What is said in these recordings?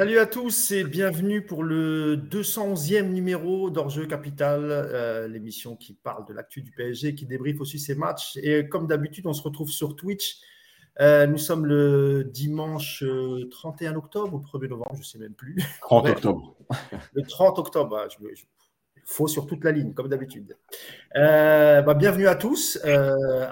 Salut à tous et bienvenue pour le 211e numéro d'Orjeu Capital, euh, l'émission qui parle de l'actu du PSG, qui débriefe aussi ses matchs. Et comme d'habitude, on se retrouve sur Twitch. Euh, nous sommes le dimanche 31 euh, octobre ou 1er novembre, je ne sais même plus. 30 octobre. le 30 octobre, je, je, faux sur toute la ligne, comme d'habitude. Bah, bienvenue à tous.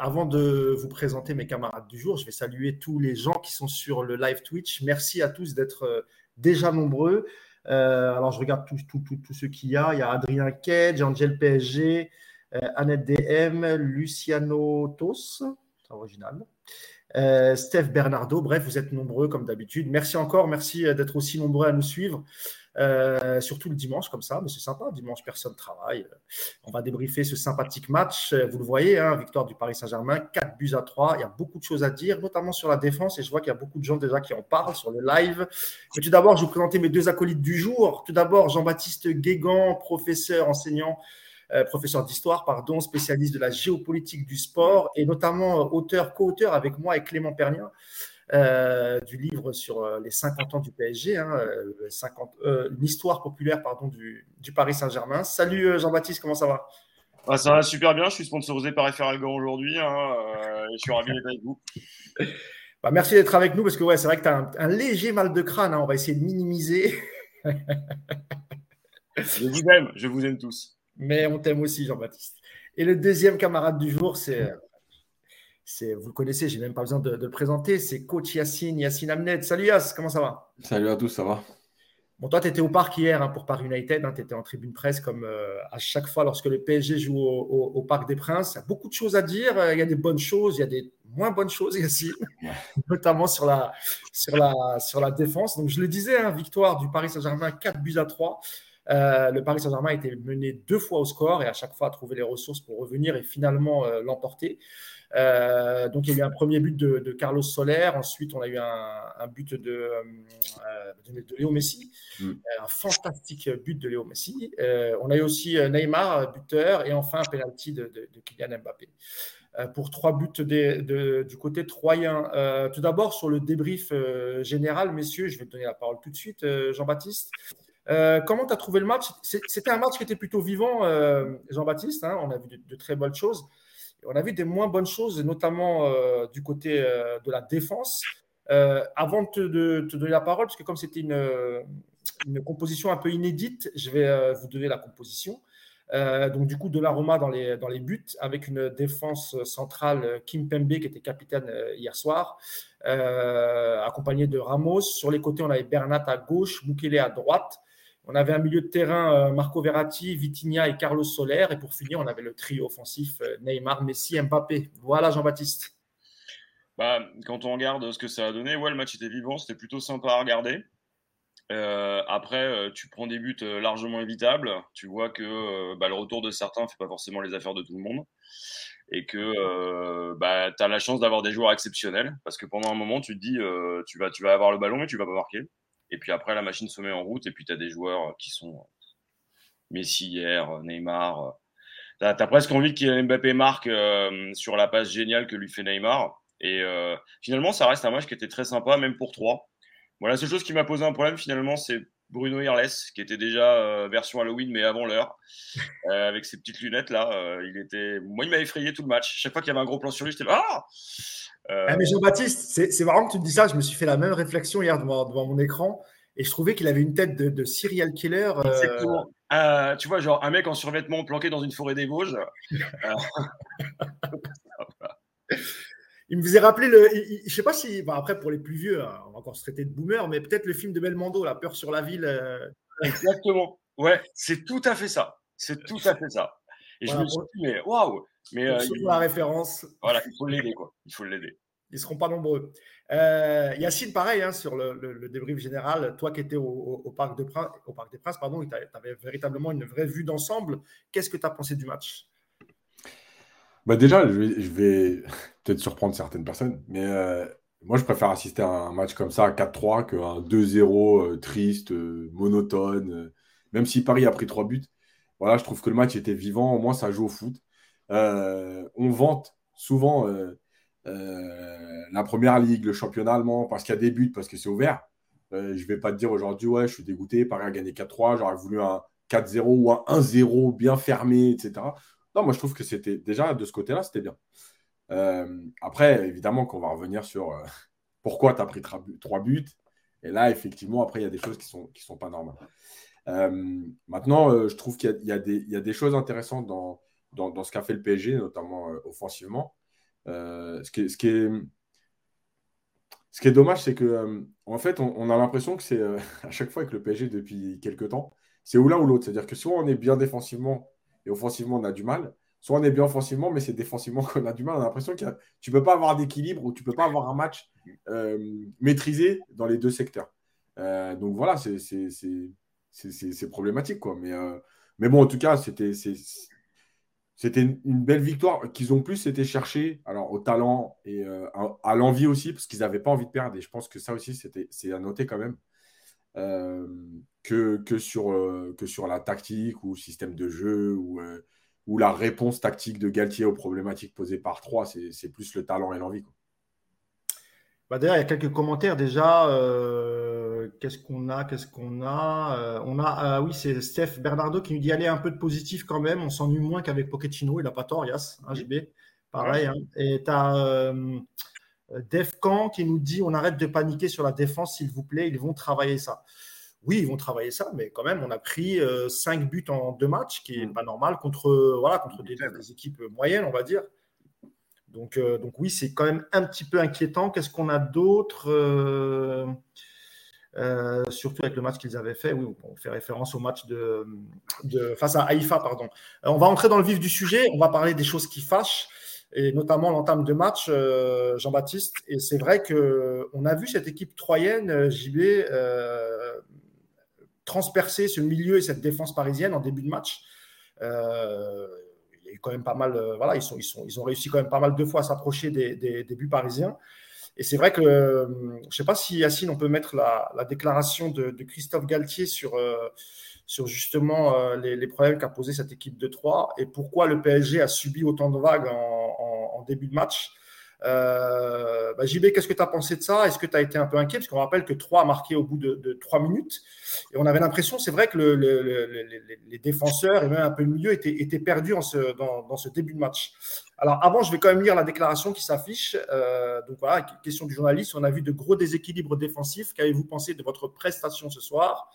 avant de vous présenter mes camarades du jour, je vais saluer tous les gens qui sont sur le live Twitch. Merci à tous d'être déjà nombreux. Euh, alors, je regarde tous tout, ceux qu'il y a. Il y a Adrien Kedge, Angel PSG, euh, Annette DM, Luciano Tos, c'est original. Euh, Steph Bernardo, bref, vous êtes nombreux comme d'habitude. Merci encore, merci d'être aussi nombreux à nous suivre. Euh, surtout le dimanche comme ça, mais c'est sympa. Dimanche, personne ne travaille. On va débriefer ce sympathique match. Vous le voyez, hein, victoire du Paris Saint-Germain, 4 buts à 3. Il y a beaucoup de choses à dire, notamment sur la défense. Et je vois qu'il y a beaucoup de gens déjà qui en parlent sur le live. Mais tout d'abord, je vais vous présenter mes deux acolytes du jour. Tout d'abord, Jean-Baptiste Guégan, professeur, enseignant. Euh, professeur d'histoire, pardon, spécialiste de la géopolitique du sport et notamment euh, auteur, co-auteur avec moi et Clément Pernien euh, du livre sur euh, les 50 ans du PSG, hein, 50, euh, l'histoire populaire pardon, du, du Paris Saint-Germain. Salut Jean-Baptiste, comment ça va? Ah, Ça va super bien, je suis sponsorisé par FR aujourd'hui hein, et je suis ravi d'être avec vous. Bah, merci d'être avec nous parce que ouais, c'est vrai que tu as un, léger mal de crâne, hein, on va essayer de minimiser. je vous aime, je vous aime tous. Mais on t'aime aussi Jean-Baptiste. Et le deuxième camarade du jour, c'est vous le connaissez, j'ai même pas besoin de, le présenter, c'est coach Yacine, Yacine Amned. Salut Yass, comment ça va? Salut à tous, ça va? Bon, toi, tu étais au parc hier hein, pour Paris United, hein, tu étais en tribune presse comme euh, à chaque fois lorsque le PSG joue au, Parc des Princes. Il y a beaucoup de choses à dire, euh, il y a des bonnes choses, il y a des moins bonnes choses, Yacine, notamment sur la, sur, la, sur la défense. Donc, je le disais, hein, victoire du Paris Saint-Germain, 4 buts à 3. Euh, le Paris Saint-Germain a été mené deux fois au score et à chaque fois a trouvé les ressources pour revenir et finalement l'emporter. Euh, donc il y a eu un premier but de, Carlos Soler, ensuite on a eu un, but de, euh, de, Léo Messi, mm. un fantastique but de Léo Messi. Euh, on a eu aussi Neymar, buteur, et enfin un penalty de, Kylian Mbappé. pour trois buts du côté troyen. tout d'abord, sur le débrief général, messieurs, je vais te donner la parole tout de suite, Jean-Baptiste. Comment tu as trouvé le match? C'était un match qui était plutôt vivant, Jean-Baptiste. Hein, on a vu de, très bonnes choses on a vu des moins bonnes choses, notamment euh, du côté euh, de la défense. Euh, avant de te, donner la parole, parce que comme c'était une, composition un peu inédite, je vais vous donner la composition. donc du coup, de l'aroma dans les, dans les buts, avec une défense centrale Kim Pembe, qui était capitaine hier soir, accompagné de Ramos. Sur les côtés, on avait Bernat à gauche, Mukele à droite. On avait un milieu de terrain, euh, Marco Verratti, Vitinha et Carlos Soler. Et pour finir, on avait le trio offensif euh, Neymar, Messi, Mbappé. Voilà, Jean-Baptiste. Bah, quand on regarde ce que ça a donné, ouais, le match était vivant, c'était plutôt sympa à regarder. Euh, après, tu prends des buts largement évitables. Tu vois que bah, le retour de certains ne fait pas forcément les affaires de tout le monde. Et que bah, tu as la chance d'avoir des joueurs exceptionnels. Parce que pendant un moment, tu te dis, tu, vas, avoir le ballon, mais tu vas pas marquer. Et puis après, la machine se met en route. Et puis, tu as des joueurs qui sont Messi hier, Neymar. Tu as, presque envie que Mbappé marque euh, sur la passe géniale que lui fait Neymar. Et euh, finalement, ça reste un match qui était très sympa, même pour trois. Voilà, la seule chose qui m'a posé un problème, finalement, c'est Bruno Irles, qui était déjà euh, version Halloween, mais avant l'heure, avec ses petites lunettes là. il était, moi, il m'a effrayé tout le match. Chaque fois qu'il y avait un gros plan sur lui, j'étais là. Ah ah, mais Jean-Baptiste, c'est marrant que tu te dis ça. Je me suis fait la même réflexion hier devant, devant mon écran et je trouvais qu'il avait une tête de, serial killer. Euh... Euh, tu vois, genre un mec en survêtement planqué dans une forêt des Vosges. il me faisait rappeler le. je sais pas si. après, pour les plus vieux, hein, on va encore se traiter de boomer, mais peut-être le film de Belmondo, La peur sur la ville. Euh. Exactement. Ouais, c'est tout à fait ça. C'est tout à fait ça. Et je me suis dit, mais waouh! Mais euh, la référence. Voilà, il faut l'aider, quoi. Il faut l'aider. Ils seront pas nombreux. Euh, Yacine, pareil, hein, sur le, débrief général, toi qui étais au, Parc de Prince, au Parc des Princes, pardon, tu avais véritablement une vraie vue d'ensemble. Qu'est-ce que tu as pensé du match? Bah Déjà, je vais, peut-être surprendre certaines personnes, mais euh, moi, je préfère assister à un match comme ça, à 4-3, qu'un 2-0 euh, triste, monotone. même si Paris a pris 3 buts, voilà, je trouve que le match était vivant, au moins ça joue au foot. On vante souvent euh, la première ligue, le championnat allemand, parce qu'il y a des buts, parce que c'est ouvert. je ne vais pas te dire aujourd'hui, ouais, je suis dégoûté, Paris a gagné 4-3, j'aurais voulu un 4-0 ou un 1-0 bien fermé, etc. Non, moi je trouve que c'était déjà de ce côté-là, c'était bien. après, évidemment qu'on va revenir sur pourquoi tu as pris trois buts. Et là, effectivement, après, il y a des choses qui ne sont, pas normales. Euh, maintenant, euh, je trouve qu'il y, y, a des choses intéressantes dans, dans, ce qu'a fait le PSG, notamment euh, offensivement. ce, qui est, ce, qui est, dommage, c'est que en fait, on, a l'impression que c'est à chaque fois avec le PSG depuis quelques temps, c'est ou l'un ou l'autre. C'est-à-dire que soit on est bien défensivement et offensivement, on a du mal, soit on est bien offensivement, mais c'est défensivement qu'on a du mal. On a l'impression que tu ne peux pas avoir d'équilibre ou tu ne peux pas avoir un match maîtrisé dans les deux secteurs. donc voilà, c'est problématique. Quoi. Euh, mais bon, en tout cas, c'était c'était une belle victoire qu'ils ont plus été chercher alors au talent et euh, à, l'envie aussi parce qu'ils n'avaient pas envie de perdre et je pense que ça aussi c'était c'est à noter quand même euh, que, que, sur, que sur la tactique ou système de jeu ou, ou la réponse tactique de Galtier aux problématiques posées par trois c'est plus le talent et l'envie bah D'ailleurs, il y a quelques commentaires déjà. Euh, qu'est-ce qu'on a Qu'est-ce qu'on a euh, On a, ah oui, c'est Steph Bernardo qui nous dit allez un peu de positif quand même. On s'ennuie moins qu'avec Pochettino. Il n'a pas tort, Yas, hein, JB. Pareil. Hein. Et tu as euh, Def qui nous dit on arrête de paniquer sur la défense, s'il vous plaît. Ils vont travailler ça. Oui, ils vont travailler ça, mais quand même, on a pris 5 buts en deux matchs, qui n'est mm. pas normal contre, voilà, contre des, des équipes moyennes, on va dire. Donc, euh, donc oui, c'est quand même un petit peu inquiétant. Qu'est-ce qu'on a d'autre euh, euh, surtout avec le match qu'ils avaient fait, oui, on fait référence au match de, face à Haïfa, pardon. on va entrer dans le vif du sujet, on va parler des choses qui fâchent, et notamment l'entame de match, Jean-Baptiste. Et c'est vrai qu'on a vu cette équipe troyenne, JB, transpercer ce milieu et cette défense parisienne en début de match quand même pas mal, euh, voilà, ils, sont, ils, sont, ils ont réussi quand même pas mal de fois à s'approcher des, buts parisiens. Et c'est vrai que, euh, je ne sais pas si Yacine, on peut mettre la, la déclaration de, Christophe Galtier sur, euh, sur justement les, problèmes qu'a posé cette équipe de Troyes et pourquoi le PSG a subi autant de vagues en, début de match. Euh, bah, JB, qu'est-ce que tu as pensé de ça? Est-ce que tu as été un peu inquiet? Parce qu'on rappelle que 3 a marqué au bout de, 3 minutes. Et on avait l'impression, c'est vrai que les défenseurs et même un peu le milieu étaient, perdus dans, ce début de match. Alors avant, je vais quand même lire la déclaration qui s'affiche. Euh, donc voilà, question du journaliste. On a vu de gros déséquilibres défensifs. Qu'avez-vous pensé de votre prestation ce soir?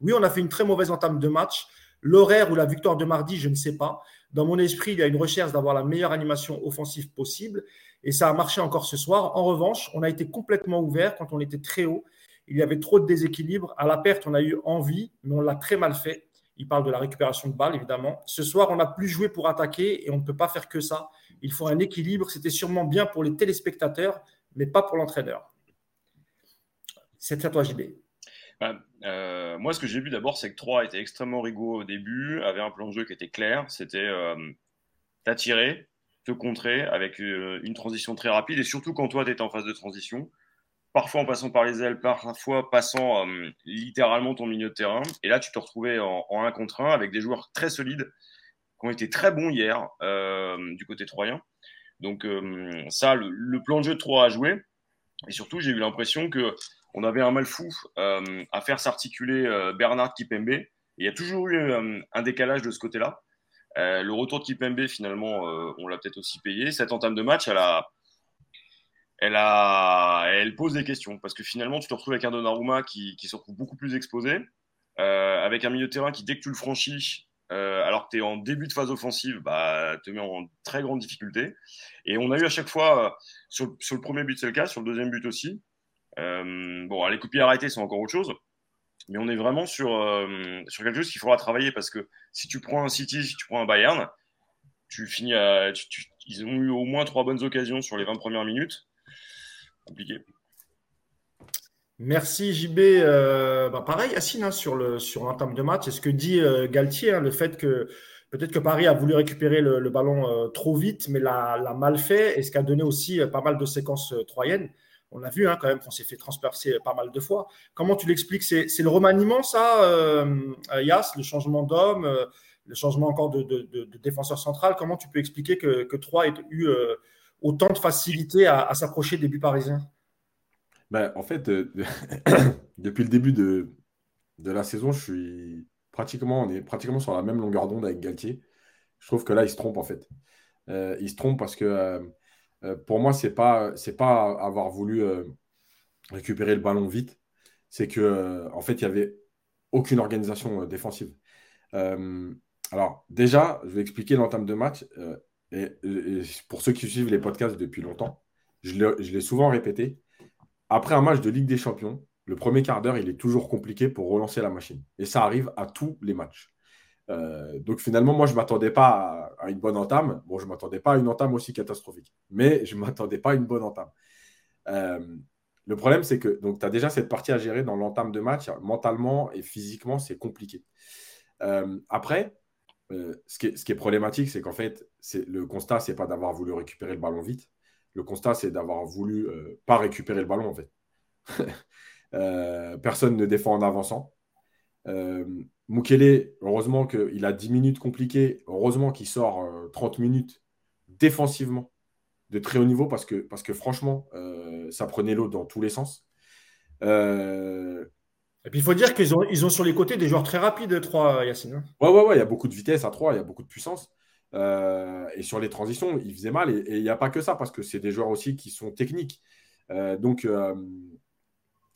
Oui, on a fait une très mauvaise entame de match. L'horaire ou la victoire de mardi, je ne sais pas. Dans mon esprit, il y a une recherche d'avoir la meilleure animation offensive possible. Et ça a marché encore ce soir. En revanche, on a été complètement ouvert quand on était très haut. Il y avait trop de déséquilibre. À la perte, on a eu envie, mais on l'a très mal fait. Il parle de la récupération de balles, évidemment. Ce soir, on n'a plus joué pour attaquer et on ne peut pas faire que ça. Il faut un équilibre. C'était sûrement bien pour les téléspectateurs, mais pas pour l'entraîneur. C'est à toi, JB. Bah, euh, moi, ce que j'ai vu d'abord, c'est que 3 était extrêmement rigoureux au début, avait un plan de jeu qui était clair. C'était euh, t'attirer, contrer avec euh, une transition très rapide et surtout quand toi tu étais en phase de transition, parfois en passant par les ailes, parfois passant euh, littéralement ton milieu de terrain. Et là, tu te retrouvais en, en 1 contre 1 avec des joueurs très solides qui ont été très bons hier euh, du côté troyen. Donc ça, le, plan de jeu de 3 a joué. Et surtout, j'ai eu l'impression que on avait un mal fou à faire s'articuler Bernard Kipembe. il y a toujours eu un décalage de ce côté-là. Euh, le retour de Kipembe, finalement, euh, on l'a peut-être aussi payé. Cette entame de match, elle a, elle a, elle pose des questions parce que finalement, tu te retrouves avec un Donnarumma qui, qui se retrouve beaucoup plus exposé, euh, avec un milieu de terrain qui, dès que tu le franchis, alors que tu es en début de phase offensive, bah, te met en très grande difficulté. Et on a eu à chaque fois, sur, sur le premier but, c'est le cas, sur le deuxième but aussi. bon, les coups de pied arrêtés, c'est encore autre chose mais on est vraiment sur, euh, sur quelque chose qu'il faudra travailler parce que si tu prends un City, si tu prends un Bayern, tu finis à, ils ont eu au moins trois bonnes occasions sur les 20 premières minutes. Compliqué. Merci JB. Euh, bah pareil, Yacine, hein, sur sur l'entame de match. est ce que dit euh, Galtier, hein, le fait que peut-être que Paris a voulu récupérer le, ballon trop vite, mais l'a mal fait, et ce qui a donné aussi pas mal de séquences troyennes on l'a vu hein, quand même qu'on s'est fait transpercer pas mal de fois. Comment tu l'expliques? C'est, le remaniement, ça, euh, Yas, le changement d'homme, euh, le changement encore de, défenseur central? Comment tu peux expliquer que, que Troyes ait eu euh, autant de facilité à, s'approcher des buts parisiens? Ben, En fait, depuis le début de, de la saison, je suis pratiquement, on est pratiquement sur la même longueur d'onde avec Galtier. Je trouve que là, il se trompe en fait. Euh, il se trompe parce que euh, euh, pour moi, c'est pas pas avoir voulu récupérer le ballon vite. C'est que en fait, il y avait aucune organisation défensive. alors déjà, je vais expliquer l'entame de match. Et, pour ceux qui suivent les podcasts depuis longtemps, je l'ai souvent répété. Après un match de Ligue des Champions, le premier quart d'heure, il est toujours compliqué pour relancer la machine. Et ça arrive à tous les matchs. Euh, donc finalement, moi, je ne m'attendais pas à, une bonne entame. Bon, je ne m'attendais pas à une entame aussi catastrophique. Mais je ne m'attendais pas à une bonne entame. Euh, le problème, c'est que tu as déjà cette partie à gérer dans l'entame de match. Mentalement et physiquement, c'est compliqué. Euh, après, ce qui, est, ce, qui est, problématique, c'est qu'en fait, le constat, c'est pas d'avoir voulu récupérer le ballon vite. Le constat, c'est d'avoir voulu pas récupérer le ballon, en fait. Euh, personne ne défend en avançant. Euh, Mukele, heureusement qu'il a 10 minutes compliquées. Heureusement qu'il sort 30 euh, minutes défensivement de très haut niveau parce que, parce que franchement, ça prenait l'eau dans tous les sens. Et puis il faut dire qu'ils ont, ils ont sur les côtés des joueurs très rapides, 3, Yacine. Hein. Ouais, ouais, ouais, il y a beaucoup de vitesse à 3, il y a beaucoup de puissance. Et sur les transitions, il faisait mal. Et il n'y a pas que ça, parce que c'est des joueurs aussi qui sont techniques. donc,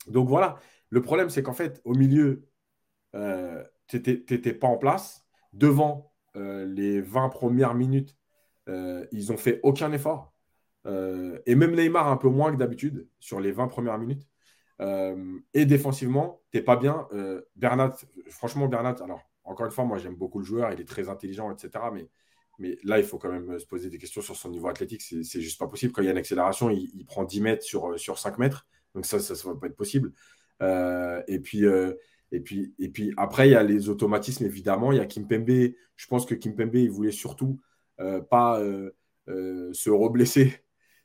donc voilà, le problème, c'est qu'en fait, au milieu, euh, tu n'étais pas en place. Devant euh, les 20 premières minutes, euh, ils n'ont fait aucun effort. et même Neymar, un peu moins que d'habitude, sur les 20 premières minutes. et défensivement, tu n'es pas bien. Bernat, franchement, Bernat, alors, encore une fois, moi, j'aime beaucoup le joueur, il est très intelligent, etc. Mais, mais là, il faut quand même se poser des questions sur son niveau athlétique. C'est juste pas possible. Quand il y a une accélération, il, prend 10 mètres sur, sur 5 mètres. Donc ça, ça ne va pas être possible. Euh, et, puis, euh, et, puis, et puis après, il y a les automatismes, évidemment. Il y a Kimpembe. Je pense que Kimpembe, il voulait surtout euh, pas se reblesser.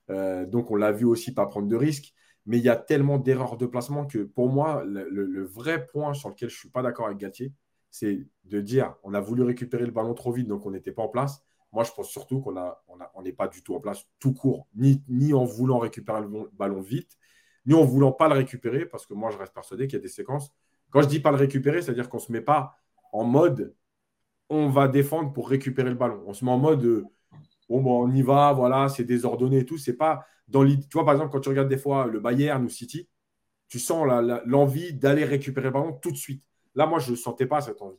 donc on l'a vu aussi pas prendre de risques. Mais il y a tellement d'erreurs de placement que pour moi, le, vrai point sur lequel je ne suis pas d'accord avec Gatier, c'est de dire on a voulu récupérer le ballon trop vite, donc on n'était pas en place. Moi, je pense surtout qu'on n'est pas du tout en place tout court, ni, en voulant récupérer le ballon vite, ni en voulant pas le récupérer, parce que moi, je reste persuadé qu'il y a des séquences. Quand je dis pas le récupérer, c'est-à-dire qu'on ne se met pas en mode on va défendre pour récupérer le ballon. On se met en mode euh, bon, bon, on y va, voilà, c'est désordonné et tout. C'est pas dans l'idée. Tu vois, par exemple, quand tu regardes des fois le Bayern ou City, tu sens l'envie d'aller récupérer le ballon tout de suite. Là, moi, je ne sentais pas cette envie.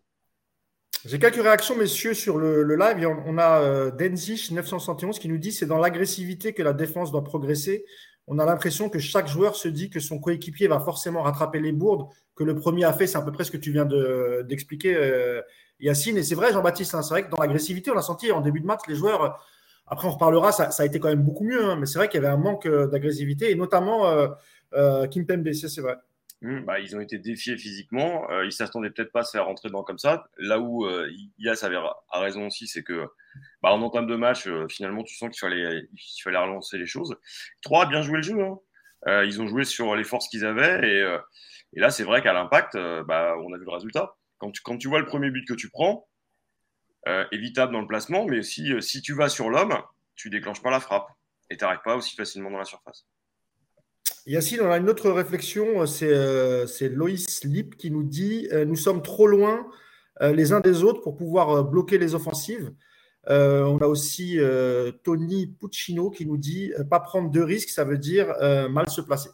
J'ai quelques réactions, messieurs, sur le, live. On, a euh, Denzich 971 qui nous dit c'est dans l'agressivité que la défense doit progresser on a l'impression que chaque joueur se dit que son coéquipier va forcément rattraper les bourdes que le premier a fait. C'est à peu près ce que tu viens d'expliquer, euh, Yacine. Et c'est vrai, Jean-Baptiste, hein, c'est vrai que dans l'agressivité, on a senti en début de match, les joueurs, après on reparlera, ça, a été quand même beaucoup mieux, hein, mais c'est vrai qu'il y avait un manque euh, d'agressivité, et notamment euh, euh, Kim Pembe, c'est vrai. Mmh, bah, ils ont été défiés physiquement. ils ne s'attendaient peut-être pas à se faire rentrer dedans comme ça. Là où Yass avait a raison aussi, c'est que bah, en entame de match, euh, finalement, tu sens qu'il fallait, fallait relancer les choses. Trois, bien joué le jeu. Hein. Euh, ils ont joué sur les forces qu'ils avaient. Et, euh, là, c'est vrai qu'à l'impact, bah, on a vu le résultat. Quand tu, quand tu vois le premier but que tu prends, évitable dans le placement, mais si, si tu vas sur l'homme, tu déclenches pas la frappe et tu n'arrives pas aussi facilement dans la surface. Yacine, on a une autre réflexion, c'est Loïs Lip qui nous dit Nous sommes trop loin les uns des autres pour pouvoir bloquer les offensives. Euh, on a aussi euh, Tony Puccino qui nous dit euh, pas prendre de risques, ça veut dire mal se placer.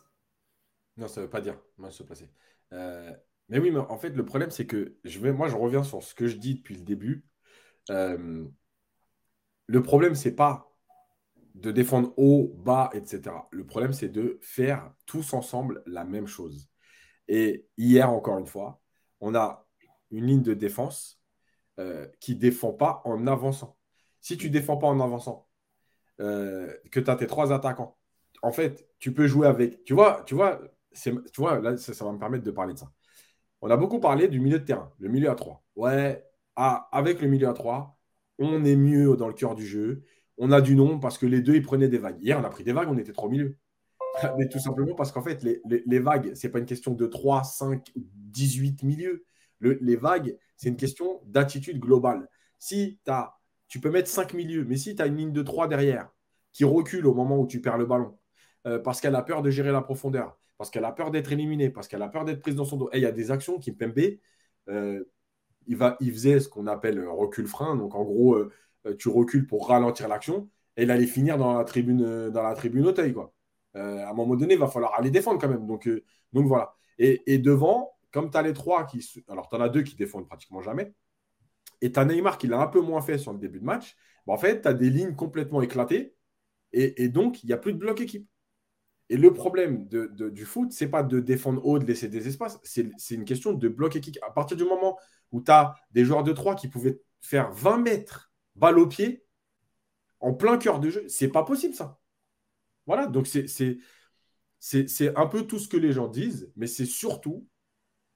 Non, ça ne veut pas dire mal se placer. mais oui, mais en fait, le problème, c'est que moi, je reviens sur ce que je dis depuis le début. le problème, c'est pas de défendre haut, bas, etc. Le problème, c'est de faire tous ensemble la même chose. Et hier, encore une fois, on a une ligne de défense qui ne défend pas en avançant. Si tu ne défends pas en avançant, euh, que tu as tes trois attaquants, en fait, tu peux jouer avec. Tu vois, tu vois, tu vois là, ça, va me permettre de parler de ça. On a beaucoup parlé du milieu de terrain, le milieu à 3. Ouais, ah, avec le milieu à 3, on est mieux dans le cœur du jeu. On a du nombre parce que les deux, ils prenaient des vagues. Hier, on a pris des vagues, on était trop milieu. Mais tout simplement parce qu'en fait, les, vagues, ce n'est pas une question de 3, 5, 18 milieux. les vagues, c'est une question d'attitude globale. Si as tu peux mettre 5 milieux. Mais si tu as une ligne de 3 derrière qui recule au moment où tu perds le ballon, euh, parce qu'elle a peur de gérer la profondeur, parce qu'elle a peur d'être éliminée, parce qu'elle a peur d'être prise dans son dos. Et il y a des actions qui Pembe, euh, il, va, il faisait ce qu'on appelle recul frein. Donc en gros, euh, tu recules pour ralentir l'action et il allait finir dans la tribune, dans la tribune Auteuil. Quoi. à un moment donné, il va falloir aller défendre quand même. Donc, voilà. Et, devant, comme tu as les trois qui. Alors, tu en as deux qui défendent pratiquement jamais. Et tu as Neymar qui l'a un peu moins fait sur le début de match. en fait, tu as des lignes complètement éclatées. Et, donc, il n'y a plus de bloc équipe. Et le problème du foot, ce n'est pas de défendre haut, de laisser des espaces. C'est une question de bloc équipe. À partir du moment où tu as des joueurs de 3 qui pouvaient faire 20 mètres balle au pied, en plein cœur de jeu, c'est pas possible ça. Voilà, donc c'est un peu tout ce que les gens disent, mais c'est surtout,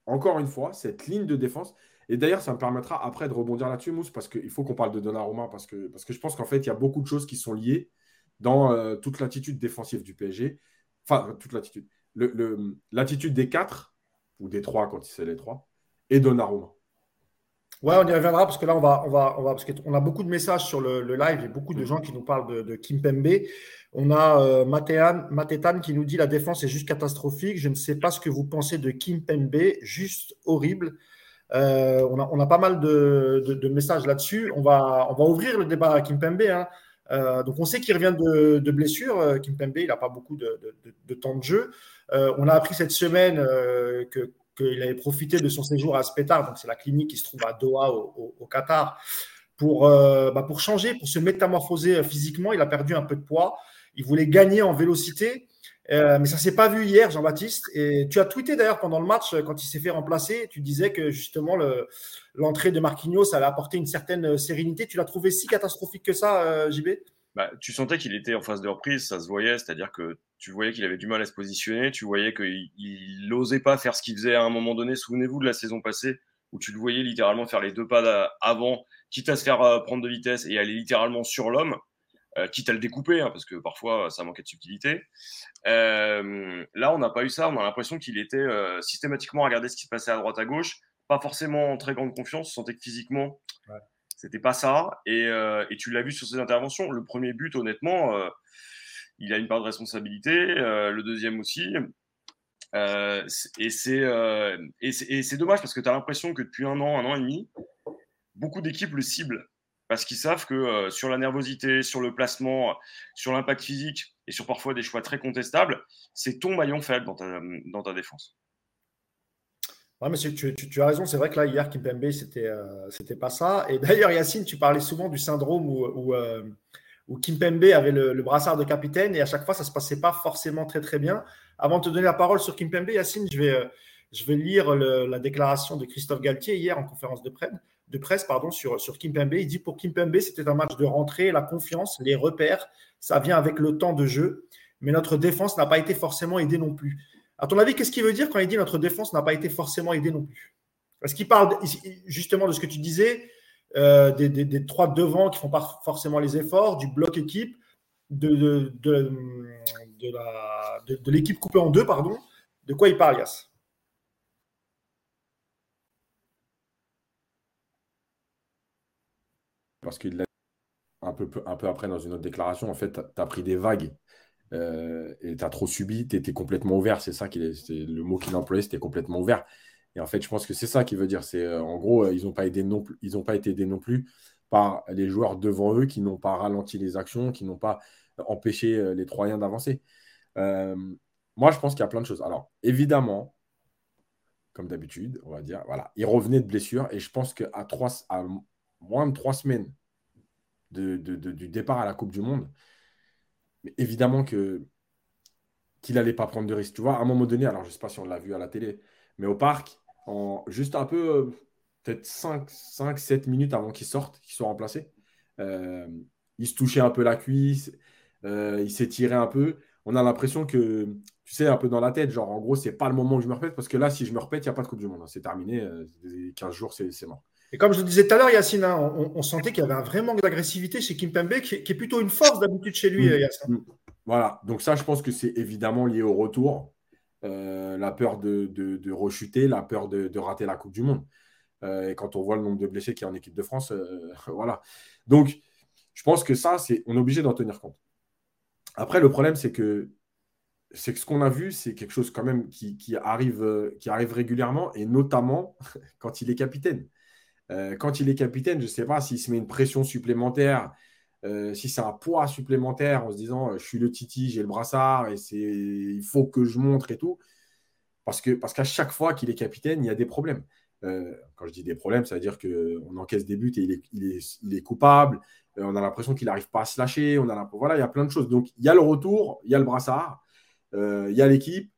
encore une fois, cette ligne de défense. Et d'ailleurs, ça me permettra après de rebondir là-dessus, Mousse, parce qu'il faut qu'on parle de Donnarumma, parce que, parce que je pense qu'en fait, il y a beaucoup de choses qui sont liées dans euh, toute l'attitude défensive du PSG. Enfin, toute l'attitude. L'attitude des quatre, ou des trois quand c'est les trois, et Donnarumma. Ouais, on y reviendra parce que là, on va, on va, on va parce qu'on a beaucoup de messages sur le, live et beaucoup de gens qui nous parlent de, de Kim Pembe. On a euh, Matétan qui nous dit la défense est juste catastrophique. Je ne sais pas ce que vous pensez de Kim Pembe, juste horrible. Euh, on, a, on, a, pas mal de, de, messages là-dessus. On va, on va ouvrir le débat à Kim Pembe. Hein. Euh, donc on sait qu'il revient de, de blessure. Euh, Kim Pembe, il n'a pas beaucoup de, temps de jeu. On a appris cette semaine que qu'il avait profité de son séjour à Spetar, donc c'est la clinique qui se trouve à Doha au, Qatar, pour, bah pour changer, pour se métamorphoser physiquement. Il a perdu un peu de poids. Il voulait gagner en vélocité, euh, mais ça s'est pas vu hier, Jean-Baptiste. Et tu as tweeté d'ailleurs pendant le match, quand il s'est fait remplacer, tu disais que justement l'entrée de Marquinhos allait apporter une certaine sérénité. Tu l'as trouvé si catastrophique que ça, euh, JB bah, tu sentais qu'il était en phase de reprise, ça se voyait, c'est-à-dire que tu voyais qu'il avait du mal à se positionner, tu voyais qu'il n'osait pas faire ce qu'il faisait à un moment donné. Souvenez-vous de la saison passée où tu le voyais littéralement faire les deux pas avant, quitte à se faire euh, prendre de vitesse et aller littéralement sur l'homme. Euh, quitte à le découper, hein, parce que parfois ça manquait de subtilité. Euh, là, on n'a pas eu ça. On a l'impression qu'il était euh, systématiquement à regarder ce qui se passait à droite à gauche, pas forcément en très grande confiance. On sentait que physiquement, c'était pas ça. Et, tu l'as vu sur ses interventions. Le premier but, honnêtement, il a une part de responsabilité. le deuxième aussi. et c'est dommage parce que tu as l'impression que depuis un an, un an et demi, beaucoup d'équipes le ciblent parce qu'ils savent que euh, sur la nervosité, sur le placement, sur l'impact physique et sur parfois des choix très contestables, c'est ton maillon faible dans ta défense. Oui, mais tu, as raison. C'est vrai que là, hier, Kimpembe, c'était euh, pas ça. Et d'ailleurs, Yacine, tu parlais souvent du syndrome où, où, euh, Kimpembe avait le, brassard de capitaine et à chaque fois, ça se passait pas forcément très, très bien. Avant de te donner la parole sur Kimpembe, Yacine, je vais, euh, lire la déclaration de Christophe Galtier hier en conférence de presse sur, sur Kimpembe. Il dit pour Kimpembe, c'était un match de rentrée, la confiance, les repères, ça vient avec le temps de jeu. Mais notre défense n'a pas été forcément aidée non plus. À ton avis, qu'est-ce qu'il veut dire quand il dit notre défense n'a pas été forcément aidée non plus? Est-ce qu'il parle justement de ce que tu disais, euh, des, trois devants qui font pas forcément les efforts, du bloc équipe, de l'équipe coupée en deux, pardon. De quoi il parle, Yass parce qu'il l'a un peu, un peu après dans une autre déclaration, en fait, tu as pris des vagues euh, et tu as trop subi, tu étais complètement ouvert. C'est ça qui est, le mot qu'il employait, c'était complètement ouvert. Et en fait, je pense que c'est ça qui veut dire. C'est euh, en gros, euh, ils n'ont pas aidé non plus, ils pas été aidés non plus par les joueurs devant eux qui n'ont pas ralenti les actions, qui n'ont pas empêché les Troyens d'avancer. moi, je pense qu'il y a plein de choses. Alors, évidemment, comme d'habitude, on va dire, voilà, il revenait de blessure et je pense qu'à trois, à moins de trois semaines du départ à la Coupe du Monde, mais évidemment que qu'il n'allait pas prendre de risque. Tu vois, à un moment donné, alors je ne sais pas si on l'a vu à la télé, mais au parc, en juste un peu, euh, peut-être 5-7 minutes avant qu'il sorte, qu'il soit remplacé, euh, il se touchait un peu la cuisse, euh, il tiré un peu. On a l'impression que, tu sais, un peu dans la tête, genre en gros, c'est pas le moment où je me répète, parce que là, si je me répète, il n'y a pas de Coupe du Monde. Hein. C'est terminé, 15 jours, c'est mort. Et comme je le disais tout à l'heure, Yacine, hein, on, sentait qu'il y avait un vrai manque d'agressivité chez Kimpembe, qui, qui est plutôt une force d'habitude chez lui, mm. Yacine. Mm. Voilà, donc ça, je pense que c'est évidemment lié au retour. Euh, la peur de, de, rechuter, la peur de, rater la Coupe du Monde. Euh, et quand on voit le nombre de blessés qui est en équipe de France, euh, voilà. Donc, je pense que ça, c'est, on est obligé d'en tenir compte. Après, le problème, c'est que c'est que ce qu'on a vu, c'est quelque chose quand même qui, arrive, qui arrive régulièrement, et notamment quand il est capitaine. Quand il est capitaine, je ne sais pas s'il se met une pression supplémentaire, si c'est un poids supplémentaire en se disant je suis le Titi, j'ai le brassard, et il faut que je montre et tout. Parce qu'à chaque fois qu'il est capitaine, il y a des problèmes. Euh, quand je dis des problèmes, ça veut dire qu'on encaisse des buts et il est, coupable. Euh, on a l'impression qu'il n'arrive pas à se lâcher. Voilà, il y a plein de choses. Donc, il y a le retour, il y a le brassard, euh, il y a l'équipe.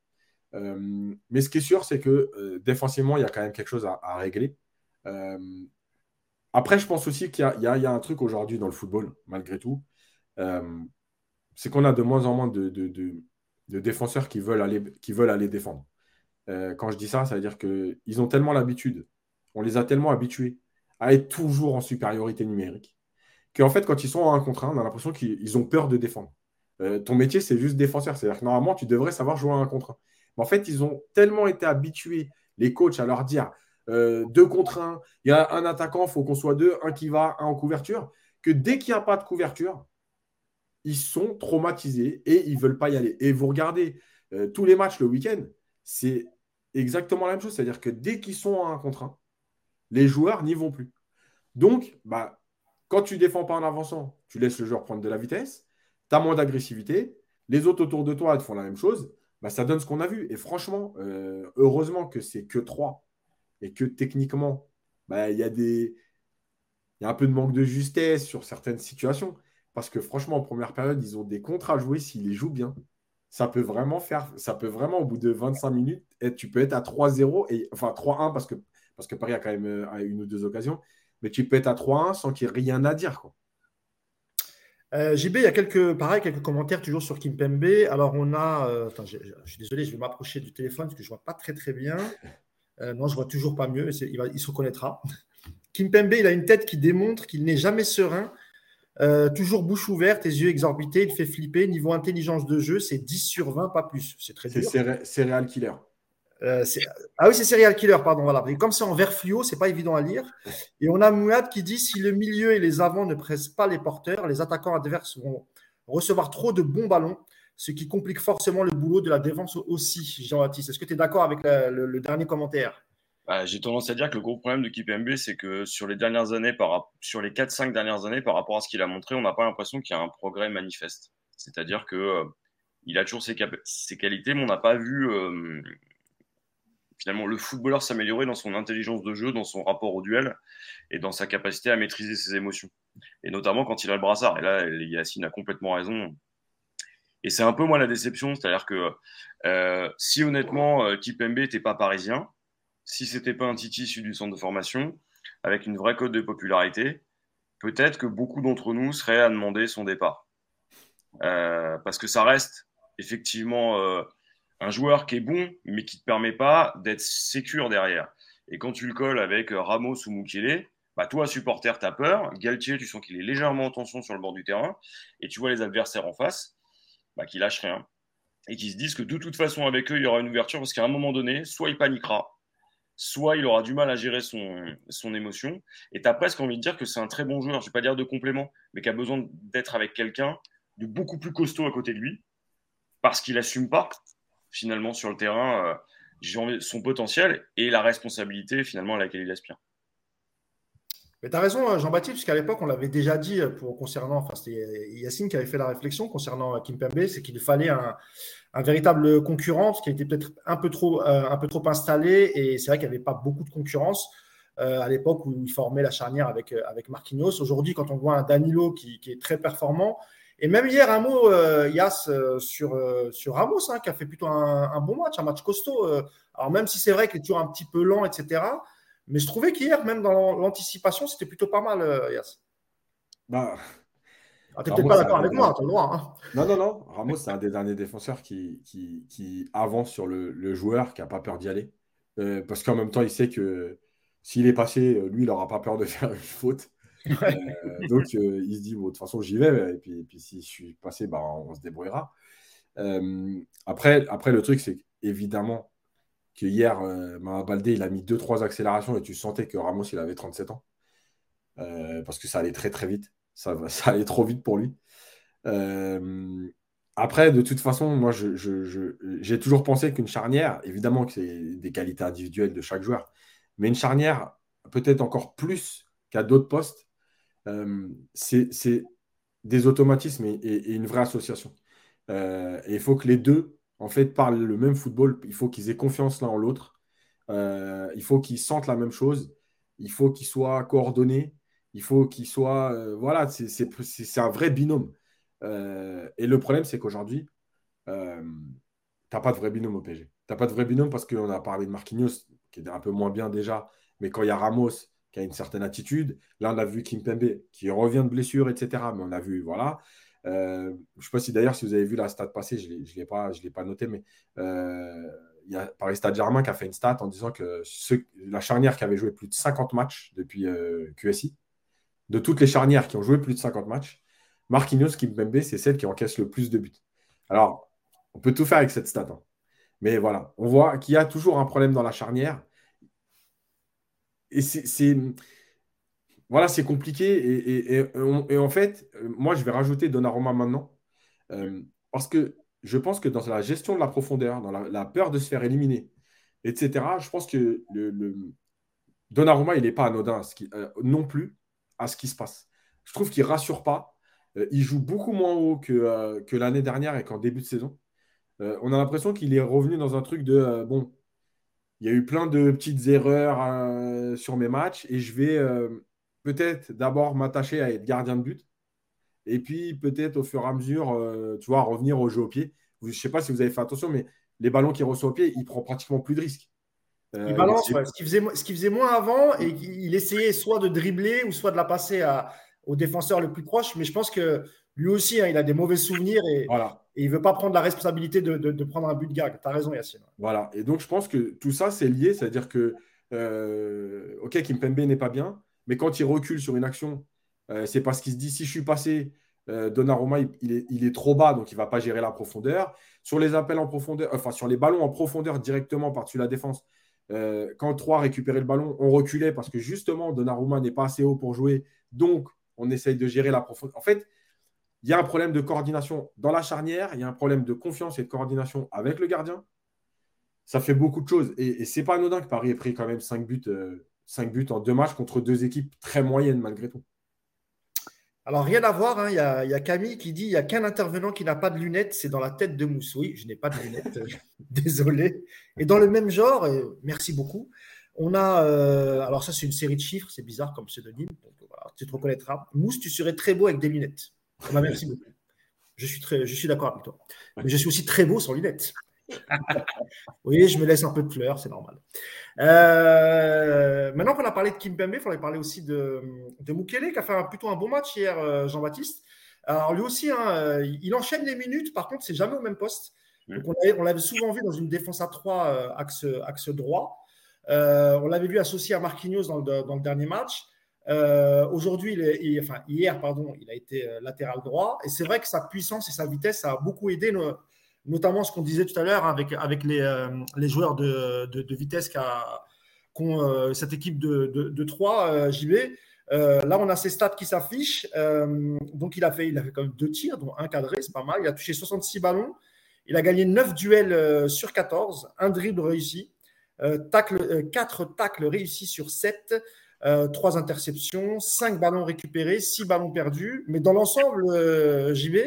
mais ce qui est sûr, c'est que défensivement, il y a quand même quelque chose à, régler. Après, je pense aussi qu'il y, a un truc aujourd'hui dans le football, malgré tout. c'est qu'on a de moins en moins de, défenseurs qui veulent aller, qui veulent aller défendre. Euh, quand je dis ça, ça veut dire qu'ils ont tellement l'habitude, on les a tellement habitués à être toujours en supériorité numérique, qu'en fait, quand ils sont en un contre un, on a l'impression qu'ils ont peur de défendre. Euh, ton métier, c'est juste défenseur. C'est-à-dire que normalement, tu devrais savoir jouer à un contre un. Mais en fait, ils ont tellement été habitués, les coachs, à leur dire euh, deux contre un, il y a un attaquant, il faut qu'on soit deux, un qui va, un en couverture, que dès qu'il n'y a pas de couverture, ils sont traumatisés et ils ne veulent pas y aller. Et vous regardez tous les matchs le week-end, c'est exactement la même chose. C'est-à-dire que dès qu'ils sont en un contre un, les joueurs n'y vont plus. Donc, bah, quand tu défends pas en avançant, tu laisses le joueur prendre de la vitesse, tu as moins d'agressivité, les autres autour de toi te font la même chose, bah, ça donne ce qu'on a vu. Et franchement, euh, heureusement que c'est que 3 et que techniquement, bah, il y a y un peu de manque de justesse sur certaines situations. Parce que franchement, en première période, ils ont des contrats à jouer s'ils les jouent bien ça peut vraiment faire, ça peut vraiment au bout de 25 minutes, tu peux être à 3-0, et, enfin 3-1 parce que, parce que Paris a quand même euh, une ou deux occasions, mais tu peux être à 3-1 sans qu'il n'y ait rien à dire. Quoi. Euh, JB, il y a quelques, pareil, quelques commentaires toujours sur Kimpembe. Alors, on a. Euh, attends, je, suis désolé, je vais m'approcher du téléphone parce que je ne vois pas très très bien. Non, je ne vois toujours pas mieux, il, va, il se reconnaîtra. Kimpembe, il a une tête qui démontre qu'il n'est jamais serein euh, toujours bouche ouverte, les yeux exorbités, il fait flipper. Niveau intelligence de jeu, c'est 10 sur 20, pas plus. C'est très dur. C'est Real Killer. Euh, ah oui, c'est Serial Killer, pardon. Voilà. comme c'est en vert fluo, c'est pas évident à lire. Et on a Mouad qui dit si le milieu et les avants ne pressent pas les porteurs, les attaquants adverses vont recevoir trop de bons ballons, ce qui complique forcément le boulot de la défense aussi. Jean-Baptiste, est-ce que tu es d'accord avec le dernier commentaire? Bah, j'ai tendance à dire que le gros problème de KPMB, c'est que sur les dernières années, par, sur les 4-5 dernières années, par rapport à ce qu'il a montré, on n'a pas l'impression qu'il y a un progrès manifeste. C'est-à-dire que euh, il a toujours ses, ses, qualités, mais on n'a pas vu euh, finalement le footballeur s'améliorer dans son intelligence de jeu, dans son rapport au duel et dans sa capacité à maîtriser ses émotions. Et notamment quand il a le brassard. Et là, Yacine a complètement raison. Et c'est un peu moi la déception, c'est-à-dire que euh, si honnêtement euh, Kipembe n'était pas parisien, si c'était pas un Titi issu du centre de formation, avec une vraie cote de popularité, peut-être que beaucoup d'entre nous seraient à demander son départ. Euh, parce que ça reste effectivement euh, un joueur qui est bon, mais qui ne te permet pas d'être sécure derrière. Et quand tu le colles avec Ramos ou Mukele, bah toi, supporter, tu as peur. Galtier, tu sens qu'il est légèrement en tension sur le bord du terrain. Et tu vois les adversaires en face bah, qui lâchent rien. Et qui se disent que de toute façon, avec eux, il y aura une ouverture parce qu'à un moment donné, soit il paniquera, soit il aura du mal à gérer son, émotion. Et tu as presque envie de dire que c'est un très bon joueur, je ne vais pas dire de complément, mais qui a besoin d'être avec quelqu'un de beaucoup plus costaud à côté de lui, parce qu'il n'assume pas, finalement, sur le terrain, euh, son potentiel et la responsabilité, finalement, à laquelle il aspire. Mais tu as raison, hein, Jean-Baptiste, puisqu'à l'époque, on l'avait déjà dit pour, concernant, enfin, c'était Yacine qui avait fait la réflexion concernant Kim Pembe, c'est qu'il fallait un, un véritable concurrent, qui était peut-être un, peu trop, euh, un peu trop installé. Et c'est vrai qu'il n'y avait pas beaucoup de concurrence euh, à l'époque où il formait la charnière avec, euh, avec Marquinhos. Aujourd'hui, quand on voit un Danilo qui, est très performant, et même hier, un mot, Yas, sur, sur Ramos, hein, qui a fait plutôt un, bon match, un match costaud. alors, même si c'est vrai qu'il est toujours un petit peu lent, etc. Mais je trouvais qu'hier, même dans l'anticipation, c'était plutôt pas mal, Yas. Bah, ah, tu n'es peut-être pas d'accord avec moi, le droit. Hein. Non, non, non. Ramos, c'est un des derniers défenseurs qui, qui, qui avance sur le, le joueur, qui n'a pas peur d'y aller. Euh, parce qu'en même temps, il sait que s'il est passé, lui, il n'aura pas peur de faire une faute. Euh, donc, euh, il se dit, bon, de toute façon, j'y vais. Et puis, et puis si je suis passé, bah, on se débrouillera. après, après, le truc, c'est évidemment que hier, Maha Baldé, il a mis 2-3 accélérations et tu sentais que Ramos, il avait 37 ans. parce que ça allait très, très vite. Ça, allait trop vite pour lui. Euh, après, de toute façon, moi, j'ai toujours pensé qu'une charnière, évidemment que c'est des qualités individuelles de chaque joueur, mais une charnière, peut-être encore plus qu'à d'autres postes, euh, c'est des automatismes et, une vraie association. Euh, et il faut que les deux, en fait, parlent le même football. Il faut qu'ils aient confiance l'un en l'autre. Euh, il faut qu'ils sentent la même chose. Il faut qu'ils soient coordonnés. Il faut qu'ils soient. voilà, c'est un vrai binôme. et le problème, c'est qu'aujourd'hui, tu n'as pas de vrai binôme au PSG. Tu n'as pas de vrai binôme parce qu'on a parlé de Marquinhos, qui est un peu moins bien déjà. Mais quand il y a Ramos, qui a une certaine attitude. Là, on a vu Kim Pembe qui revient de blessure, etc. Mais on a vu, voilà. Euh, je ne sais pas si d'ailleurs, si vous avez vu la stat passée, je ne l'ai pas, pas noté, mais euh, il y a Paris Stade Germain qui a fait une stat en disant que la charnière qui avait joué plus de 50 matchs depuis euh, QSI, de toutes les charnières qui ont joué plus de 50 matchs, Marquinhos Kimpembe, c'est celle qui encaisse le plus de buts. Alors, on peut tout faire avec cette stat. Hein. Mais voilà, on voit qu'il y a toujours un problème dans la charnière et c'est. Voilà, c'est compliqué. Et, en fait, moi, je vais rajouter Donnarumma maintenant. Euh, parce que je pense que dans la gestion de la profondeur, dans la, peur de se faire éliminer, etc., je pense que le, Donnarumma, il n'est pas anodin euh, non plus à ce qui se passe. Je trouve qu'il ne rassure pas. Euh, il joue beaucoup moins haut que, l'année dernière et qu'en début de saison. on a l'impression qu'il est revenu dans un truc de bon, il y a eu plein de petites erreurs euh, sur mes matchs et je vais euh, peut-être d'abord m'attacher à être gardien de but et puis peut-être au fur et à mesure, euh, tu vois, revenir au jeu au pied. Je ne sais pas si vous avez fait attention, mais les ballons qu'il reçoit au pied, il prend pratiquement plus de risques. il balance, ce qu'il faisait, faisait, moins avant, et il essayait soit de dribbler ou soit de la passer à, au défenseur le plus proche. Mais je pense que lui aussi, hein, il a des mauvais souvenirs et, il ne veut pas prendre la responsabilité de, prendre un but de gag. Tu as raison, Yacine. Voilà. Et donc, je pense que tout ça, c'est lié. C'est-à-dire que, euh, OK, Kimpembe n'est pas bien, mais quand il recule sur une action, euh, c'est parce qu'il se dit si je suis passé, euh, Donnarumma, il, est, trop bas, donc il ne va pas gérer la profondeur. Sur les appels en profondeur, enfin, sur les ballons en profondeur directement par-dessus la défense, euh, quand trois récupérait le ballon, on reculait parce que justement, Donnarumma n'est pas assez haut pour jouer. Donc, on essaye de gérer la profondeur. En fait, il y a un problème de coordination dans la charnière, il y a un problème de confiance et de coordination avec le gardien. Ça fait beaucoup de choses. Et, et c'est pas anodin que Paris ait pris quand même 5 buts, euh, buts en deux matchs contre deux équipes très moyennes malgré tout. Alors, rien à voir, hein. il, y a, Camille qui dit il n'y a qu'un intervenant qui n'a pas de lunettes, c'est dans la tête de Mousse. Oui, je n'ai pas de lunettes, euh, désolé. Et dans le même genre, merci beaucoup, on a, euh, alors ça c'est une série de chiffres, c'est bizarre comme pseudonyme, voilà, tu te reconnaîtras. Mousse, tu serais très beau avec des lunettes. Bah, merci beaucoup. Je suis, je suis d'accord avec toi. Mais je suis aussi très beau sans lunettes. Oui, je me laisse un peu de fleurs, c'est normal. Euh, maintenant qu'on a parlé de Kim Pembe, il faudrait parler aussi de, de Mukele, qui a fait plutôt un bon match hier, euh, Jean-Baptiste. Alors lui aussi, hein, euh, il enchaîne les minutes, par contre, c'est jamais au même poste. on l'avait souvent vu dans une défense à 3 axe, axe droit. on l'avait vu associé à Marquinhos dans le, dans le dernier match. Euh, aujourd'hui, enfin hier, pardon, il a été euh, latéral droit. Et c'est vrai que sa puissance et sa vitesse a beaucoup aidé, notamment ce qu'on disait tout à l'heure avec, avec les, euh, les joueurs de, de, vitesse qu'ont cette équipe de, de, 3 JB. là, on a ses stats qui s'affichent. donc, il a, fait, il a fait quand même deux tirs, dont un cadré, c'est pas mal. Il a touché 66 ballons. Il a gagné 9 duels sur 14, un dribble réussi, tacle, 4 tacles réussis sur 7. Euh, trois interceptions, cinq ballons récupérés, six ballons perdus. Mais dans l'ensemble, euh, JB,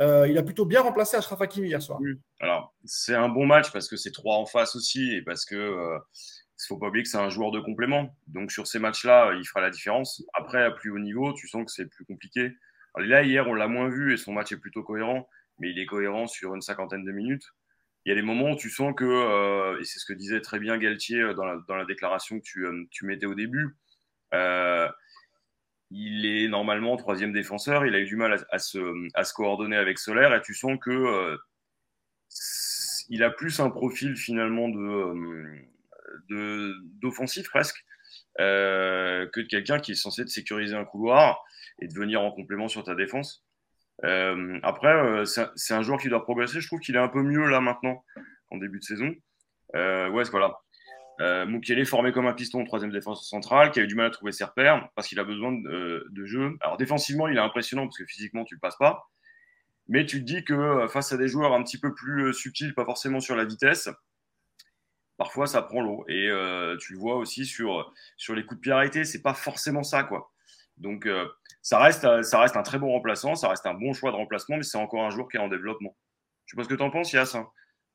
euh, il a plutôt bien remplacé Ashraf Hakimi hier soir. Alors, c'est un bon match parce que c'est trois en face aussi et parce que ne faut pas oublier que c'est un joueur de complément. Donc, sur ces matchs-là, il fera la différence. Après, à plus haut niveau, tu sens que c'est plus compliqué. là, hier, on l'a moins vu et son match est plutôt cohérent, mais il est cohérent sur une cinquantaine de minutes il y a des moments où tu sens que, euh, et c'est ce que disait très bien Galtier euh, dans la, déclaration que euh, tu, mettais au début, il est normalement troisième défenseur, il a eu du mal à, se, à se, coordonner avec Solaire, et tu sens que il a plus un profil finalement de d'offensif presque que de quelqu'un qui est censé te sécuriser un couloir et de venir en complément sur ta défense. Euh, après, euh, c'est un joueur qui doit progresser. Je trouve qu'il est un peu mieux là maintenant, en début de saison. Euh, ouais, voilà. Euh, Moukielé formé comme un piston, troisième défense centrale, qui a eu du mal à trouver ses repères parce qu'il a besoin de, de, jeu. Alors défensivement, il est impressionnant parce que physiquement, tu le passes pas. Mais tu te dis que face à des joueurs un petit peu plus subtils, pas forcément sur la vitesse, parfois ça prend l'eau. Et tu le vois aussi sur, sur les coups de pied arrêtés, c'est pas forcément ça, quoi. Donc ça, reste, ça reste un très bon remplaçant, ça reste un bon choix de remplacement, mais c'est encore un joueur qui est en développement. Je sais pas ce que tu en penses, Yass. Hein.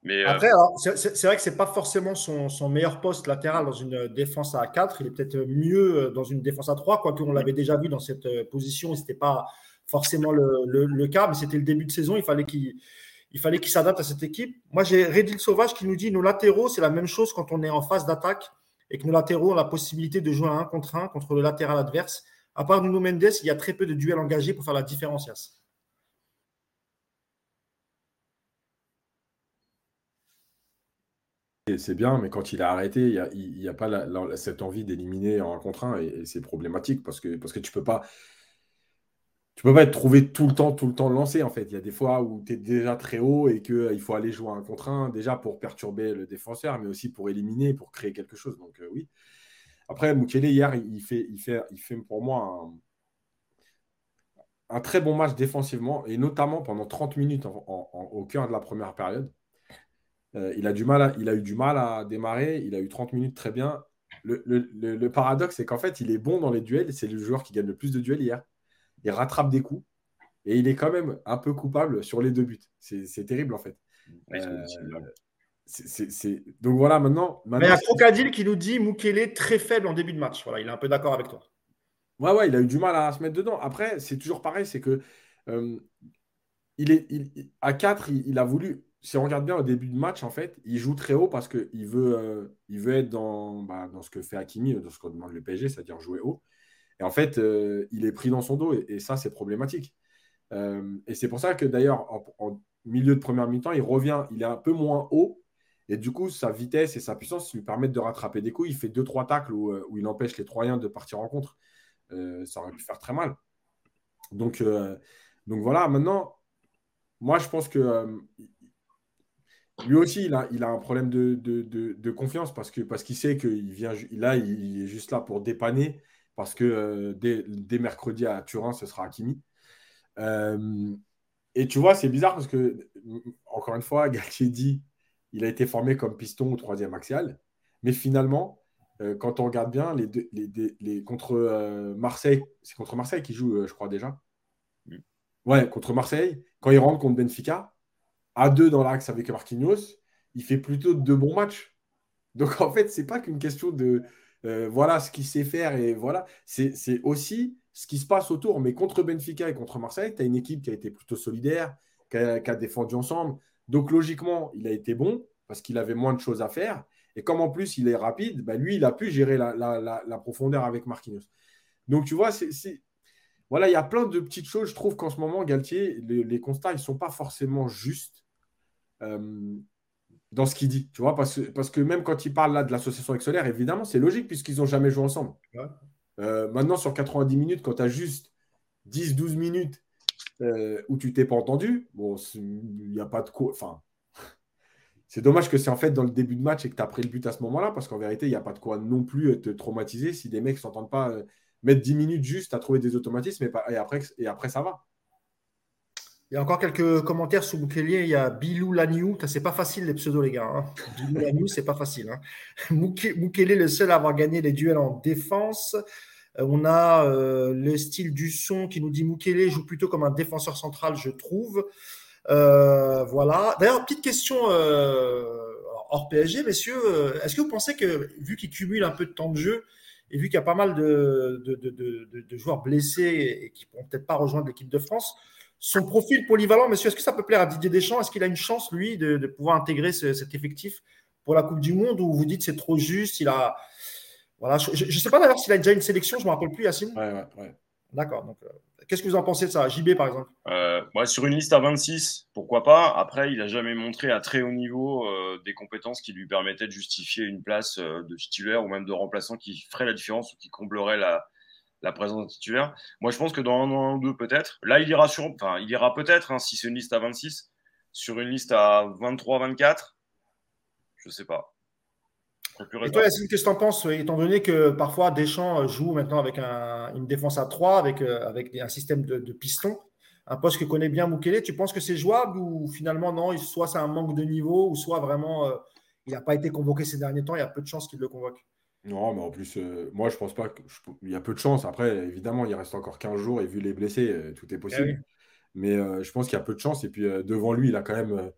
Mais, Après, c'est vrai que c'est pas forcément son, son, meilleur poste latéral dans une défense à 4. Il est peut-être mieux dans une défense à 3, quoique on l'avait déjà vu dans cette position et c'était pas forcément le, le, cas, mais c'était le début de saison. Il fallait qu'il il fallait qu'il s'adapte à cette équipe. Moi, j'ai Redil Sauvage qui nous dit nos latéraux, c'est la même chose quand on est en phase d'attaque et que nos latéraux ont la possibilité de jouer à un contre un contre le latéral adverse. À part Nuno Mendes, il y a très peu de duels engagés pour faire la différence. C'est bien, mais quand il a arrêté, il n'y a, pas cette envie d'éliminer en un contre un et, c'est problématique parce que, tu ne peux pas tu peux pas être trouvé tout le temps, tout le temps lancé en fait. Il y a des fois où tu es déjà très haut et qu'il euh, faut aller jouer un contre un, déjà pour perturber le défenseur, mais aussi pour éliminer, pour créer quelque chose. Donc euh, oui. Après, Mukele, hier, il fait pour moi un, très bon match défensivement, et notamment pendant 30 minutes au cœur de la première période. Euh, il, a du mal il a eu du mal à démarrer, il a eu 30 minutes très bien. Le, le paradoxe, c'est qu'en fait, il est bon dans les duels, c'est le joueur qui gagne le plus de duels hier il rattrape des coups et il est quand même un peu coupable sur les deux buts. C'est terrible en fait. Euh, donc voilà, maintenant. Mais il y a Crocadile qui nous dit Mukele très faible en début de match. Voilà, il est un peu d'accord avec toi. Ouais, ouais, il a eu du mal à se mettre dedans. Après, c'est toujours pareil, c'est que euh, il est, à 4, il, a voulu. Si on regarde bien au début de match, en fait, il joue très haut parce qu'il veut, euh, veut être dans, bah, dans ce que fait Hakimi, dans ce qu'on demande le PSG, c'est-à-dire jouer haut. Et en fait, euh, il est pris dans son dos et, ça, c'est problématique. Euh, et c'est pour ça que d'ailleurs, en, milieu de première mi-temps, il revient, il est un peu moins haut. Et du coup, sa vitesse et sa puissance lui permettent de rattraper des coups. Il fait deux, trois tacles où, euh, il empêche les Troyens de partir en contre. ça aurait pu faire très mal. Donc, donc voilà, maintenant, moi, je pense que lui aussi, il a, il a un problème de, de, confiance parce qu'il parce qu'il sait qu'il vient là, il est juste là pour dépanner parce que euh, dès, mercredi à Turin, ce sera Hakimi. Euh, et tu vois, c'est bizarre parce que, encore une fois, Galtier dit il a été formé comme piston au troisième axial. Mais finalement, euh, quand on regarde bien, les, les, contre Marseille, c'est contre Marseille qui joue, je crois déjà. Mm. Ouais, contre Marseille, quand il rentre contre Benfica, à deux dans l'axe avec Marquinhos, il fait plutôt deux bons matchs. Donc en fait, c'est pas qu'une question de, euh, voilà ce qu'il sait faire et voilà. C'est aussi ce qui se passe autour. Mais contre Benfica et contre Marseille, tu as une équipe qui a été plutôt solidaire, qui a, défendu ensemble. Donc logiquement, il a été bon parce qu'il avait moins de choses à faire. Et comme en plus il est rapide, bah, lui, il a pu gérer la, profondeur avec Marquinhos. Donc tu vois, voilà, il y a plein de petites choses. Je trouve qu'en ce moment, Galtier, les, constats, ils ne sont pas forcément justes. Euh, dans ce qu'il dit, tu vois, parce, parce que même quand il parle là de l'association avec Solaire, évidemment, c'est logique puisqu'ils n'ont jamais joué ensemble. Euh, maintenant, sur 90 minutes, quand tu as juste 10-12 minutes euh, où tu t'es pas entendu, bon, il n'y a pas de quoi. Enfin, c'est dommage que c'est en fait dans le début de match et que tu as pris le but à ce moment-là, parce qu'en vérité, il n'y a pas de quoi non plus te traumatiser si des mecs ne s'entendent pas. Euh, mettre 10 minutes juste à trouver des automatismes et, après, et après ça va. Il y a encore quelques commentaires sur Moukele. Il y a Bilou Laniou. C'est pas facile les pseudos, les gars. Hein. Bilou Laniou, c'est pas facile. Hein. Le seul à avoir gagné les duels en défense. Euh, on a euh, le style du son qui nous dit Moukele joue plutôt comme un défenseur central, je trouve. Euh, voilà. D'ailleurs, petite question hors PSG, messieurs. Est-ce que vous pensez que, vu qu'il cumule un peu de temps de jeu, et vu qu'il y a pas mal de, de joueurs blessés et qui ne pourront peut-être pas rejoindre l'équipe de France, son profil polyvalent, monsieur, est-ce que ça peut plaire à Didier Deschamps? Est-ce qu'il a une chance, lui, de, pouvoir intégrer cet effectif pour la Coupe du Monde ou vous dites c'est trop juste il a... voilà, Je ne sais pas d'ailleurs s'il a déjà une sélection, je ne me rappelle plus, Yacine. Ouais, ouais, D'accord. Donc, euh, qu'est-ce que vous en pensez de ça? JB, par exemple euh, Sur une liste à 26, pourquoi pas? Après, il n'a jamais montré à très haut niveau euh, des compétences qui lui permettaient de justifier une place de titulaire ou même de remplaçant qui ferait la différence ou qui comblerait la, la présence titulaire. Moi, je pense que dans un an ou deux, peut-être. Là, il ira sur, enfin, il ira peut-être, hein, si c'est une liste à 26, sur une liste à 23, 24. Je sais pas. Et toi, Yacine, qu'est-ce que tu en penses, étant donné que parfois Deschamps joue maintenant avec une défense à 3, avec, euh, avec un système de, piston un poste que connaît bien Mukele. Tu penses que c'est jouable ou finalement non, soit c'est un manque de niveau ou soit vraiment euh, il n'a pas été convoqué ces derniers temps, il y a peu de chances qu'il le convoque? Non, mais en plus, euh, moi je pense pas que. il y a peu de chances. Après, évidemment, il reste encore 15 jours et vu les blessés, euh, tout est possible. Eh mais je pense qu'il y a peu de chances. Et puis devant lui, il a quand même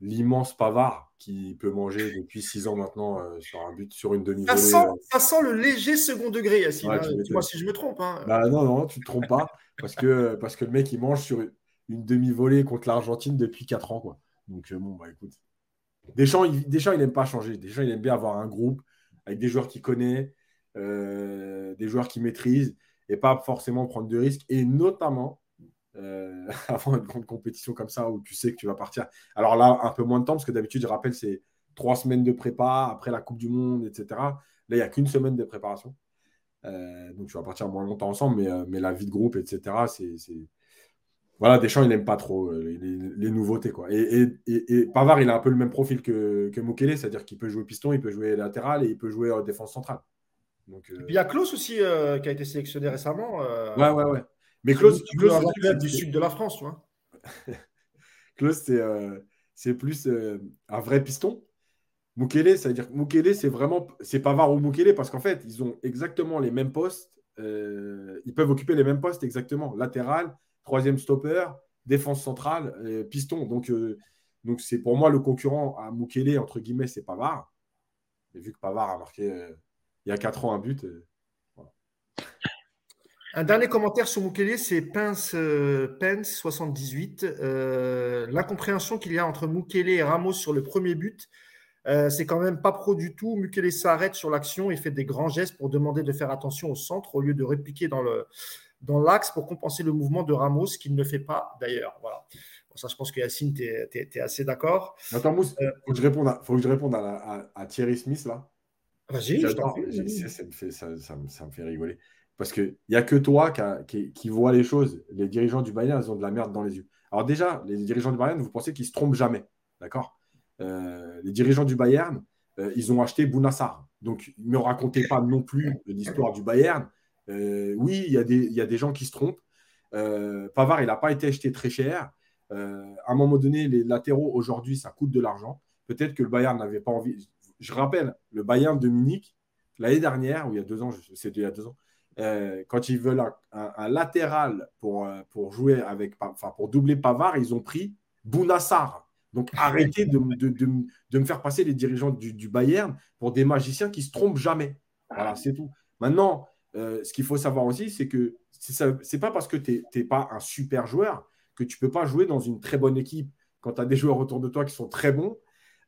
l'immense Pavard qui peut manger depuis 6 ans maintenant sur un but, sur une demi-volée. Ça, sent le léger second degré, Yacine. Hein. Dis-moi si je me trompe. Hein. Bah, non, non, tu te trompes pas. parce, que, parce que le mec, il mange sur une demi-volée contre l'Argentine depuis 4 ans. Quoi. Donc, bon, bah écoute. Deschamps, il, Deschamps, il n'aime pas changer. Deschamps, il aime bien avoir un groupe avec des joueurs qu'il connaît, euh, des joueurs qu'il maîtrise, et pas forcément prendre de risques, et notamment euh, avant une grande compétition comme ça où tu sais que tu vas partir. Alors là, un peu moins de temps, parce que d'habitude, je rappelle, c'est trois semaines de prépa après la Coupe du Monde, etc. Là, il n'y a qu'une semaine de préparation. Euh, donc, tu vas partir moins longtemps ensemble, mais, mais la vie de groupe, etc., c'est voilà, Deschamps, il n'aime pas trop euh, les, nouveautés. Quoi. Et, et, Pavard, il a un peu le même profil que, que Mukele, c'est-à-dire qu'il peut jouer piston, il peut jouer latéral et il peut jouer en défense centrale. Donc, euh, Et puis il y a Klaus aussi euh, qui a été sélectionné récemment. ouais, ouais, ouais. Mais Klaus, Klaus c'est du sud de la France, tu vois. Klaus, c'est plus un vrai piston. Mukele, c'est-à-dire Mukele, c'est vraiment c'est Pavard ou Mukele parce qu'en fait, ils ont exactement les mêmes postes. ils peuvent occuper les mêmes postes exactement, latéral, troisième stopper, défense centrale, piston. Donc, euh, donc c'est pour moi le concurrent à Mukele, entre guillemets, c'est Pavard. Et vu que Pavard a marqué euh, il y a 4 ans un but. Euh, un dernier commentaire sur Mukele, c'est Pence, 78. L'incompréhension qu'il y a entre Mukele et Ramos sur le premier but, c'est quand même pas pro du tout. Mukele s'arrête sur l'action et fait des grands gestes pour demander de faire attention au centre au lieu de répliquer dans le, dans l'axe pour compenser le mouvement de Ramos, qu'il ne fait pas d'ailleurs. Voilà. ça, je pense que Yacine, tu es, assez d'accord. Attends, Mousse, il euh, faut que je réponde, à, faut que je réponde à, Thierry Smith, là. Vas-y, je ça, me fait, ça, ça, me fait rigoler. Parce qu'il n'y a que toi qui, qui, vois les choses. Les dirigeants du Bayern, ils ont de la merde dans les yeux. Alors déjà, les dirigeants du Bayern, vous pensez qu'ils ne se trompent jamais. D'accord? Euh, Les dirigeants du Bayern, euh, ils ont acheté Bounassar. Donc, ne me racontez pas non plus l'histoire du Bayern. Euh, oui, il y, a des, y, a des gens qui se trompent. Euh, Pavard, il n'a pas été acheté très cher. Euh, à un moment donné, les latéraux, aujourd'hui, ça coûte de l'argent. Peut-être que le Bayern n'avait pas envie. Je rappelle, le Bayern de Munich, l'année dernière, ou il y a deux ans, c'était il y a deux ans, quand ils veulent un, latéral pour, pour jouer avec, enfin, pour doubler Pavard, ils ont pris Bounassar. Donc arrêtez de, de, de, me faire passer les dirigeants du, du, Bayern pour des magiciens qui se trompent jamais. Voilà, c'est tout. Maintenant, euh, ce qu'il faut savoir aussi, c'est que ce n'est pas parce que tu n'es pas un super joueur que tu ne peux pas jouer dans une très bonne équipe quand tu as des joueurs autour de toi qui sont très bons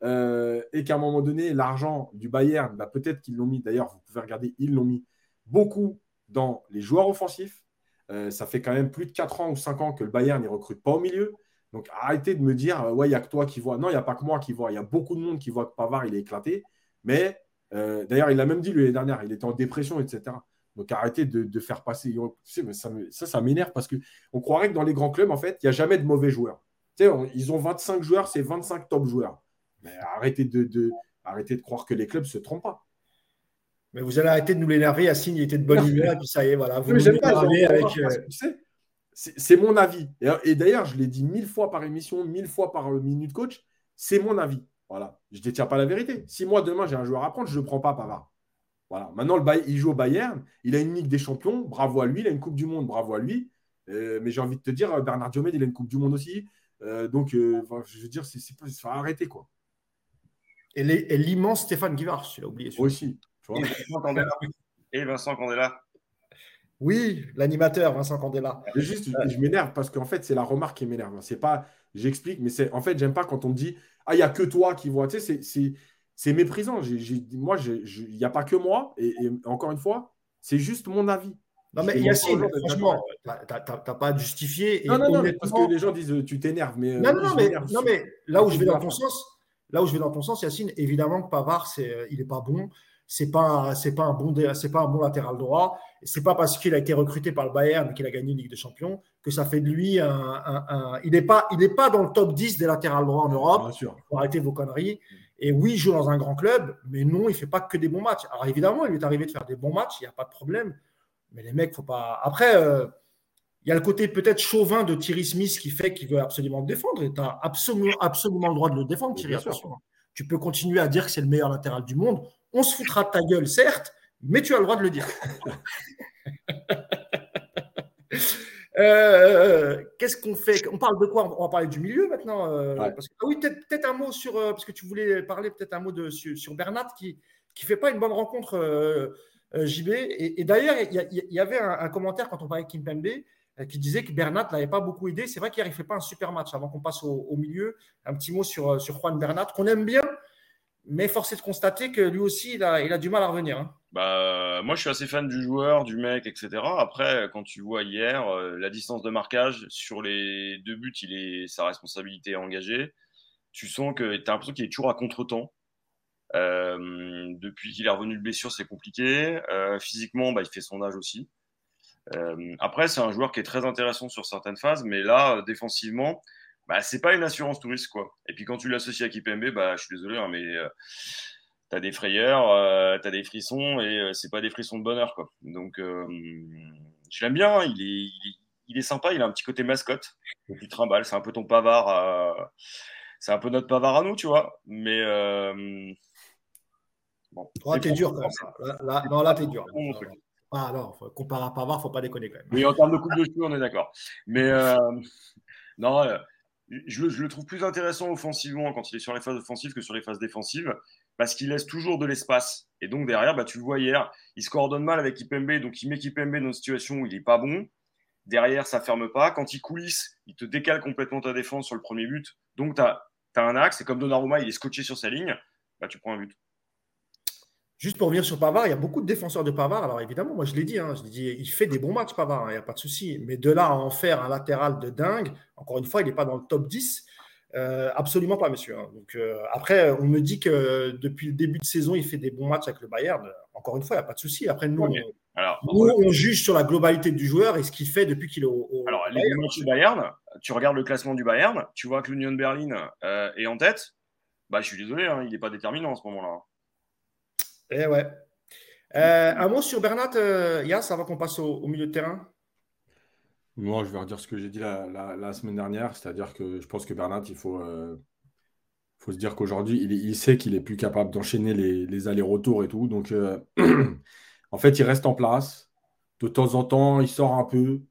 euh, et qu'à un moment donné, l'argent du Bayern, bah, peut-être qu'ils l'ont mis, d'ailleurs, vous pouvez regarder, ils l'ont mis beaucoup dans les joueurs offensifs. Euh, ça fait quand même plus de 4 ans ou 5 ans que le Bayern ne recrute pas au milieu. Donc arrêtez de me dire, ouais, il n'y a que toi qui vois. Non, il n'y a pas que moi qui vois. Il y a beaucoup de monde qui voit que Pavard, il est éclaté. Mais d'ailleurs, il l'a même dit l'année dernière, il était en dépression, etc. Donc arrêtez de, faire passer. Ça, ça, m'énerve parce qu'on croirait que dans les grands clubs, en fait, il n'y a jamais de mauvais joueurs. ils ont 25 joueurs, c'est 25 top joueurs. Mais arrêtez de, de, arrêtez de croire que les clubs ne se trompent pas. Mais vous allez arrêter de nous l'énerver. Signe, il était de bonne humeur, et puis ça y est, voilà. Vous avec. Euh, c'est mon avis. Et, d'ailleurs, je l'ai dit mille fois par émission, mille fois par euh, minute coach, c'est mon avis. Voilà. Je ne détiens pas la vérité. Si moi, demain, j'ai un joueur à prendre, je ne le prends pas, Pavard. Voilà. Maintenant, le il joue au Bayern. Il a une Ligue des Champions. Bravo à lui. Il a une Coupe du Monde. Bravo à lui. Euh, mais j'ai envie de te dire, Bernard Diomède, il a une Coupe du Monde aussi. Euh, donc, euh, je veux dire, c'est pas faut arrêter quoi. Et l'immense Stéphane Guivard, tu l'as oublié. Aussi. Et Vincent Candela. Oui, l'animateur Vincent Candela. juste, je m'énerve parce qu'en fait, c'est la remarque qui m'énerve. C'est pas, j'explique, mais c'est en fait, j'aime pas quand on me dit, ah, il n'y a que toi qui vois. Tu sais, c'est c'est méprisant. moi, il n'y a pas que moi. Et, encore une fois, c'est juste mon avis. Non, mais Yacine, franchement, tu n'as pas à justifier. non, non, non, parce que les gens disent tu t'énerves. Mais, non, non, mais, non, mais là où je vais dans ton sens, là où je vais dans ton sens, Yacine, évidemment que Pavard, euh, il n'est pas bon. C'est pas, c'est pas un bon, c'est pas un bon latéral droit. C'est pas parce qu'il a été recruté par le Bayern qu'il a gagné une Ligue des Champions que ça fait de lui un. il n'est pas, il pas dans le top 10 des latérales droits en Europe. Bien sûr. Pour arrêter vos conneries. Et oui, il joue dans un grand club, mais non, il ne fait pas que des bons matchs. Alors évidemment, il lui est arrivé de faire des bons matchs, il n'y a pas de problème. Mais les mecs, faut pas. Après, euh, il y a le côté peut-être chauvin de Thierry Smith qui fait qu'il veut absolument le défendre. Et tu as absolument, absolument le droit de le défendre, Thierry. Attention. Tu peux continuer à dire que c'est le meilleur latéral du monde. On se foutra de ta gueule, certes, mais tu as le droit de le dire. Euh, qu'est-ce qu'on fait? On parle de quoi? On va parler du milieu maintenant. Euh, ah oui, peut-être un mot sur. Euh, parce que tu voulais parler peut-être un mot de, sur, Bernat qui ne fait pas une bonne rencontre, JB. Et, d'ailleurs, il y, avait un, commentaire quand on parlait de Kimpembe qui disait que Bernat n'avait pas beaucoup aidé. C'est vrai qu'il n'avait fait pas un super match. Avant qu'on passe au, milieu, un petit mot sur, sur Juan Bernat, qu'on aime bien, mais force est de constater que lui aussi, il a, du mal à revenir. Hein. Bah, moi, je suis assez fan du joueur, du mec, etc. Après, quand tu vois hier, euh, la distance de marquage sur les deux buts, il est sa responsabilité engagée. Tu sens que tu as l'impression qu'il est toujours à contre-temps. Euh, depuis qu'il est revenu de blessure, c'est compliqué. Euh, physiquement, bah, il fait son âge aussi. après, c'est un joueur qui est très intéressant sur certaines phases, mais là, défensivement, bah, c'est pas une assurance touriste, quoi. Et puis quand tu l'associes à Kipembe, bah, je suis désolé, hein, mais euh, tu as des frayeurs, euh, tu as des frissons, et euh, c'est pas des frissons de bonheur, quoi. Donc, je l'aime bien, il est, il est, sympa, il a un petit côté mascotte, il trimballe, c'est un peu ton pavard, c'est un peu notre pavard à nous, tu vois. Mais. Bon, oh, t'es dur quand même. Là, non, là, t'es dur. Ah non, comparé à Pavard, faut pas déconner quand même. Oui, en termes de coupe de cheveux, on est d'accord. Mais non, je, le trouve plus intéressant offensivement quand il est sur les phases offensives que sur les phases défensives, parce qu'il laisse toujours de l'espace. Et donc derrière, bah, tu le vois hier, il se coordonne mal avec Ipembe, donc il met Ipembe dans une situation où il n'est pas bon. Derrière, ça ferme pas. Quand il coulisse, il te décale complètement ta défense sur le premier but. Donc tu as, un axe, et comme Donnarumma, il est scotché sur sa ligne, bah, tu prends un but. Juste pour revenir sur Pavard, il y a beaucoup de défenseurs de Pavard. Alors évidemment, moi je l'ai dit, hein, je dit, il fait des bons matchs Pavard, hein, il n'y a pas de souci. Mais de là à en faire un latéral de dingue, encore une fois, il n'est pas dans le top 10. Euh, absolument pas, monsieur. Hein. Donc, euh, après, on me dit que depuis le début de saison, il fait des bons matchs avec le Bayern. Encore une fois, il n'y a pas de souci. Après, nous, on, juge sur la globalité du joueur et ce qu'il fait depuis qu'il est au, Alors, les matchs du Bayern, tu regardes le classement du Bayern, tu vois que l'Union de Berlin euh, est en tête. Bah, je suis désolé, il n'est pas déterminant en ce moment-là. Eh ouais. Euh, un mot sur Bernat, euh, Yass, avant qu'on passe au, milieu de terrain? Moi, je vais redire ce que j'ai dit la, semaine dernière, c'est-à-dire que je pense que Bernat, il faut, euh, faut se dire qu'aujourd'hui, il, sait qu'il est plus capable d'enchaîner les, allers-retours et tout. Donc, en fait, il reste en place. De temps en temps, il sort un peu.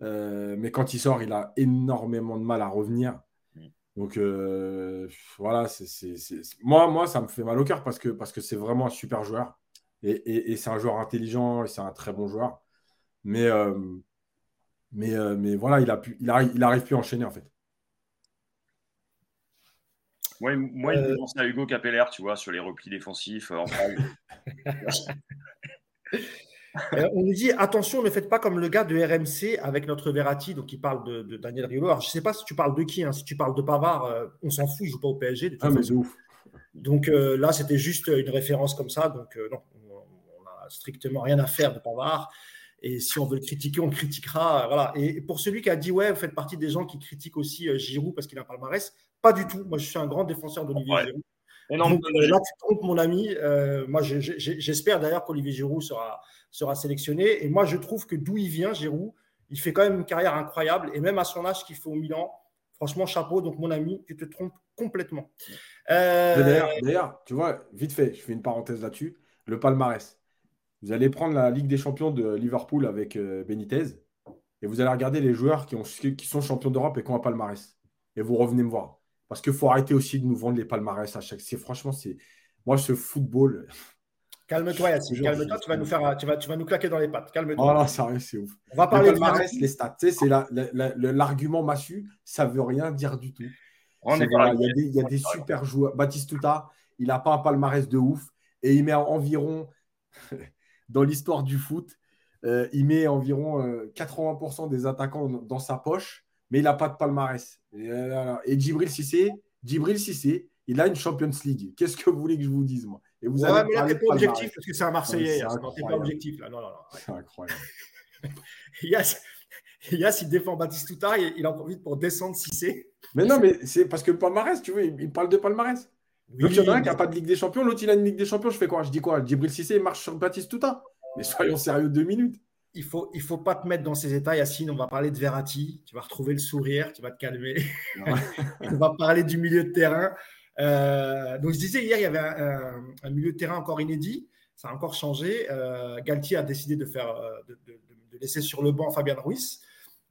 mais quand il sort, il a énormément de mal à revenir. Donc euh, voilà, c'est, Moi, moi, ça me fait mal au cœur parce que parce que c'est vraiment un super joueur. Et, c'est un joueur intelligent et c'est un très bon joueur. Mais, euh, mais, euh, mais voilà, il, a pu, il, arrive, il arrive plus à enchaîner en fait. moi, il me pense à Hugo Capeller, tu vois, sur les replis défensifs en Euh, on nous dit attention, ne faites pas comme le gars de RMC avec notre Verratti, donc il parle de, Daniel Riolo. Alors, je ne sais pas si tu parles de qui, hein. si tu parles de Pavard, euh, on s'en fout, il ne joue pas au PSG. ah, mais ouf. Donc euh, là, c'était juste une référence comme ça. Donc non, on n'a strictement rien à faire de Pavard. Et si on veut le critiquer, on le critiquera. Voilà. Et pour celui qui a dit ouais, vous faites partie des gens qui critiquent aussi Giroud parce qu'il a un palmarès, pas du tout. Moi, je suis un grand défenseur d'Olivier Giroud. Donc, là, tu trompes mon ami. moi, j'espère d'ailleurs qu'Olivier Giroud sera sera sélectionné. Et moi, je trouve que d'où il vient, Giroud, il fait quand même une carrière incroyable. Et même à son âge qu'il fait au Milan, franchement, chapeau. Donc, mon ami, tu te trompes complètement. Euh, d'ailleurs, tu vois, vite fait, je fais une parenthèse là-dessus. Le palmarès. Vous allez prendre la Ligue des champions de Liverpool avec euh, Benitez et vous allez regarder les joueurs qui, ont, qui sont champions d'Europe et qui ont un palmarès. Et vous revenez me voir. Parce qu'il faut arrêter aussi de nous vendre les palmarès à chaque. C'est franchement, c'est moi ce football. Calme-toi, Yassine. Calme-toi, tu vas nous faire, tu vas, tu vas nous claquer dans les pattes. Calme-toi. Oh là, sérieux, c'est ouf. On va parler de les stats. Tu sais, c'est l'argument massu, ça veut rien dire du tout. il y a des, il y a des super joueurs. Baptiste Touta, il n'a pas un palmarès de ouf et il met environ, dans l'histoire du foot, euh, il met environ 80% euh, des attaquants dans sa poche, mais il n'a pas de palmarès. Et, euh, et Djibril Cissé, Djibril Cissé, il a une Champions League. Qu'est-ce que vous voulez que je vous dise, moi? Et vous ouais, mais là, t'es pas objectif parce que c'est un Marseillais. Tu n'es pas objectif, là. Non, non, non. C'est incroyable. Yass, Yass, il défend Batistuta, il, il en profite pour descendre c'est. Mais non, mais c'est parce que palmarès, tu veux, il, parle de palmarès. Oui, Donc, il y en a un qui n'a pas de Ligue des Champions, l'autre, il a une Ligue des Champions. Je fais quoi? Je dis quoi? Djibril Cissé, il marche sur Batistuta. Mais soyons sérieux deux minutes. il faut, il faut pas te mettre dans ces états, Yacine. On va parler de Verratti. Tu vas retrouver le sourire, tu vas te calmer. on va parler du milieu de terrain. Euh, donc, je disais, hier, il y avait un, milieu de terrain encore inédit. Ça a encore changé. Euh, Galtier a décidé de, faire, euh, de, laisser sur le banc Fabien Ruiz.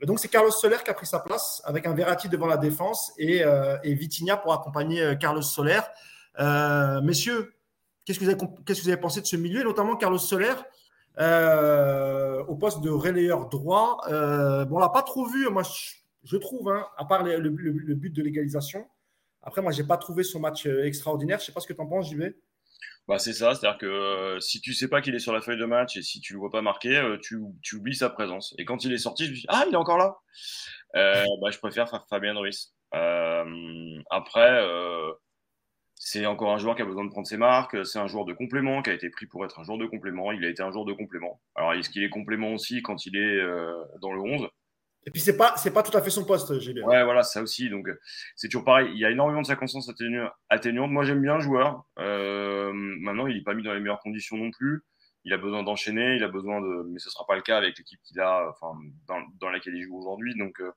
Donc, c'est Carlos Soler qui a pris sa place avec un Verratti devant la défense et, et Vitinha pour accompagner Carlos Soler. messieurs, qu'est-ce que, vous avez, pensé de ce milieu, notamment Carlos Soler euh, au poste de relayeur droit. Euh, bon, on l'a pas trop vu, moi, je, trouve, hein, à part le, but de l'égalisation. Après, moi, j'ai pas trouvé son match euh, extraordinaire. Je sais pas ce que tu en penses, JB. Bah, c'est ça, c'est-à-dire que si tu sais pas qu'il est sur la feuille de match et si tu le vois pas marqué, tu, tu, oublies sa présence. Et quand il est sorti, je me dis Ah, il est encore là bah, Je préfère Fabien Ruiz. après, c'est encore un joueur qui a besoin de prendre ses marques. C'est un joueur de complément qui a été pris pour être un joueur de complément. Il a été un joueur de complément. Alors, est-ce qu'il est complément aussi quand il est euh, dans le 11 Et puis, c'est pas, c'est pas tout à fait son poste, bien. Ouais, voilà, ça aussi. Donc, c'est toujours pareil. Il y a énormément de circonstances atténuantes. Moi, j'aime bien le joueur. Euh, maintenant, il n'est pas mis dans les meilleures conditions non plus. Il a besoin d'enchaîner. Il a besoin de. Mais ce ne sera pas le cas avec l'équipe qu'il a, enfin, dans, dans laquelle il joue aujourd'hui. Donc, euh,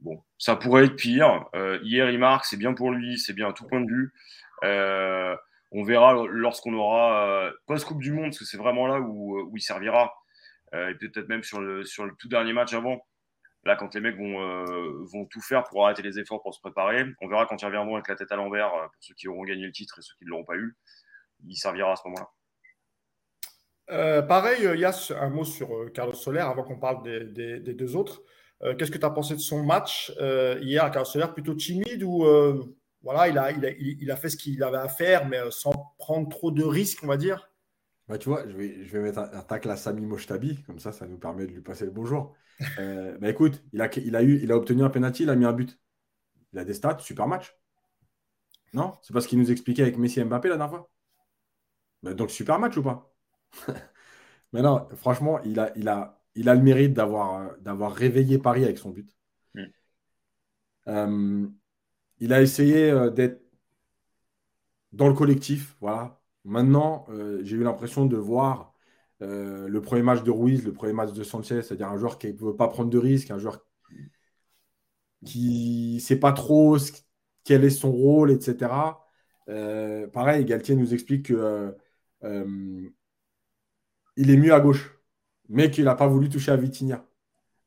Bon, ça pourrait être pire. Euh, hier, il marque, c'est bien pour lui, c'est bien à tout point de vue. Euh, on verra lorsqu'on aura euh, post-Coupe du Monde, parce que c'est vraiment là où, où il servira. et peut-être même sur le, sur le tout dernier match avant. Là, quand les mecs vont, vont tout faire pour arrêter les efforts pour se préparer, on verra quand ils reviendront avec la tête à l'envers, pour ceux qui auront gagné le titre et ceux qui ne l'auront pas eu, il servira à ce moment-là. pareil, Yass, un mot sur Carlos Soler avant qu'on parle des, deux autres. Euh, qu'est-ce que tu as pensé de son match euh, hier Carlos Plutôt timide ou euh, voilà, il a, il, a, fait ce qu'il avait à faire, mais sans prendre trop de risques, on va dire? Bah, Tu vois, je vais, je vais mettre un, tacle à Sami Moshtabi, comme ça, ça nous permet de lui passer le bonjour. bah, écoute, il a, il, a eu, il a obtenu un penalty, il a mis un but. Il a des stats, super match. Non? C'est pas ce qu'il nous expliquait avec Messi et Mbappé la dernière fois? Bah, Donc, super match ou pas? Mais non, franchement, il a, il a, il a le mérite d'avoir, euh, d'avoir réveillé Paris avec son but. Mm. Euh, il a essayé euh, d'être dans le collectif. Voilà. Maintenant, j'ai eu l'impression de voir le premier match de Ruiz, le premier match de Sanchez, c'est-à-dire un joueur qui ne veut pas prendre de risques, un joueur qui ne sait pas trop quel est son rôle, etc. pareil, Galtier nous explique qu'il il est mieux à gauche mais qu'il n'a pas voulu toucher à Vitinha.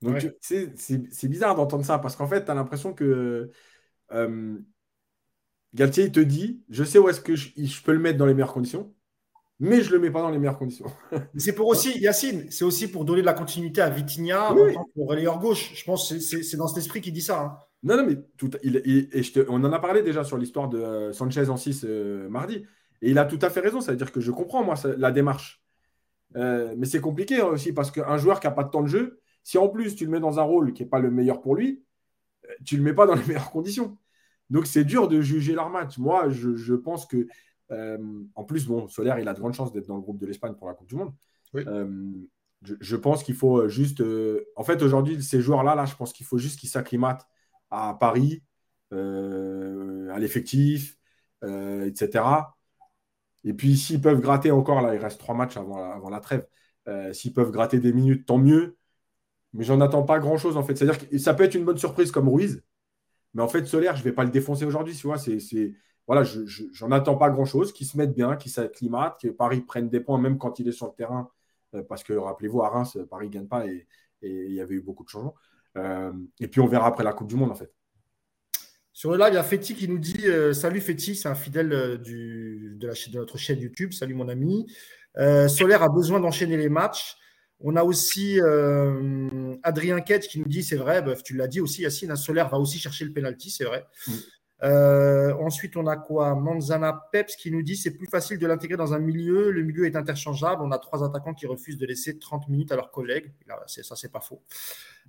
Donc, c'est bizarre d'entendre ça parce qu'en fait, tu as l'impression que euh, Galtier, il te dit Je sais où est-ce que je, peux le mettre dans les meilleures conditions, mais je ne le mets pas dans les meilleures conditions. c'est pour aussi, Yacine, c'est aussi pour donner de la continuité à Vitinha tant que relayeur gauche. Je pense que c'est dans cet esprit qu'il dit ça. Hein. Non, non, mais tout, il, et je on en a parlé déjà sur l'histoire de euh, Sanchez en 6 euh, mardi. Et il a tout à fait raison. Ça veut dire que je comprends, moi, la démarche. Euh, mais c'est compliqué hein, aussi parce qu'un joueur qui n'a pas de temps de jeu, si en plus tu le mets dans un rôle qui n'est pas le meilleur pour lui, tu ne le mets pas dans les meilleures conditions. Donc c'est dur de juger leur match. Moi, je, pense que, euh, en plus, bon, Solaire, il a de grandes chances d'être dans le groupe de l'Espagne pour la Coupe du Monde. je, pense qu'il faut juste. en fait, aujourd'hui, ces joueurs-là, là, je pense qu'il faut juste qu'ils s'acclimatent à Paris, à l'effectif, etc. Et puis, s'ils peuvent gratter encore, là, il reste trois matchs avant la, avant la trêve. Euh, s'ils peuvent gratter des minutes, tant mieux. Mais j'en attends pas grand-chose, en fait. C'est-à-dire que ça peut être une bonne surprise comme Ruiz. Mais en fait, Solaire, je ne vais pas le défoncer aujourd'hui. Tu vois, voilà, je, j'en attends pas grand-chose. Qu'il se mette bien, qu'il s'acclimate, que Paris prenne des points, même quand il est sur le terrain. Euh, parce que, rappelez-vous, à Reims, Paris ne gagne pas et, il y avait eu beaucoup de changements. Euh, et puis, on verra après la Coupe du Monde, en fait. Sur le live, il y a Feti qui nous dit euh, Salut Feti, c'est un fidèle de, de, notre chaîne YouTube. Salut mon ami. Solaire a besoin d'enchaîner les matchs. On a aussi euh, Adrien Ketch qui nous dit C'est vrai, tu l'as dit aussi, Yacine, Solaire va aussi chercher le penalty, c'est vrai. Mm. Euh, ensuite, on a quoi? Manzana Peps qui nous dit c'est plus facile de l'intégrer dans un milieu. Le milieu est interchangeable. On a trois attaquants qui refusent de laisser 30 minutes à leurs collègues. ça, c'est pas faux.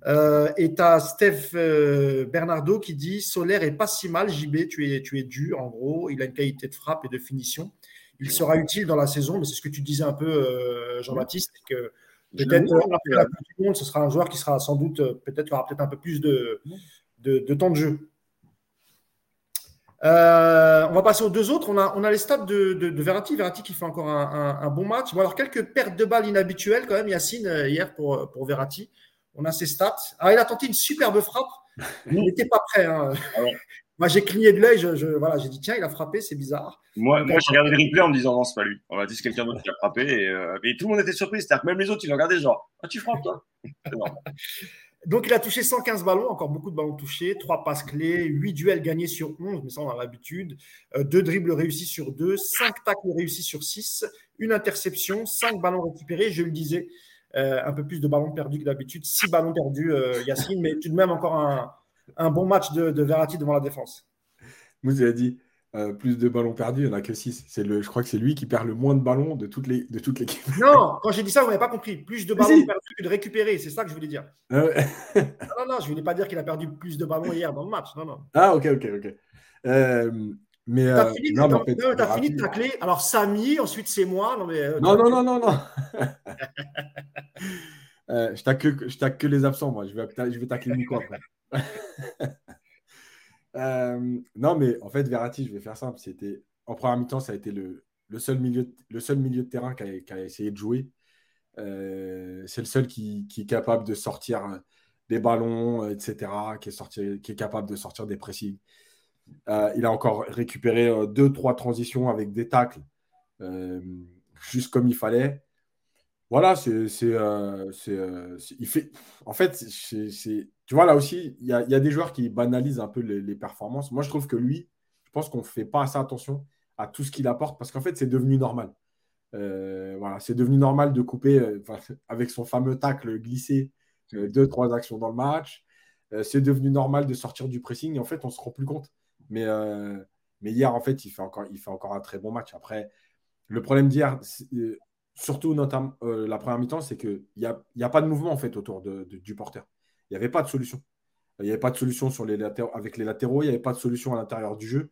Euh, et tu as Steph euh, Bernardo qui dit Solaire est pas si mal. JB, tu es, tu es dur. En gros, il a une qualité de frappe et de finition. Il sera utile dans la saison, mais c'est ce que tu disais un peu, Jean-Baptiste, que peut-être après la Coupe du Monde, ce sera un joueur qui sera sans doute, peut-être, aura peut-être un peu plus de, de temps de jeu. Euh, on va passer aux deux autres. On a, on a les stats de, de, Verratti. Verratti qui fait encore un, bon match. Bon, alors, quelques pertes de balles inhabituelles quand même, Yacine, euh, hier pour, pour Verratti. On a ses stats. Alors, il a tenté une superbe frappe. Il n'était pas prêt. Hein. Ah moi, j'ai cligné de l'œil. Je, voilà, j'ai dit, tiens, il a frappé, c'est bizarre. Moi, moi j'ai regardé le replay en me disant, non, c'est pas lui. On va dire, c'est quelqu'un d'autre qui a frappé. Et, euh, et, tout le monde était surpris. C'est-à-dire que même les autres, ils regardé, genre, ah, tu frappes, toi Donc, il a touché 115 ballons, encore beaucoup de ballons touchés, 3 passes clés, 8 duels gagnés sur 11, mais ça, on a l'habitude, 2 euh, dribbles réussis sur 2, 5 tacles réussis sur 6, une interception, 5 ballons récupérés, je le disais, euh, un peu plus de ballons perdus que d'habitude, 6 ballons perdus, euh, Yacine, mais tout de même encore un, bon match de, de Verratti devant la défense. Vous avez dit, euh, plus de ballons perdus, il n'y en a que 6. Le, je crois que c'est lui qui perd le moins de ballons de, toutes les, de toute l'équipe. Non, quand j'ai dit ça, vous n'avez pas compris. Plus de ballons perdus que de récupérer, c'est ça que je voulais dire. Ah non, non, je ne voulais pas dire qu'il a perdu plus de ballons hier dans le match. Non, non. Ah, ok, ok, ok. Euh, mais. Tu as, fini, de tacler. Alors, Samy, ensuite c'est moi. Non, mais, euh, non, non, non, non, non, je tacle que les absents, moi. Je vais, je vais tacler Nico après. Euh, non, mais en fait, Verratti, je vais faire simple. En première mi-temps, ça a été le, seul milieu, de terrain qui a, essayé de jouer. Euh, c'est le seul qui, est capable de sortir euh, des ballons, etc., qui est, sorti, capable de sortir des pressings. il a encore récupéré deux, trois transitions avec des tacles, juste comme il fallait. Voilà, c'est, il fait. En fait, c'est, tu vois, là aussi, il y a, des joueurs qui banalisent un peu les, performances. Moi, je trouve que lui, je pense qu'on ne fait pas assez attention à tout ce qu'il apporte parce qu'en fait, c'est devenu normal. Euh, voilà, c'est devenu normal de couper euh, avec son fameux tacle glissé euh, deux, trois actions dans le match. c'est devenu normal de sortir du pressing et en fait, on ne se rend plus compte. Mais, mais hier, en fait, il fait, encore, il fait encore un très bon match. Après, le problème d'hier, surtout notamment la première mi-temps, c'est qu'il n'y a, pas de mouvement en fait autour du porteur il n'y avait pas de solution. Il n'y avait pas de solution sur les avec les latéraux, il n'y avait pas de solution à l'intérieur du jeu.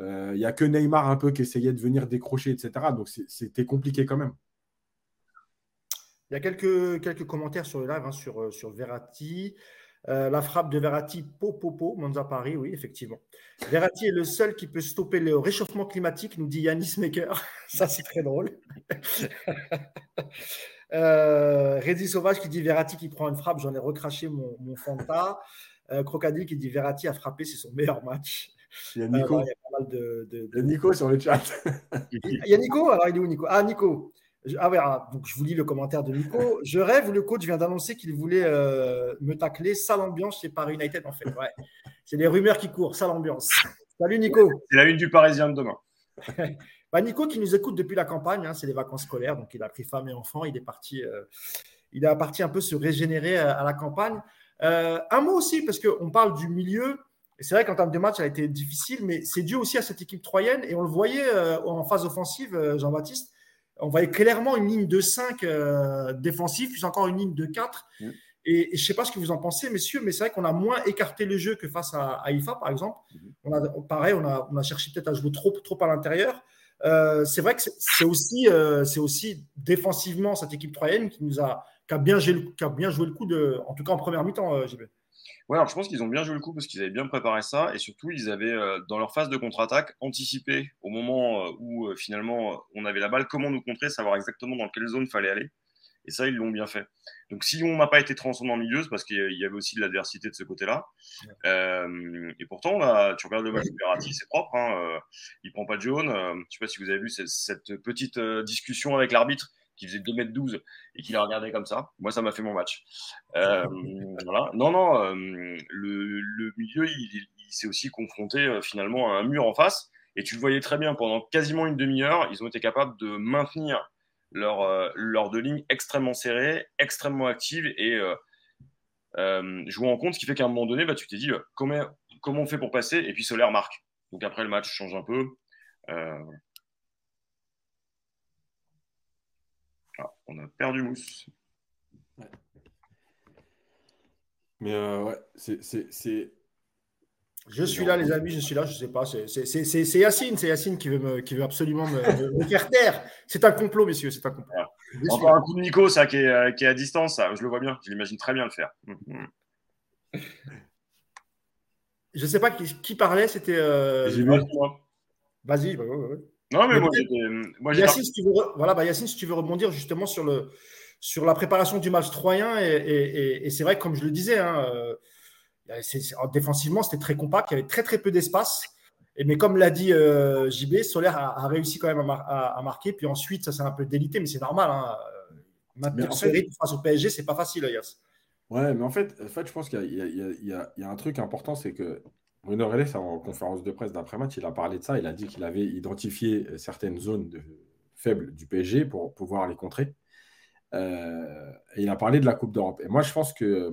Euh, il n'y a que Neymar un peu qui essayait de venir décrocher, etc. Donc c'était compliqué quand même. Il y a quelques, commentaires sur le live hein, euh, sur Verratti. Euh, la frappe de Verratti, Popopo, Monza Paris, oui, effectivement. Verratti est le seul qui peut stopper le réchauffement climatique, nous dit Yanis Maker. Ça, c'est très drôle. Euh, Sauvage qui dit Verratti qui prend une frappe, j'en ai recraché mon, mon Fanta. Euh, qui dit Verratti a frappé, c'est son meilleur match. Il y a Nico. Euh, il y a pas mal de, de, Il y a Nico sur le chat. il y a Nico Alors, il est où Nico? Ah, Nico. Ah ouais, ah, donc je vous lis le commentaire de Nico. Je rêve le coach vient d'annoncer qu'il voulait euh, me tacler. Sale ambiance chez Paris United, en fait. Ouais. C'est les rumeurs qui courent. Sale ambiance. Salut Nico. C'est la une du Parisien de demain. Bah, Nico qui nous écoute depuis la campagne, hein, c'est les vacances scolaires, donc il a pris femme et enfant, il est parti, euh, il est parti un peu se régénérer euh, à, la campagne. Euh, un mot aussi, parce qu'on parle du milieu, et c'est vrai qu'en termes de match, ça a été difficile, mais c'est dû aussi à cette équipe troyenne, et on le voyait en phase offensive, Jean-Baptiste, on voyait clairement une ligne de 5 défensif, puis encore une ligne de 4. Mm. Et, je ne sais pas ce que vous en pensez, messieurs, mais c'est vrai qu'on a moins écarté le jeu que face à, IFA, par exemple. Mm-hmm. On a, pareil, on a, on a cherché peut-être à jouer trop, trop à l'intérieur. Euh, c'est vrai que c'est aussi, euh, c'est aussi défensivement cette équipe troyenne qui nous a, qui a, bien, joué le, qui a bien joué le coup, de, en tout cas en première mi-temps, euh, JB. Ouais, alors je pense qu'ils ont bien joué le coup parce qu'ils avaient bien préparé ça et surtout ils avaient dans leur phase de contre-attaque anticipé au moment où finalement on avait la balle comment nous contrer, savoir exactement dans quelle zone il fallait aller. Et ça, ils l'ont bien fait. Donc, si on n'a pas été transcendant en milieu, c'est parce qu'il y avait aussi de l'adversité de ce côté-là. Euh, et pourtant, tu regardes le match de Verratti, c'est propre. Hein, euh, il prend pas de jaune. Euh, je ne sais pas si vous avez vu cette, petite discussion avec l'arbitre qui faisait 2m12 et qui l'a regardé comme ça. Moi, ça m'a fait mon match. voilà. Non, non, le, milieu, il, il s'est aussi confronté finalement à un mur en face. Et tu le voyais très bien, pendant quasiment une demi-heure, ils ont été capables de maintenir leur, euh, leur deux lignes extrêmement serrées, extrêmement actives et euh, euh, jouant en compte, ce qui fait qu'à un moment donné, bah, tu t'es dit comment, comment on fait pour passer? Et puis Solaire marque. Donc après, le match change un peu. Ah, on a perdu Mousse. Mais ouais, c'est je suis là, les amis, je suis là, je ne sais pas. C'est Yacine, c'est Yacine qui veut, qui veut absolument me, faire taire. C'est un complot, messieurs, c'est un complot. Encore un coup de Nico, ça, qui est, euh, qui est à distance, ça, je le vois bien, je l'imagine très bien le faire. je ne sais pas qui, parlait, c'était. Euh, Vas-y. Non, mais, moi, moi Yacine, si tu veux, voilà, bah, Yacine, si tu veux rebondir justement sur, le, sur la préparation du match troyen, et, c'est vrai, comme je le disais, hein, euh, défensivement, c'était très compact, il y avait très très peu d'espace. Mais comme l'a dit euh, JB, Solaire a, réussi quand même à, marquer. Puis ensuite, ça s'est un peu délité, mais c'est normal. Hein. Maintenir ce rythme face au PSG, c'est pas facile, Yass. Ouais, mais en fait, en fait je pense qu'il y, a un truc important, c'est que Bruno Reles, en conférence de presse d'après-match, il a parlé de ça. Il a dit qu'il avait identifié certaines zones faibles du PSG pour pouvoir les contrer. Euh, et il a parlé de la Coupe d'Europe. Et moi, je pense que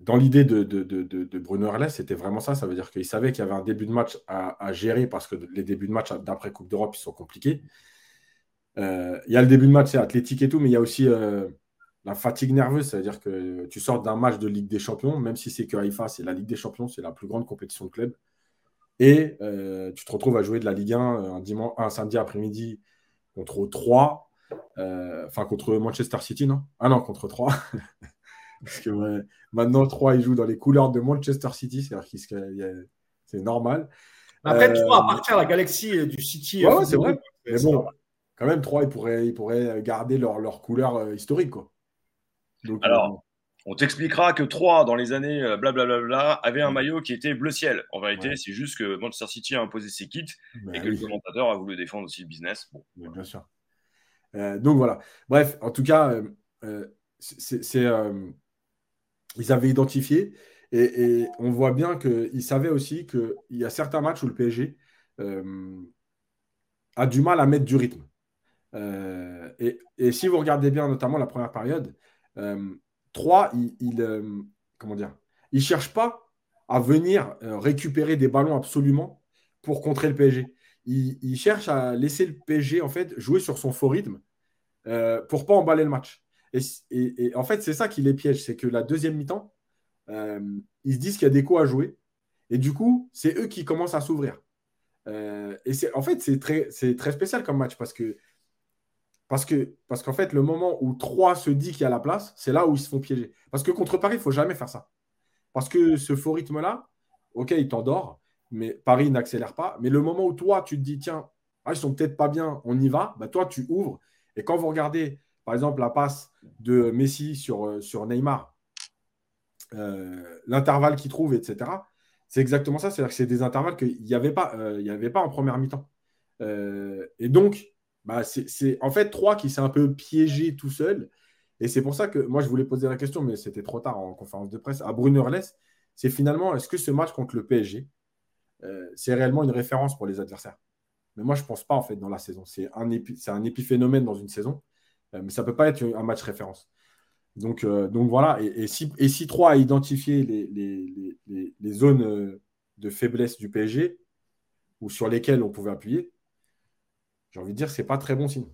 dans l'idée de, Bruno Herles, c'était vraiment ça. Ça veut dire qu'il savait qu'il y avait un début de match à, gérer parce que les débuts de match d'après Coupe d'Europe, ils sont compliqués. Euh, il y a le début de match, c'est athlétique et tout, mais il y a aussi euh, la fatigue nerveuse. C'est-à-dire que tu sors d'un match de Ligue des Champions, même si c'est que Haïfa, c'est la Ligue des Champions, c'est la plus grande compétition de club. Et euh, tu te retrouves à jouer de la Ligue 1 un, dimanche, un samedi après-midi contre 3, enfin contre Manchester City, non? Ah non, contre 3. Parce que maintenant, 3, il joue dans les couleurs de Manchester City, c'est-à-dire que c'est normal. Après, 3 euh, appartient à la galaxie du City. Ouais, c'est vrai. Mais bon, quand même, 3, ils pourraient, ils pourraient garder leur, leur couleur euh, historique. Quoi. Alors, euh, on t'expliquera que 3, dans les années blablabla, avait un maillot qui était bleu ciel. En vérité, c'est juste que Manchester City a imposé ses kits bah et que le commentateur a voulu défendre aussi le business. Bon, bien sûr. donc voilà. Bref, en tout cas, c'est ils avaient identifié. Et, on voit bien qu'ils savaient aussi qu'il y a certains matchs où le PSG euh, a du mal à mettre du rythme. Euh, et, si vous regardez bien, notamment la première période, 3, euh, il, comment dire, il cherche pas à venir récupérer des ballons absolument pour contrer le PSG. Il, il, cherche à laisser le PSG en fait jouer sur son faux rythme pour pas emballer le match. Et, en fait, c'est ça qui les piège, c'est que la deuxième mi-temps, euh, ils se disent qu'il y a des coups à jouer. Et du coup, c'est eux qui commencent à s'ouvrir. Euh, et c'est, en fait, c'est très, c'est très spécial comme match parce que parce que parce qu'en fait, le moment où 3 se dit qu'il y a la place, c'est là où ils se font piéger. Parce que contre Paris, il faut jamais faire ça. Parce que ce faux rythme-là, ok, il t'endort, mais Paris n'accélère pas. Mais le moment où toi, tu te dis, tiens, ah, ils sont peut-être pas bien, on y va, bah, toi, tu ouvres. Et quand vous regardez par exemple, la passe de Messi sur, euh, sur Neymar, euh, l'intervalle qu'il trouve, etc. C'est exactement ça. C'est-à-dire que c'est des intervalles qu'il n'y avait, pas, euh, avait pas en première mi-temps. et donc, bah, c'est en fait trois qui s'est un peu piégé tout seul. Et c'est pour ça que moi, je voulais poser la question, mais c'était trop tard en conférence de presse, à Bruno Orles. C'est finalement, est-ce que ce match contre le PSG, c'est réellement une référence pour les adversaires? Mais moi, je ne pense pas, en fait, dans la saison. C'est un, épiphénomène dans une saison. Euh, mais ça ne peut pas être un match référence. Donc, euh, donc voilà, et, si, et si 3 a identifié les, zones euh, de faiblesse du PSG ou sur lesquelles on pouvait appuyer, j'ai envie de dire que ce n'est pas très bon signe.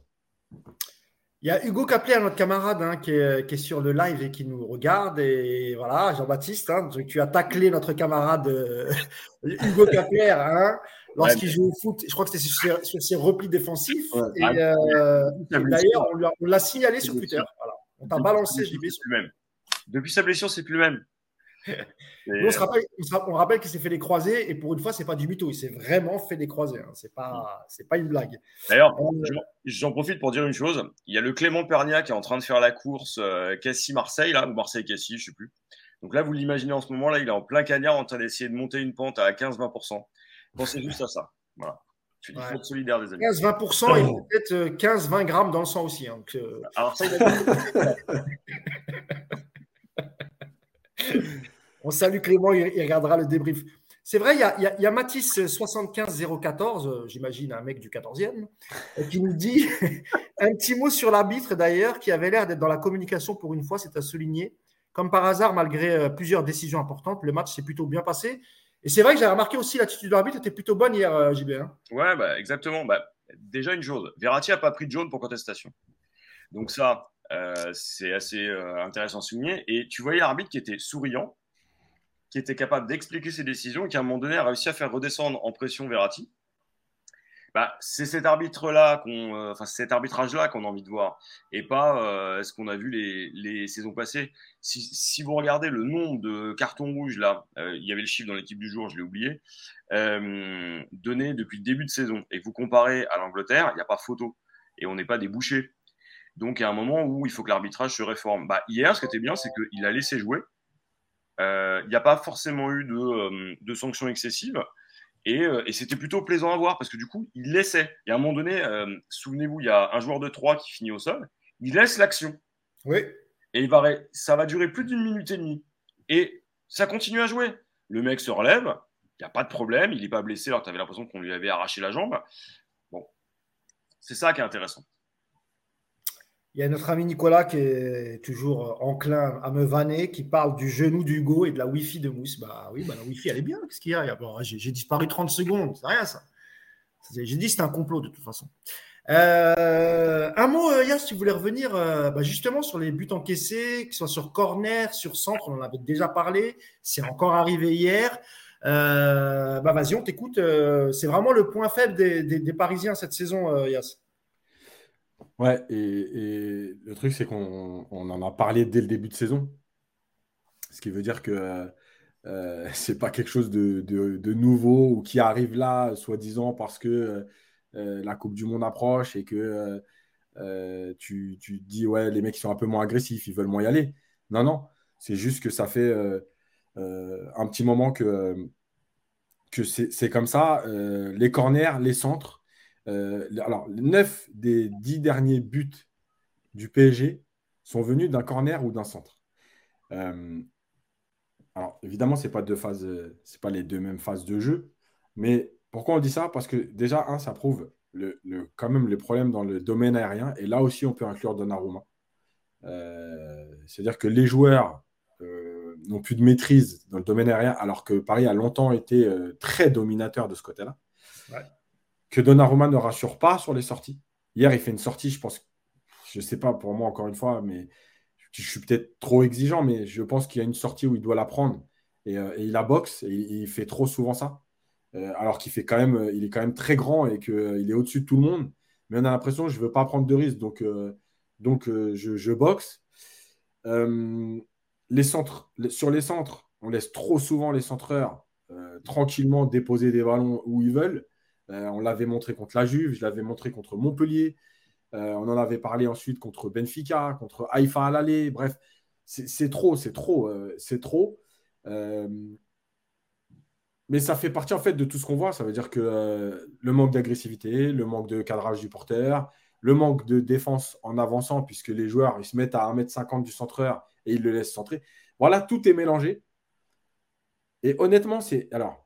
Il y a Hugo Capler, notre camarade, hein, qui, est, sur le live et qui nous regarde. Et voilà, Jean-Baptiste, hein, tu as taclé notre camarade Hugo Capler. Hein, lorsqu'il joue au foot. Je crois que c'était sur, ses replis défensifs. Et, euh, d'ailleurs, on, l'a signalé sur Twitter. On t'a balancé, JB. Même. Depuis sa blessure, c'est plus le même. on, se rappelle, on, rappelle qu'il s'est fait des croisés et pour une fois, c'est pas du mytho. Il s'est vraiment fait des croisés. Hein. C'est pas, c'est pas une blague. D'ailleurs, euh, j'en profite pour dire une chose. Il y a le Clément Pernia qui est en train de faire la course euh, Cassis-Marseille, là, ou Marseille-Cassis, je sais plus. Donc là, vous l'imaginez en ce moment, là, il est en plein cagnard en train d'essayer de monter une pente à 15-20%. Pensez juste à ça. Voilà. Je suis ouais. solidaire des amis. 15-20% et peut-être 15-20 euh, grammes dans le sang aussi. Hein, Alors ça, On salue Clément, il, regardera le débrief. C'est vrai, il y a, y a, Mathis 75014, euh, j'imagine un mec du 14e, euh, qui nous dit un petit mot sur l'arbitre d'ailleurs, qui avait l'air d'être dans la communication pour une fois, c'est à souligner. Comme par hasard, malgré plusieurs décisions importantes, le match s'est plutôt bien passé. Et c'est vrai que j'ai remarqué aussi l'attitude de l'arbitre était plutôt bonne hier, euh, JB. Hein. ouais, bah, exactement. Bah, déjà une chose, Verratti n'a pas pris de jaune pour contestation. Donc ça, euh, c'est assez euh, intéressant à souligner. Et tu voyais l'arbitre qui était souriant, qui était capable d'expliquer ses décisions, qui à un moment donné a réussi à faire redescendre en pression Verratti. bah, c'est cet arbitre-là, euh, enfin cet arbitrage-là qu'on a envie de voir, et pas euh, ce qu'on a vu les, les, saisons passées. Si, vous regardez le nombre de cartons rouges là, euh, il y avait le chiffre dans l'équipe du jour, je l'ai oublié, donné depuis le début de saison, et vous comparez à l'Angleterre, il n'y a pas photo, et on n'est pas débouché. Donc il y a un moment où il faut que l'arbitrage se réforme. Bah, hier, ce qui était bien, c'est qu'il a laissé jouer. Il n'y a pas forcément eu de, de sanctions excessives. Euh, et, c'était plutôt plaisant à voir parce que du coup, il laissait. Et à un moment donné, euh, souvenez-vous, il y a un joueur de 3 qui finit au sol. Il laisse l'action. Oui. Et il va, ça va durer plus d'une minute et demie. Et ça continue à jouer. Le mec se relève, il n'y a pas de problème, il n'est pas blessé alors tu avais l'impression qu'on lui avait arraché la jambe. Bon, c'est ça qui est intéressant. Il y a notre ami Nicolas qui est toujours enclin à me vanner, qui parle du genou d'Hugo et de la Wi-Fi de Mousse. Bah oui, bah la Wi-Fi, elle est bien. Qu'est-ce qu'il y a? J'ai disparu 30 secondes, c'est rien ça. J'ai dit c'est un complot de toute façon. Euh, un mot, euh, Yass, tu voulais revenir euh, bah, justement sur les buts encaissés, que ce soit sur corner, sur centre, on en avait déjà parlé, c'est encore arrivé hier. bah vas-y, on t'écoute. c'est vraiment le point faible des, des Parisiens cette saison, Yass. Ouais, et, le truc, c'est qu'on en a parlé dès le début de saison. Ce qui veut dire que euh, c'est pas quelque chose de, nouveau ou qui arrive là, soi-disant, parce que euh, la Coupe du Monde approche et que euh, tu, tu, dis, ouais, les mecs sont un peu moins agressifs, ils veulent moins y aller. Non, non, c'est juste que ça fait euh, un petit moment que, que c'est comme ça. les corners, les centres, euh, alors, 9 des 10 derniers buts du PSG sont venus d'un corner ou d'un centre. Euh, alors, évidemment, ce n'est pas, c'est pas les deux mêmes phases de jeu. Mais pourquoi on dit ça? Parce que déjà, ça prouve quand même les problèmes dans le domaine aérien. Et là aussi, on peut inclure Donnarumma. Euh, c'est-à-dire que les joueurs n'ont plus de maîtrise dans le domaine aérien, alors que Paris a longtemps été très dominateur de ce côté-là. Que Donnarumma ne rassure pas sur les sorties. Hier, il fait une sortie, je pense, je ne sais pas pour moi encore une fois, mais je suis peut-être trop exigeant, mais je pense qu'il y a une sortie où il doit la prendre. Et, euh, il a boxe et il fait trop souvent ça. Euh, alors qu'il fait quand même, il est quand même très grand et qu'il euh, est au-dessus de tout le monde. Mais on a l'impression je ne veux pas prendre de risques, donc, je, boxe. sur les centres, on laisse trop souvent les centreurs tranquillement déposer des ballons où ils veulent. Euh, on l'avait montré contre la Juve, je l'avais montré contre Montpellier. Euh, on en avait parlé ensuite contre Benfica, contre Haïfa à l'aller. Bref, c'est trop, c'est trop, euh, c'est trop. mais ça fait partie en fait de tout ce qu'on voit. Ça veut dire que le manque d'agressivité, le manque de cadrage du porteur, le manque de défense en avançant, puisque les joueurs ils se mettent à 1m50 du centreur et ils le laissent centrer. Voilà, tout est mélangé. Et honnêtement, c'est. Alors,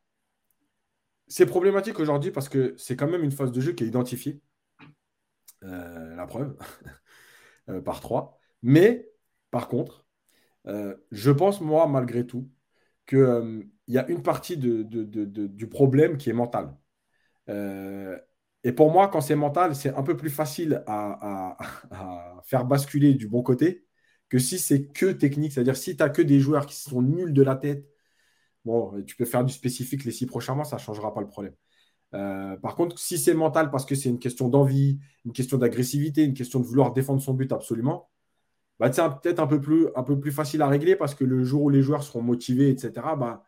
c'est problématique aujourd'hui parce que c'est quand même une phase de jeu qui est identifiée. Euh, la preuve, euh, par trois. Mais, par contre, euh, je pense, moi, malgré tout, qu'il y a une partie du problème qui est mental. et pour moi, quand c'est mental, c'est un peu plus facile à, faire basculer du bon côté que si c'est que technique. C'est-à-dire, si tu n'as que des joueurs qui sont nuls de la tête, Bon, tu peux faire du spécifique les six prochains mois, ça ne changera pas le problème. Euh, par contre, si c'est mental parce que c'est une question d'envie, une question d'agressivité, une question de vouloir défendre son but absolument, bah, c'est peut-être un, peu plus, facile à régler parce que le jour où les joueurs seront motivés, etc., bah,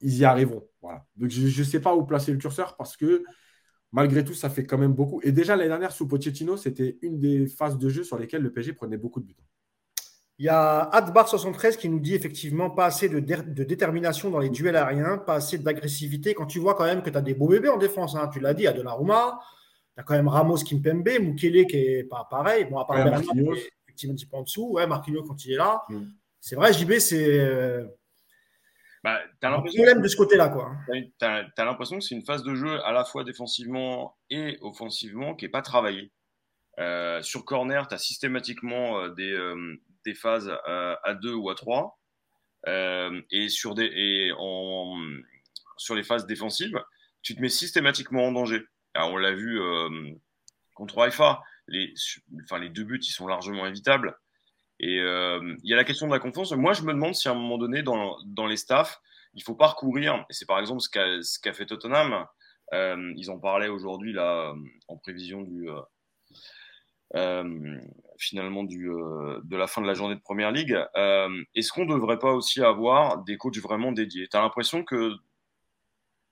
ils y arriveront. Voilà. Donc, je ne sais pas où placer le curseur parce que malgré tout, ça fait quand même beaucoup. Et déjà, l'année dernière, sous Pochettino, c'était une des phases de jeu sur lesquelles le PSG prenait beaucoup de buts. Il y a Adbar73 qui nous dit effectivement pas assez de, détermination dans les duels aériens, pas assez d'agressivité. Quand tu vois quand même que tu as des beaux bébés en défense, hein, tu l'as dit, à Donnarumma, tu as quand même Ramos Kimpembe, Mukele qui est pas pareil. Bon, à part ouais, Bernard, effectivement un petit peu en dessous. Ouais, Marquinhos quand il est là. Mm. C'est vrai, JB, c'est. Euh, bah, as un problème de ce côté-là. quoi. Tu as, l'impression que c'est une phase de jeu à la fois défensivement et offensivement qui n'est pas travaillée. Euh, sur corner, tu as systématiquement euh, phases à, deux ou à trois. Euh, et sur, des, et en, sur les phases défensives, tu te mets systématiquement en danger. on l'a vu euh, contre Haïfa, les, enfin, les deux buts, ils sont largement évitables. Et euh, il y a la question de la confiance. Moi, je me demande si à un moment donné, dans, dans les staffs, il faut pas recourir, et c'est par exemple ce qu'a fait Tottenham, ils en parlaient aujourd'hui là en prévision du finalement du, de la fin de la journée de première ligue. Est-ce qu'on ne devrait pas aussi avoir des coachs vraiment dédiés? Tu as l'impression que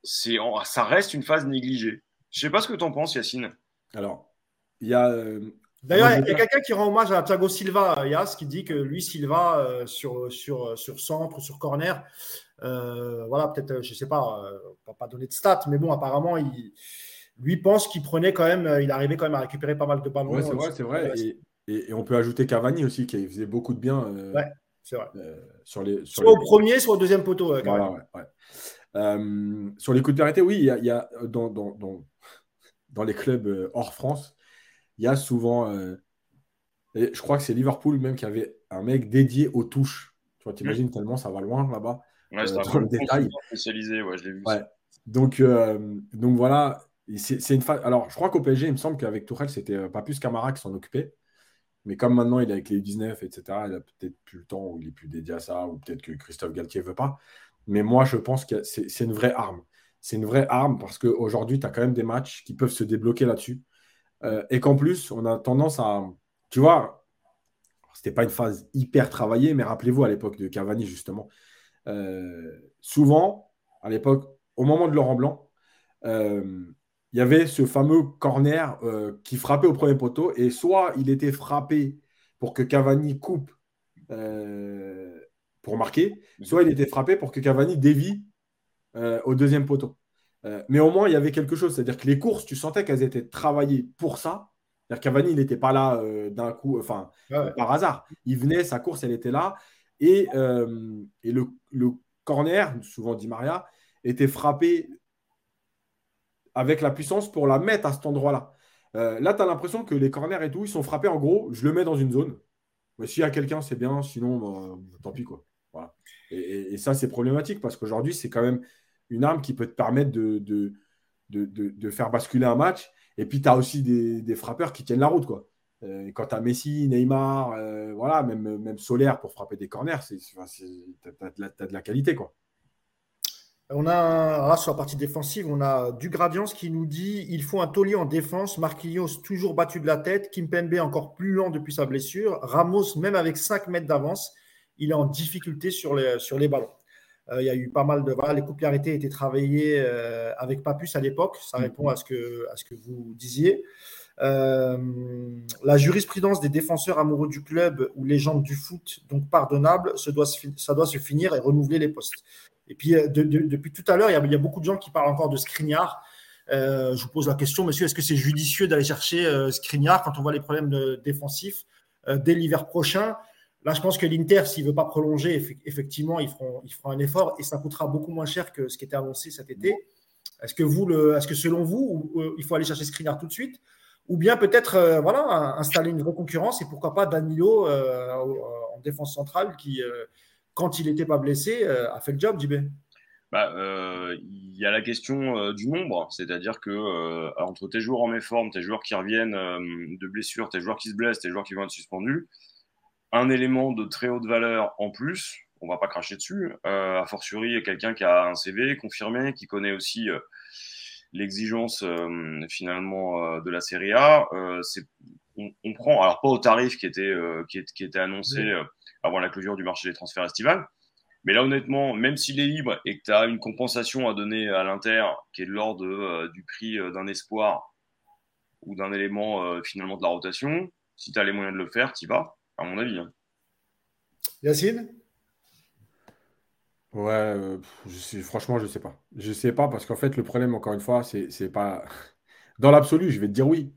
c'est, ça reste une phase négligée. Je sais pas ce que tu en penses, Yacine. Alors, il y a. D'ailleurs, il y a, quelqu'un qui rend hommage à Thiago Silva, Yas, qui dit que lui, Silva, sur, sur, sur centre, sur corner, voilà, peut-être, je ne sais pas, on va pas donner de stats, mais bon, apparemment, il, lui pense qu'il prenait quand même, il arrivait quand même à récupérer pas mal de ballons. Ouais, c'est vrai, c'est vrai. Et, on peut ajouter Cavani aussi, qui faisait beaucoup de bien. ouais, c'est vrai. sur les, sur soit au premier, soit au deuxième poteau. voilà, ouais, euh, sur les coups de vérité, oui, il y a, dans, dans, dans, les clubs euh, hors France, il y a souvent. Euh, je crois que c'est Liverpool même qui avait un mec dédié aux touches. Tu vois, t'imagines tellement ça va loin là-bas. Ouais, c'est un détail. spécialisé, ouais, je l'ai vu. Donc, donc voilà, c'est une phase. Alors, je crois qu'au PSG, il me semble qu'avec Tourelle, c'était pas plus Camara qui s'en occupait. Mais comme maintenant il est avec les 19 etc., il a peut-être plus le temps ou il est plus dédié à ça, ou peut-être que Christophe Galtier veut pas. Mais moi, je pense que c'est une vraie arme. C'est une vraie arme parce qu'aujourd'hui, tu as quand même des matchs qui peuvent se débloquer là-dessus. Euh, et qu'en plus, on a tendance à. Tu vois, c'était pas une phase hyper travaillée, mais rappelez-vous à l'époque de Cavani, justement. Euh, souvent, à l'époque, au moment de Laurent Blanc, euh, il y avait ce fameux corner qui frappait au premier poteau, et soit il était frappé pour que Cavani coupe pour marquer, soit il était frappé pour que Cavani dévie euh, au deuxième poteau. Euh, mais au moins, il y avait quelque chose. C'est-à-dire que les courses, tu sentais qu'elles étaient travaillées pour ça. C'est-à-dire Cavani, il n'était pas là euh, d'un coup, enfin, par hasard. Il venait, sa course, elle était là. Et, et le, le, corner, souvent dit Maria, était frappé avec la puissance pour la mettre à cet endroit-là. là, tu as l'impression que les corners et tout, ils sont frappés en gros, je le mets dans une zone. Mais s'il y a quelqu'un, c'est bien, sinon, bah, tant pis. quoi. Et, ça, c'est problématique parce qu'aujourd'hui, c'est quand même une arme qui peut te permettre de, faire basculer un match. Et puis, tu as aussi des, frappeurs qui tiennent la route. Quoi. Euh, quand tu as Messi, Neymar, euh, voilà, même, même Solaire pour frapper des corners, tu as, de la qualité. Quoi. On a, sur la partie défensive, on a du Gradience qui nous dit il faut un taulier en défense. Marquinhos toujours battu de la tête. Kimpembe encore plus lent depuis sa blessure. Ramos, même avec 5 mètres d'avance, il est en difficulté sur les, sur les ballons. Euh, il y a eu pas mal de. Voilà, les couplarités étaient travaillées euh, avec Papus à l'époque. Ça répond à ce que, à ce que vous disiez. Euh, la jurisprudence des défenseurs amoureux du club ou légendes du foot, donc pardonnable, doit, ça doit se finir et renouveler les postes. Et puis, depuis tout à l'heure, il, y a beaucoup de gens qui parlent encore de Skriniar. je vous pose la question, monsieur, est-ce que c'est judicieux d'aller chercher Skriniar quand on voit les problèmes défensifs dès l'hiver prochain? Là, je pense que l'Inter, s'il ne veut pas prolonger, effectivement, ils feront, un effort et ça coûtera beaucoup moins cher que ce qui était annoncé cet été. Est-ce que, le, est-ce que selon vous, euh, il faut aller chercher Skriniar tout de suite? Ou bien peut-être euh, installer une vraie concurrence et pourquoi pas Danilo euh, en défense centrale qui, quand il n'était pas blessé, a fait le job, JB bah, il y a la question du nombre, c'est-à-dire que entre tes joueurs en méforme, tes joueurs qui reviennent de blessures, tes joueurs qui se blessent, tes joueurs qui vont être suspendus, un élément de très haute valeur en plus, on va pas cracher dessus, euh, a fortiori quelqu'un qui a un CV confirmé, qui connaît aussi euh, l'exigence euh, finalement euh, de la Serie A. c'est, on, prend, alors pas au tarif qui était, qui, qui, était annoncé avant la clôture du marché des transferts estivales, mais là honnêtement, même s'il est libre et que tu as une compensation à donner à l'Inter qui est de l'ordre du prix d'un espoir ou d'un élément finalement de la rotation, si tu as les moyens de le faire, tu vas à mon avis. Hein. Yacine? Ouais, euh, je franchement, je ne sais pas. Je ne sais pas parce qu'en fait, le problème, encore une fois, c'est pas. Dans l'absolu, je vais te dire oui.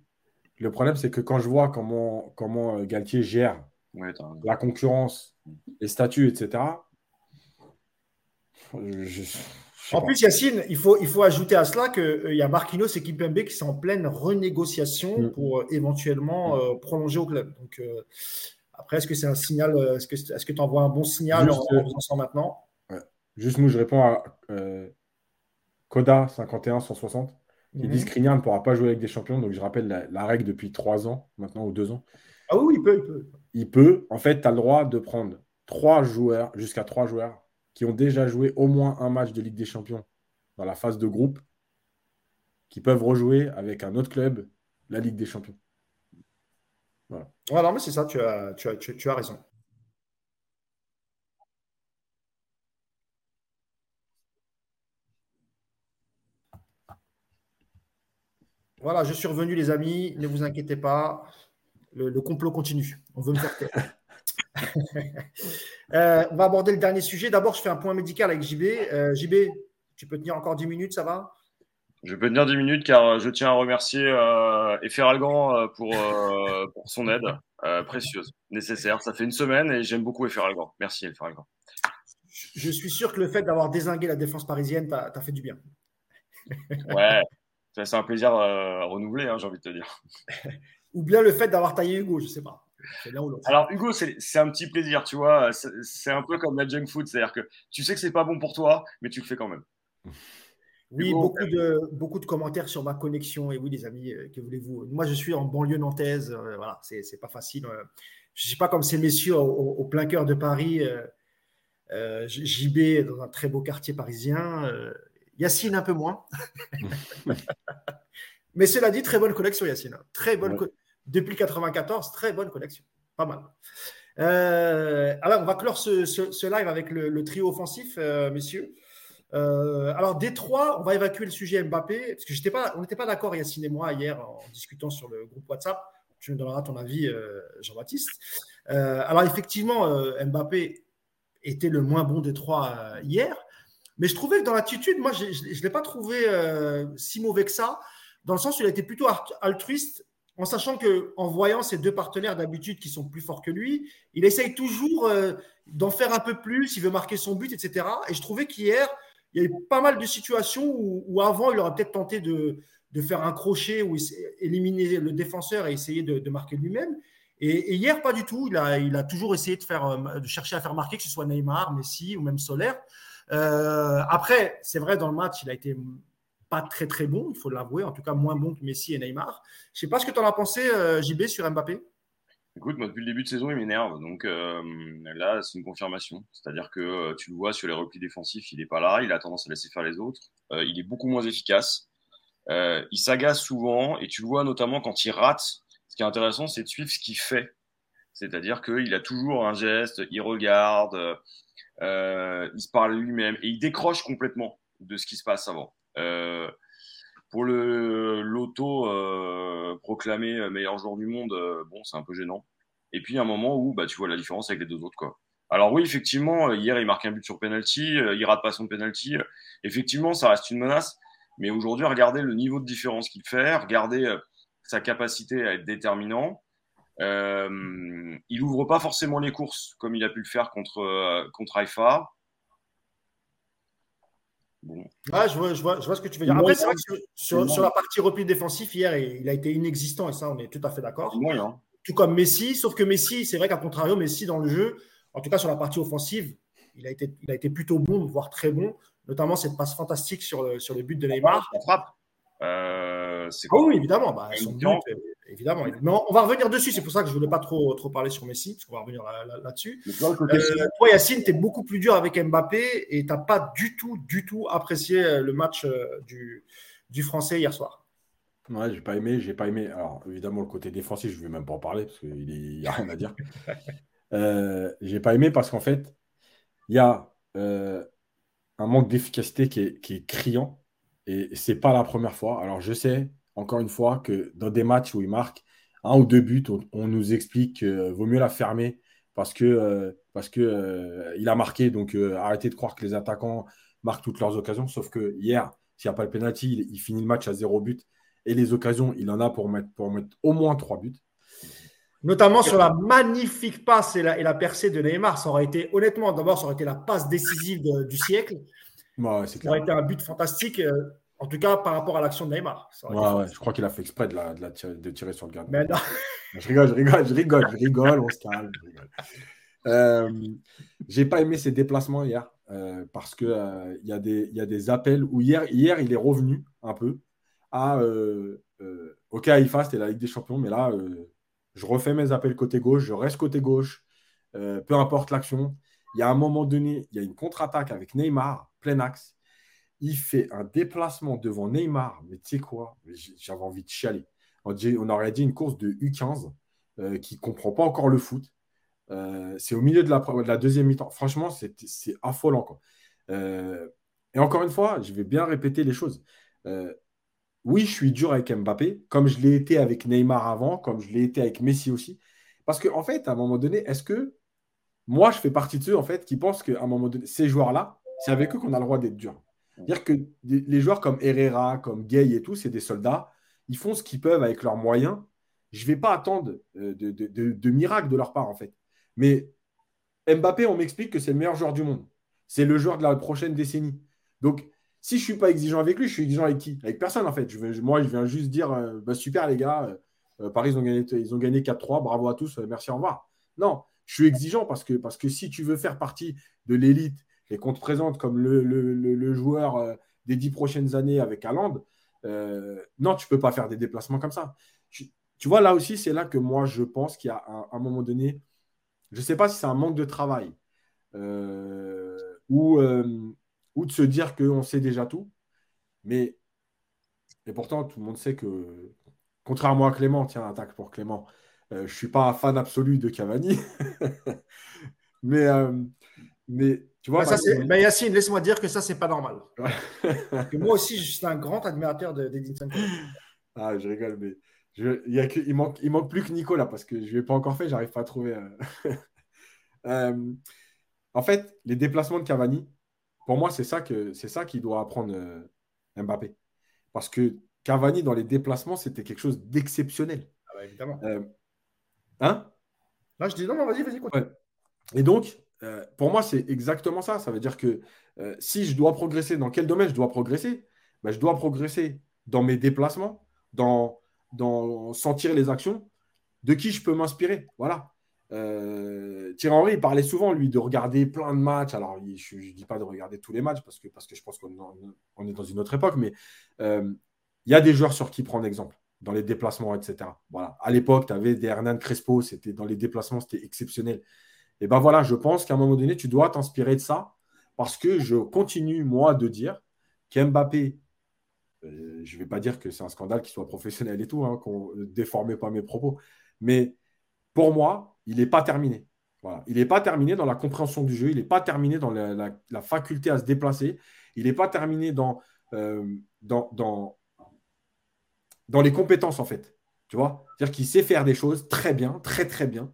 Le problème, c'est que quand je vois comment, comment euh, Galtier gère la concurrence, les statuts, etc. en plus, Yacine, il faut, il faut ajouter à cela qu'il euh, y a Marquinhos et Kimpembe qui sont en pleine renégociation mm. pour éventuellement prolonger au club. Donc, après, est-ce que c'est un signal euh, Est-ce que tu envoies un bon signal en, faisant ça maintenant Juste, nous, je réponds à euh, Coda 51 160 qui dit mhm. ne pourra pas jouer avec des champions. Donc, je rappelle la, règle depuis trois ans, maintenant, ou deux ans. Ah oui, il peut. Il peut, il peut. En fait, tu as le droit de prendre trois joueurs, jusqu'à trois joueurs, qui ont déjà joué au moins un match de Ligue des Champions dans la phase de groupe qui peuvent rejouer avec un autre club la Ligue des Champions. Voilà. mais c'est ça, tu as, tu, as, tu, as raison. Voilà, je suis revenu, les amis. Ne vous inquiétez pas. Le, complot continue. On veut me faire taire. Euh, on va aborder le dernier sujet. D'abord, je fais un point médical avec JB. Euh, JB, tu peux tenir encore 10 minutes, ça va? Je peux tenir 10 minutes car je tiens à remercier euh, Algan euh, pour, pour son aide précieuse, nécessaire. Ça fait une semaine et j'aime beaucoup Efer Algan. Merci Efer Algan. Je suis sûr que le fait d'avoir désingué la défense parisienne t'a fait du bien. ouais, c'est un plaisir renouvelé, hein, j'ai envie de te dire. ou bien le fait d'avoir taillé Hugo, je sais pas. Alors Hugo, c'est un petit plaisir, tu vois. C'est un peu comme la junk food, c'est-à-dire que tu sais que c'est pas bon pour toi, mais tu le fais quand même. Oui, beaucoup, de, beaucoup de commentaires sur ma connexion. Et oui, les amis, euh, que voulez-vous? Moi, je suis en banlieue nantaise. Euh, voilà, c'est pas facile. Euh. je ne sais pas comme ces messieurs au, plein cœur de Paris. JB dans un très beau quartier parisien. Yacine un peu moins. Mais cela dit, très bonne connexion, Yacine. Très bonne Depuis 94, très bonne connexion. Pas mal. Euh, alors, on va clore ce, live avec le, trio offensif, euh, messieurs. Euh, alors, Détroit, on va évacuer le sujet Mbappé, parce que j'étais pas, on n'était pas d'accord, Yacine et moi, hier, en discutant sur le groupe WhatsApp. Tu nous donneras ton avis, Jean-Baptiste. alors, effectivement, Mbappé était le moins bon des trois hier, mais je trouvais que dans l'attitude, moi, je ne l'ai pas trouvé si mauvais que ça dans le sens où il a été plutôt altruiste, en sachant que en voyant ses deux partenaires d'habitude qui sont plus forts que lui, il essaye toujours euh, d'en faire un peu plus, il veut marquer son but, etc. Et je trouvais qu'hier, il y a eu pas mal de situations où, avant, il aurait peut-être tenté de, faire un crochet ou éliminer le défenseur et essayer de, marquer lui-même. Et, hier, pas du tout. Il a, toujours essayé de, faire, euh, de chercher à faire marquer, que ce soit Neymar, Messi ou même Solaire. Euh, après, c'est vrai, dans le match, il a été pas très très bon, il faut l'avouer, en tout cas moins bon que Messi et Neymar. Je sais pas ce que tu en as pensé, euh, JB, sur Mbappé. Écoute, moi, depuis le début de saison, il m'énerve. Donc euh, là, c'est une confirmation. C'est-à-dire que euh, tu le vois sur les replis défensifs, il n'est pas là, il a tendance à laisser faire les autres. il est beaucoup moins efficace. il s'agace souvent et tu le vois notamment quand il rate. Ce qui est intéressant, c'est de suivre ce qu'il fait. C'est-à-dire qu'il a toujours un geste, il regarde, il se parle lui-même et il décroche complètement de ce qui se passe avant. Euh, pour le l'auto euh, proclamé meilleur joueur du monde, euh, bon, c'est un peu gênant. Et puis, il y a un moment où bah, tu vois la différence avec les deux autres. Quoi. Alors oui, effectivement, hier, il marque un but sur penalty, il rate pas son penalty. Effectivement, ça reste une menace. Mais aujourd'hui, regardez le niveau de différence qu'il fait, regardez sa capacité à être déterminant. Euh, il ouvre pas forcément les courses comme il a pu le faire contre, contre Ah, je, vois, je, vois, je, vois, ce que tu veux dire. Après, c'est vrai que sur, sur, la partie repli défensif, hier, il a été inexistant, et ça, on est tout à fait d'accord. Tout comme Messi, sauf que Messi, c'est vrai qu'à contrario, Messi, dans le jeu, en tout cas sur la partie offensive, il a été, il a été plutôt bon, voire très bon, notamment cette passe fantastique sur le, sur le but de Neymar. La frappe. Euh, ah oui, évidemment. Bah, son but, évidemment. Mais on, va revenir dessus. C'est pour ça que je ne voulais pas trop, trop parler sur Messi, parce qu'on va revenir là-dessus. Euh, toi, Yacine, tu es beaucoup plus dur avec Mbappé et tu n'as pas du tout, du tout apprécié euh, le match euh, du, du Français hier soir. Ouais, j'ai pas aimé, j'ai pas aimé. Alors, évidemment, le côté défensif, je ne vais même pas en parler parce qu'il n'y a rien à dire. euh, j'ai pas aimé parce qu'en fait, il y a un manque d'efficacité qui est, qui est criant et c'est pas la première fois. Alors, je sais, encore une fois, que dans des matchs où il marque un ou deux buts, on, nous explique qu'il vaut mieux la fermer parce que euh, parce que euh, il a marqué. Donc euh, arrêtez de croire que les attaquants marquent toutes leurs occasions. Sauf que hier, s'il n'y a pas le penalty, il, finit le match à zéro but. Et les occasions, il en a pour mettre, pour mettre au moins trois buts. Notamment sur la magnifique passe et la, et la, percée de Neymar. Ça aurait été, honnêtement, d'abord, ça aurait été la passe décisive du siècle. ça aurait été un but fantastique. En tout cas, par rapport à l'action de Neymar. Ouais, je crois qu'il a fait exprès de, la, de, tirer, sur le gardien. je rigole, je rigole, je rigole, je rigole, on se calme. Euh, j'ai pas aimé ses déplacements hier euh, parce qu'il euh, y, a des, y a des appels où hier, hier, il est revenu un peu à euh, OK, Haïfa, c'était la Ligue des Champions, mais là, je refais mes appels côté gauche, je reste côté gauche, peu importe l'action. Il y a un moment donné, il y a une contre-attaque avec Neymar, plein axe. Il fait un déplacement devant Neymar. Mais tu sais quoi J'avais envie de chialer. On aurait dit une course de U15 euh, qui ne comprend pas encore le foot. Euh, c'est au milieu de la, de la deuxième mi-temps. Franchement, c'est affolant. Quoi. Euh, et encore une fois, je vais bien répéter les choses. oui, je suis dur avec Mbappé, comme je l'ai été avec Neymar avant, comme je l'ai été avec Messi aussi. Parce qu'en en fait, à un moment donné, est-ce que moi, je fais partie de ceux en fait, qui pensent qu'à un moment donné, ces joueurs-là, c'est avec eux qu'on a le droit d'être dur? C'est-à-dire que les joueurs comme Herrera, comme Gay et tout, c'est des soldats. Ils font ce qu'ils peuvent avec leurs moyens. Je ne vais pas attendre euh, de, miracles de leur part, en fait. Mais Mbappé, on m'explique que c'est le meilleur joueur du monde. C'est le joueur de la prochaine décennie. Donc, si je ne suis pas exigeant avec lui, je suis exigeant avec qui? Avec personne, en fait. Moi, je viens juste dire euh, bah, super, les gars, euh, Paris, ils ont gagné, ils ont gagné 4-3, bravo à tous, merci, au revoir. Non, je suis exigeant parce que, parce que si tu veux faire partie de l'élite et qu'on te présente comme le, joueur euh, des dix prochaines années avec Haaland, euh, non, tu ne peux pas faire des déplacements comme ça. Tu, vois, là aussi, c'est là que moi, je pense qu'il y a un, moment donné, je ne sais pas si c'est un manque de travail euh, ou, ou de se dire qu'on sait déjà tout, mais et pourtant, tout le monde sait que, contrairement à Clément, tiens, attaque pour Clément, je ne suis pas un fan absolu de Cavani, mais, mais tu vois, bah, ça, Yacine, laisse-moi dire que ça, c'est pas normal. moi aussi, je suis un grand admirateur d'Edinson. ah, je rigole, mais il, manque, il manque plus que Nicolas parce que je ne l'ai pas encore fait, j'arrive pas à trouver. Euh. Euh, en fait, les déplacements de Cavani, pour moi, c'est ça, que, c'est ça qui doit apprendre euh, Mbappé. Parce que Cavani, dans les déplacements, c'était quelque chose d'exceptionnel. Ah bah, évidemment. hein? Là, je dis non, non, vas-y, vas-y, continue. Et donc, euh, pour moi, c'est exactement ça. Ça veut dire que euh, si je dois progresser, dans quel domaine je dois progresser? Ben, Je dois progresser dans mes déplacements, dans, dans sentir les actions, de qui je peux m'inspirer. Voilà. Euh, Thierry Henry il parlait souvent, lui, de regarder plein de matchs. Alors, je ne dis pas de regarder tous les matchs parce que, parce que je pense qu'on on est dans une autre époque, mais il y a des joueurs sur qui prendre exemple dans les déplacements, etc. Voilà. À l'époque, tu avais des Hernan Crespo, c'était dans les déplacements, c'était exceptionnel. Et ben voilà, je pense qu'à un moment donné, tu dois t'inspirer de ça parce que je continue, moi, de dire qu'Mbappé, euh, je ne vais pas dire que c'est un scandale qu'il soit professionnel et tout, hein, qu'on ne déforme pas mes propos, mais pour moi, il n'est pas terminé. Il n'est pas terminé dans la compréhension du jeu, il n'est pas terminé dans la, faculté à se déplacer, il n'est pas terminé dans, euh, dans, dans, dans les compétences, en fait. Tu vois? C'est-à-dire qu'il sait faire des choses très bien, très très bien,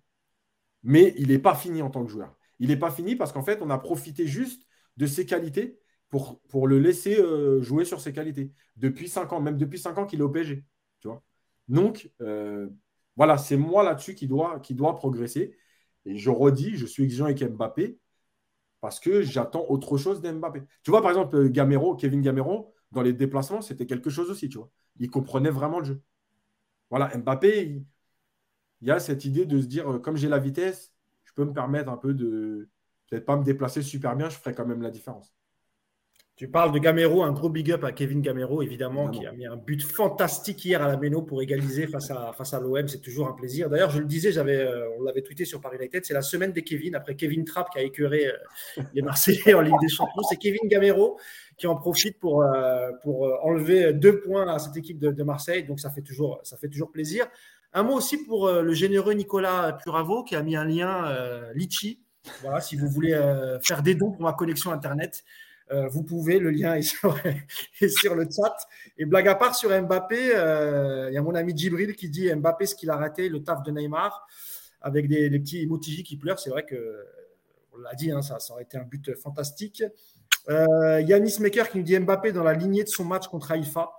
mais il n'est pas fini en tant que joueur. Il n'est pas fini parce qu'en fait, on a profité juste de ses qualités pour, le laisser euh, jouer sur ses qualités. Depuis 5 ans, même depuis 5 ans qu'il est au PSG. Donc, euh, voilà, c'est moi là-dessus qui doit, qui doit progresser. Et je redis, je suis exigeant avec Mbappé parce que j'attends autre chose d'Mbappé. Tu vois, par exemple, Gamero, Kevin Gamero, dans les déplacements, c'était quelque chose aussi, tu vois. Il comprenait vraiment le jeu. Voilà, Mbappé, il y a cette idée de se dire, euh, comme j'ai la vitesse, je peux me permettre un peu de peut-être pas me déplacer super bien, je ferai quand même la différence. Tu parles de Gamero, un gros big up à Kevin Gamero, évidemment, qui a mis un but fantastique hier à la Méno pour égaliser face à, face à l'OM. C'est toujours un plaisir. D'ailleurs, je le disais, j'avais, euh, on l'avait tweeté sur Paris United, c'est la semaine des Kevin, après Kevin Trapp qui a écœuré euh, les Marseillais en Ligue des Champions. C'est Kevin Gamero qui en profite pour, pour enlever deux points à cette équipe de, de, Marseille. Donc, ça fait toujours, ça fait toujours plaisir. Un mot aussi pour euh, le généreux Nicolas Puravo qui a mis un lien euh, Litchi. Voilà, si vous voulez euh, faire des dons pour ma connexion Internet, vous pouvez. Le lien est sur, le chat. Et blague à part sur Mbappé, il y a mon ami Djibril qui dit Mbappé, ce qu'il a raté, le taf de Neymar, avec des, petits emojis qui pleurent. C'est vrai que, on l'a dit, hein, ça, aurait été un but fantastique. Yanis Maker qui nous dit Mbappé dans la lignée de son match contre Haïfa.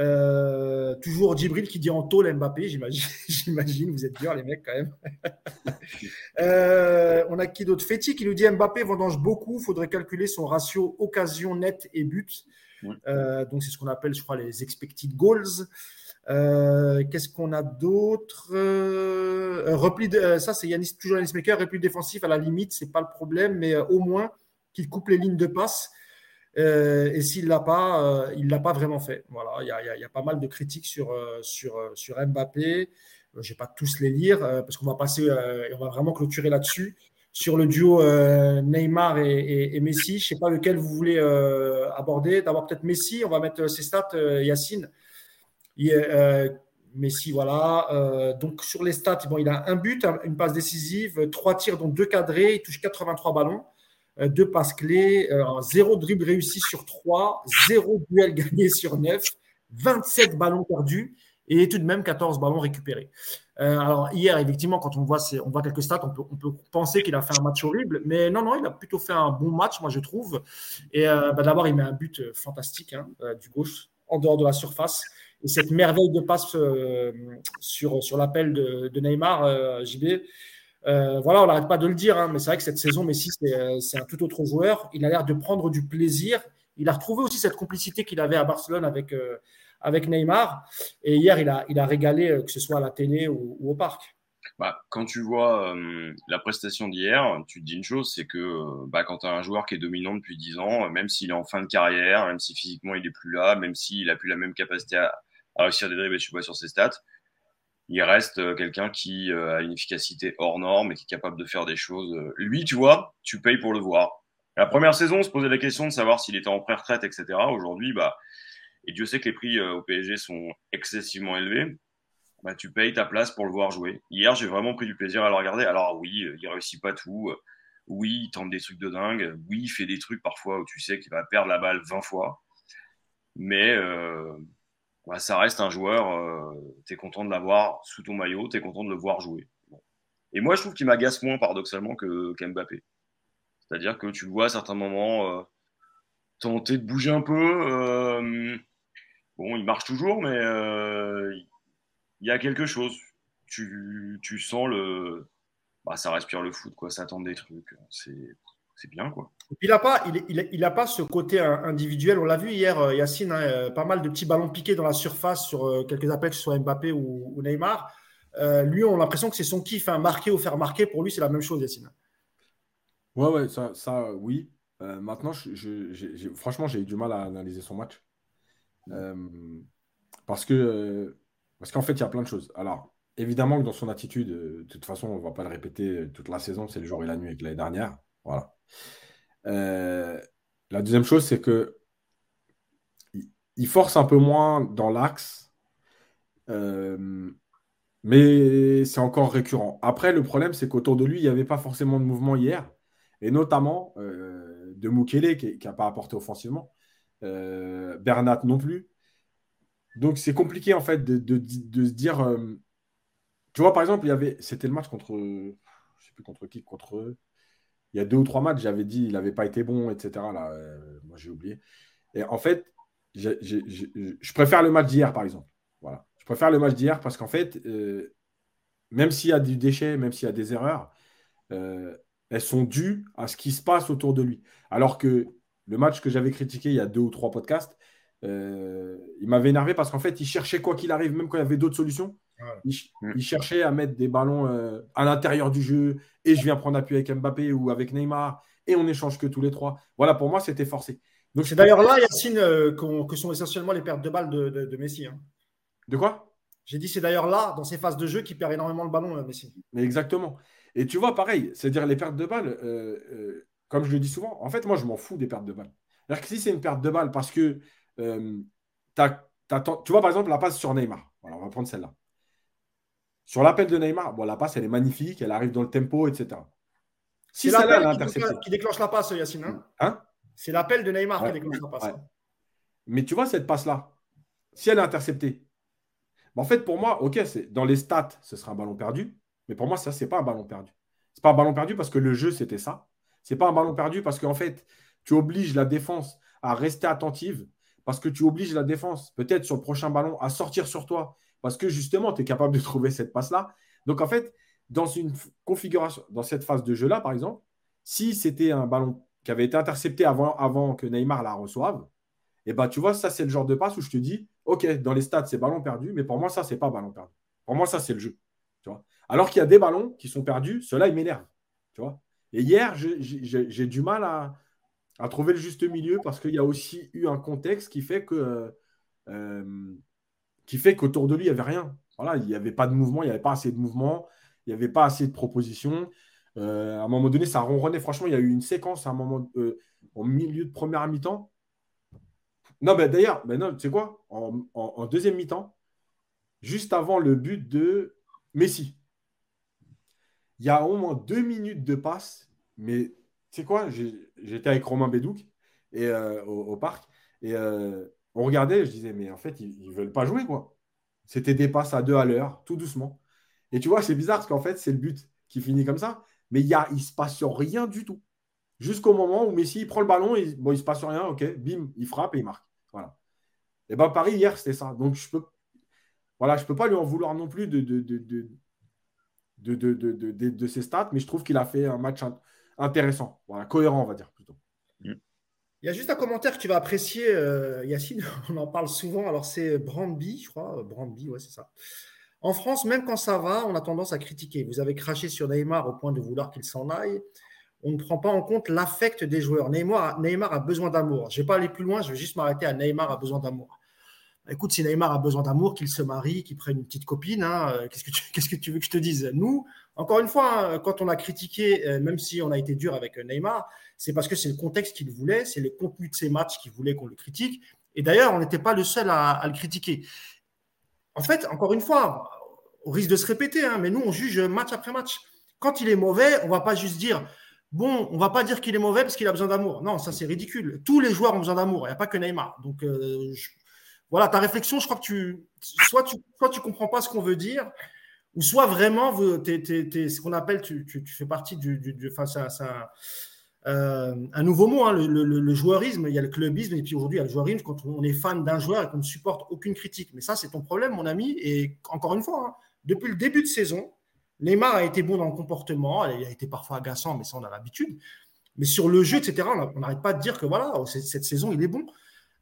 Euh, toujours Djibril qui dit en tôle Mbappé, j'imagine, vous êtes durs les mecs quand même. Euh, on a qui d'autre? Féti qui nous dit Mbappé vendange beaucoup, faudrait calculer son ratio occasion nette et but. Euh, donc c'est ce qu'on appelle, je crois, les expected goals. Qu'est-ce qu'on a d'autre? Repli de, ça c'est Yanis, toujours Yanis Maker, repli défensif à la limite, c'est pas le problème, mais au moins qu'il coupe les lignes de passe. Euh, et s'il l'a pas, euh, il l'a pas vraiment fait. Voilà, il y, a, pas mal de critiques sur euh, sur sur Mbappé. Je vais pas tous les lire parce qu'on va passer, on va vraiment clôturer là-dessus. sur le duo Neymar et, Messi. Je ne sais pas lequel vous voulez aborder. D'abord, peut-être Messi. On va mettre ses stats, Yacine. Messi, voilà. donc, sur les stats, bon, il a un but, une passe décisive, trois tirs, dont deux cadrés. Il touche 83 ballons. Euh, deux passes clés, euh, zéro dribble réussi sur trois, zéro duel gagné sur neuf, 27 ballons perdus et tout de même 14 ballons récupérés. Euh, alors hier, effectivement, quand on voit, on quelques stats, on peut, penser qu'il a fait un match horrible, mais non, non, il a plutôt fait un bon match, moi je trouve. Et bah, d'abord, il met un but fantastique hein, du gauche en dehors de la surface. Et cette merveille de passe sur, sur l'appel de Neymar, JB, euh, voilà, on n'arrête pas de le dire, hein, mais c'est vrai que cette saison, Messi, euh, c'est un tout autre joueur. Il a l'air de prendre du plaisir. Il a retrouvé aussi cette complicité qu'il avait à Barcelone avec, euh, avec Neymar. Et hier, il a, il a régalé, que ce soit à la télé ou, au parc. Bah, quand tu vois la prestation d'hier, tu te dis une chose, c'est que bah, quand tu as un joueur qui est dominant depuis 10 ans, même s'il est en fin de carrière, même si physiquement il n'est plus là, même s'il n'a plus la même capacité à, à réussir des dribbles, tu vois sur ses stats, il reste euh, quelqu'un qui euh, a une efficacité hors norme et qui est capable de faire des choses. Euh, lui, tu vois, tu payes pour le voir. La première saison, on se posait la question de savoir s'il était en pré-retraite, etc. Aujourd'hui, bah, et Dieu sait que les prix au PSG sont excessivement élevés. Bah, tu payes ta place pour le voir jouer. Hier, j'ai vraiment pris du plaisir à le regarder. Alors oui, il réussit pas tout. Oui, il tente des trucs de dingue. Oui, il fait des trucs parfois où tu sais qu'il va perdre la balle 20 fois. Mais bah, ça reste un joueur, euh, tu es content de l'avoir sous ton maillot, tu es content de le voir jouer. Et moi, je trouve qu'il m'agace moins paradoxalement que qu'Mbappé. C'est-à-dire que tu le vois à certains moments euh, tenter de bouger un peu. Euh, bon, il marche toujours, mais il y a quelque chose. Tu, sens le. Bah, ça respire le foot, quoi. Ça tente des trucs. C'est c'est bien. Quoi. il n'a pas, il, il, a pas ce côté individuel. On l'a vu hier, euh, Yacine, hein, euh, pas mal de petits ballons piqués dans la surface sur euh, quelques appels, que ce soit Mbappé ou, Neymar. lui, on a l'impression que c'est son kiff, hein, marquer ou faire marquer. Pour lui, c'est la même chose, Yacine. Ouais, ouais, ça, ça oui. maintenant, je, franchement, j'ai eu du mal à analyser son match. parce que parce qu'en fait, il y a plein de choses. Alors, évidemment que dans son attitude, de toute façon, on ne va pas le répéter toute la saison, c'est le jour et la nuit avec l'année dernière. Voilà. Euh, la deuxième chose, c'est que il force un peu moins dans l'axe, euh, mais c'est encore récurrent. Après, le problème, c'est qu'autour de lui, il n'y avait pas forcément de mouvement hier, et notamment euh, de Mukele qui n'a pas apporté offensivement, Bernat non plus. Donc c'est compliqué en fait de, se dire. tu vois, par exemple, il y avait, c'était le match contre, je sais plus contre qui, contre il y a deux ou trois matchs, j'avais dit il n'avait pas été bon, etc. Là, euh, moi, j'ai oublié. Et en fait, je préfère le match d'hier, par exemple. Voilà. Je préfère le match d'hier parce qu'en fait, euh, même s'il y a du déchet, même s'il y a des erreurs, euh, elles sont dues à ce qui se passe autour de lui. Alors que le match que j'avais critiqué il y a deux ou trois podcasts, il m'avait énervé parce qu'en fait, il cherchait quoi qu'il arrive, même quand il y avait d'autres solutions, Mm. Il, cherchait à mettre des ballons euh, à l'intérieur du jeu et je viens prendre appui avec Mbappé ou avec Neymar et on échange que tous les trois. Voilà, pour moi, c'était forcé. Donc c'est d'ailleurs là, Yacine, euh, que sont essentiellement les pertes de balles de, Messi. Hein. De quoi? J'ai dit c'est d'ailleurs là, dans ces phases de jeu, qui perd énormément le ballon, euh, Messi. Mais exactement. Et tu vois, pareil, c'est-à-dire les pertes de balles, comme je le dis souvent, en fait, moi, je m'en fous des pertes de balles. C'est-à-dire que si c'est une perte de balles parce que tu vois, par exemple, la passe sur Neymar. Voilà, on va prendre celle-là. Sur l'appel de Neymar, bon, la passe, elle est magnifique, elle arrive dans le tempo, etc. Si c'est l'appel qui, déclenche la passe, Yacine. Hein, hein? C'est l'appel de Neymar qui déclenche la passe. Mais tu vois cette passe-là, si elle est interceptée, bah, en fait, pour moi, ok, dans les stats, ce sera un ballon perdu. Mais pour moi, ça, c'est pas un ballon perdu. C'est pas un ballon perdu parce que le jeu, c'était ça. C'est pas un ballon perdu parce qu'en fait, tu obliges la défense à rester attentive, parce que tu obliges la défense, peut-être sur le prochain ballon, à sortir sur toi parce que justement, tu es capable de trouver cette passe-là. Donc en fait, dans une configuration, dans cette phase de jeu-là, par exemple, si c'était un ballon qui avait été intercepté avant, que Neymar la reçoive, et eh ben, tu vois, ça, c'est le genre de passe où je te dis, OK, dans les stats, c'est ballon perdu, mais pour moi, ça, c'est pas ballon perdu. Pour moi, ça, c'est le jeu. Alors qu'il y a des ballons qui sont perdus, ceux-là, ils Et hier, j'ai du mal à, trouver le juste milieu parce qu'il y a aussi eu un contexte qui fait que euh, qui fait qu'autour de lui, il n'y avait rien. Voilà, il n'y avait pas de mouvement, il n'y avait pas assez de mouvement, il n'y avait pas assez de propositions. Euh, à un moment donné, ça ronronnait. Franchement, il y a eu une séquence à un moment euh, au milieu de première mi-temps. Non, ben d'ailleurs, non, tu sais quoi? En, deuxième mi-temps, juste avant le but de Messi, il y a au moins deux minutes de passe, mais tu sais quoi? J'étais avec Romain Bédouc et, euh, au, parc et on regardait, je disais, mais en fait, ils ne veulent pas jouer, quoi. C'était des passes à deux à l'heure, tout doucement. Et tu vois, c'est bizarre parce qu'en fait, c'est le but qui finit comme ça mais il ne se passe rien du tout. Jusqu'au moment où Messi il prend le ballon, il, bon, il se passe rien, ok, bim, il frappe et il marque. Voilà. Et ben Paris, hier, c'était ça. Donc, je peux, peux pas lui en vouloir non plus de, ses stats, mais je trouve qu'il a fait un match intéressant, cohérent, on va dire plutôt. Il y a juste un commentaire que tu vas apprécier, euh, Yacine, on en parle souvent. Alors, c'est Brandby, je crois. Brandby, ouais, c'est ça. En France, même quand ça va, on a tendance à critiquer. Vous avez craché sur Neymar au point de vouloir qu'il s'en aille. On ne prend pas en compte l'affect des joueurs. Neymar, a besoin d'amour. Je ne vais pas aller plus loin, je vais juste m'arrêter à Neymar a besoin d'amour. Écoute, si Neymar a besoin d'amour, qu'il se marie, qu'il prenne une petite copine, hein, euh, qu'est-ce que tu veux que je te dise? Nous, encore une fois, hein, quand on a critiqué, euh, même si on a été dur avec Neymar, c'est parce que c'est le contexte qu'il voulait, c'est le contenu de ses matchs qu'il voulait qu'on le critique. Et d'ailleurs, on n'était pas le seul à, le critiquer. En fait, encore une fois, au risque de se répéter, hein, mais nous, on juge match après match. Quand il est mauvais, on ne va pas juste dire bon, on ne va pas dire qu'il est mauvais parce qu'il a besoin d'amour. Non, ça c'est ridicule. Tous les joueurs ont besoin d'amour, il n'y a pas que Neymar. Donc euh, voilà, ta réflexion, je crois que tu soit tu soit tu comprends pas ce qu'on veut dire, ou soit vraiment tu es, ce qu'on appelle, tu, fais partie du, du, enfin, c'est euh, un, nouveau mot, hein, le, joueurisme, il y a le clubisme, et puis aujourd'hui il y a le joueurisme quand on est fan d'un joueur et qu'on ne supporte aucune critique. Mais ça, c'est ton problème, mon ami. Et encore une fois, hein, depuis le début de saison, Neymar a été bon dans le comportement, il a été parfois agaçant, mais ça on a l'habitude. Mais sur le jeu, etc., on n'arrête pas de dire que voilà, cette saison, il est bon.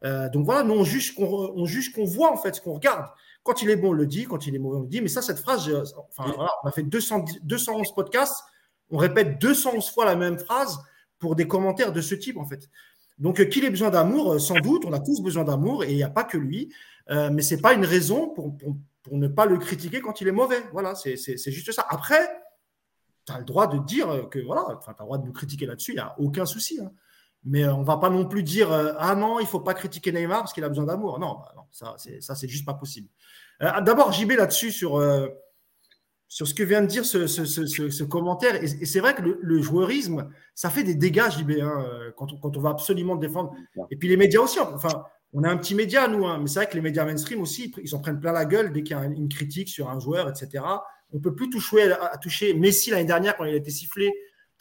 Euh, donc voilà, nous on juge qu'on juge qu'on voit en fait ce qu'on regarde. Quand il est bon, on le dit, quand il est mauvais, on le dit. Mais ça, cette phrase, enfin, on a fait 200, 211 podcasts, on répète 211 fois la même phrase pour des commentaires de ce type en fait. Donc euh, qu'il ait besoin d'amour, euh, sans doute, on a tous besoin d'amour et il n'y a pas que lui. mais ce n'est pas une raison pour, pour, pour ne pas le critiquer quand il est mauvais. Voilà, c'est juste ça. Après, tu as le droit de dire que voilà, tu as le droit de nous critiquer là-dessus, il n'y a aucun souci. Hein. Mais euh, on ne va pas non plus dire euh, Ah non, il ne faut pas critiquer Neymar parce qu'il a besoin d'amour. Non, bah non, ça, c'est juste pas possible. Euh, D'abord, JB là-dessus sur, sur ce que vient de dire ce, ce, ce, commentaire. Et, c'est vrai que le, joueurisme, ça fait des dégâts, JB, hein, quand, on, quand on va absolument défendre. Et puis les médias aussi. Enfin, on a un petit média, nous, hein, mais c'est vrai que les médias mainstream aussi, ils s'en prennent plein la gueule dès qu'il y a une critique sur un joueur, etc. On ne peut plus toucher, à, toucher Messi l'année dernière quand il a été sifflé.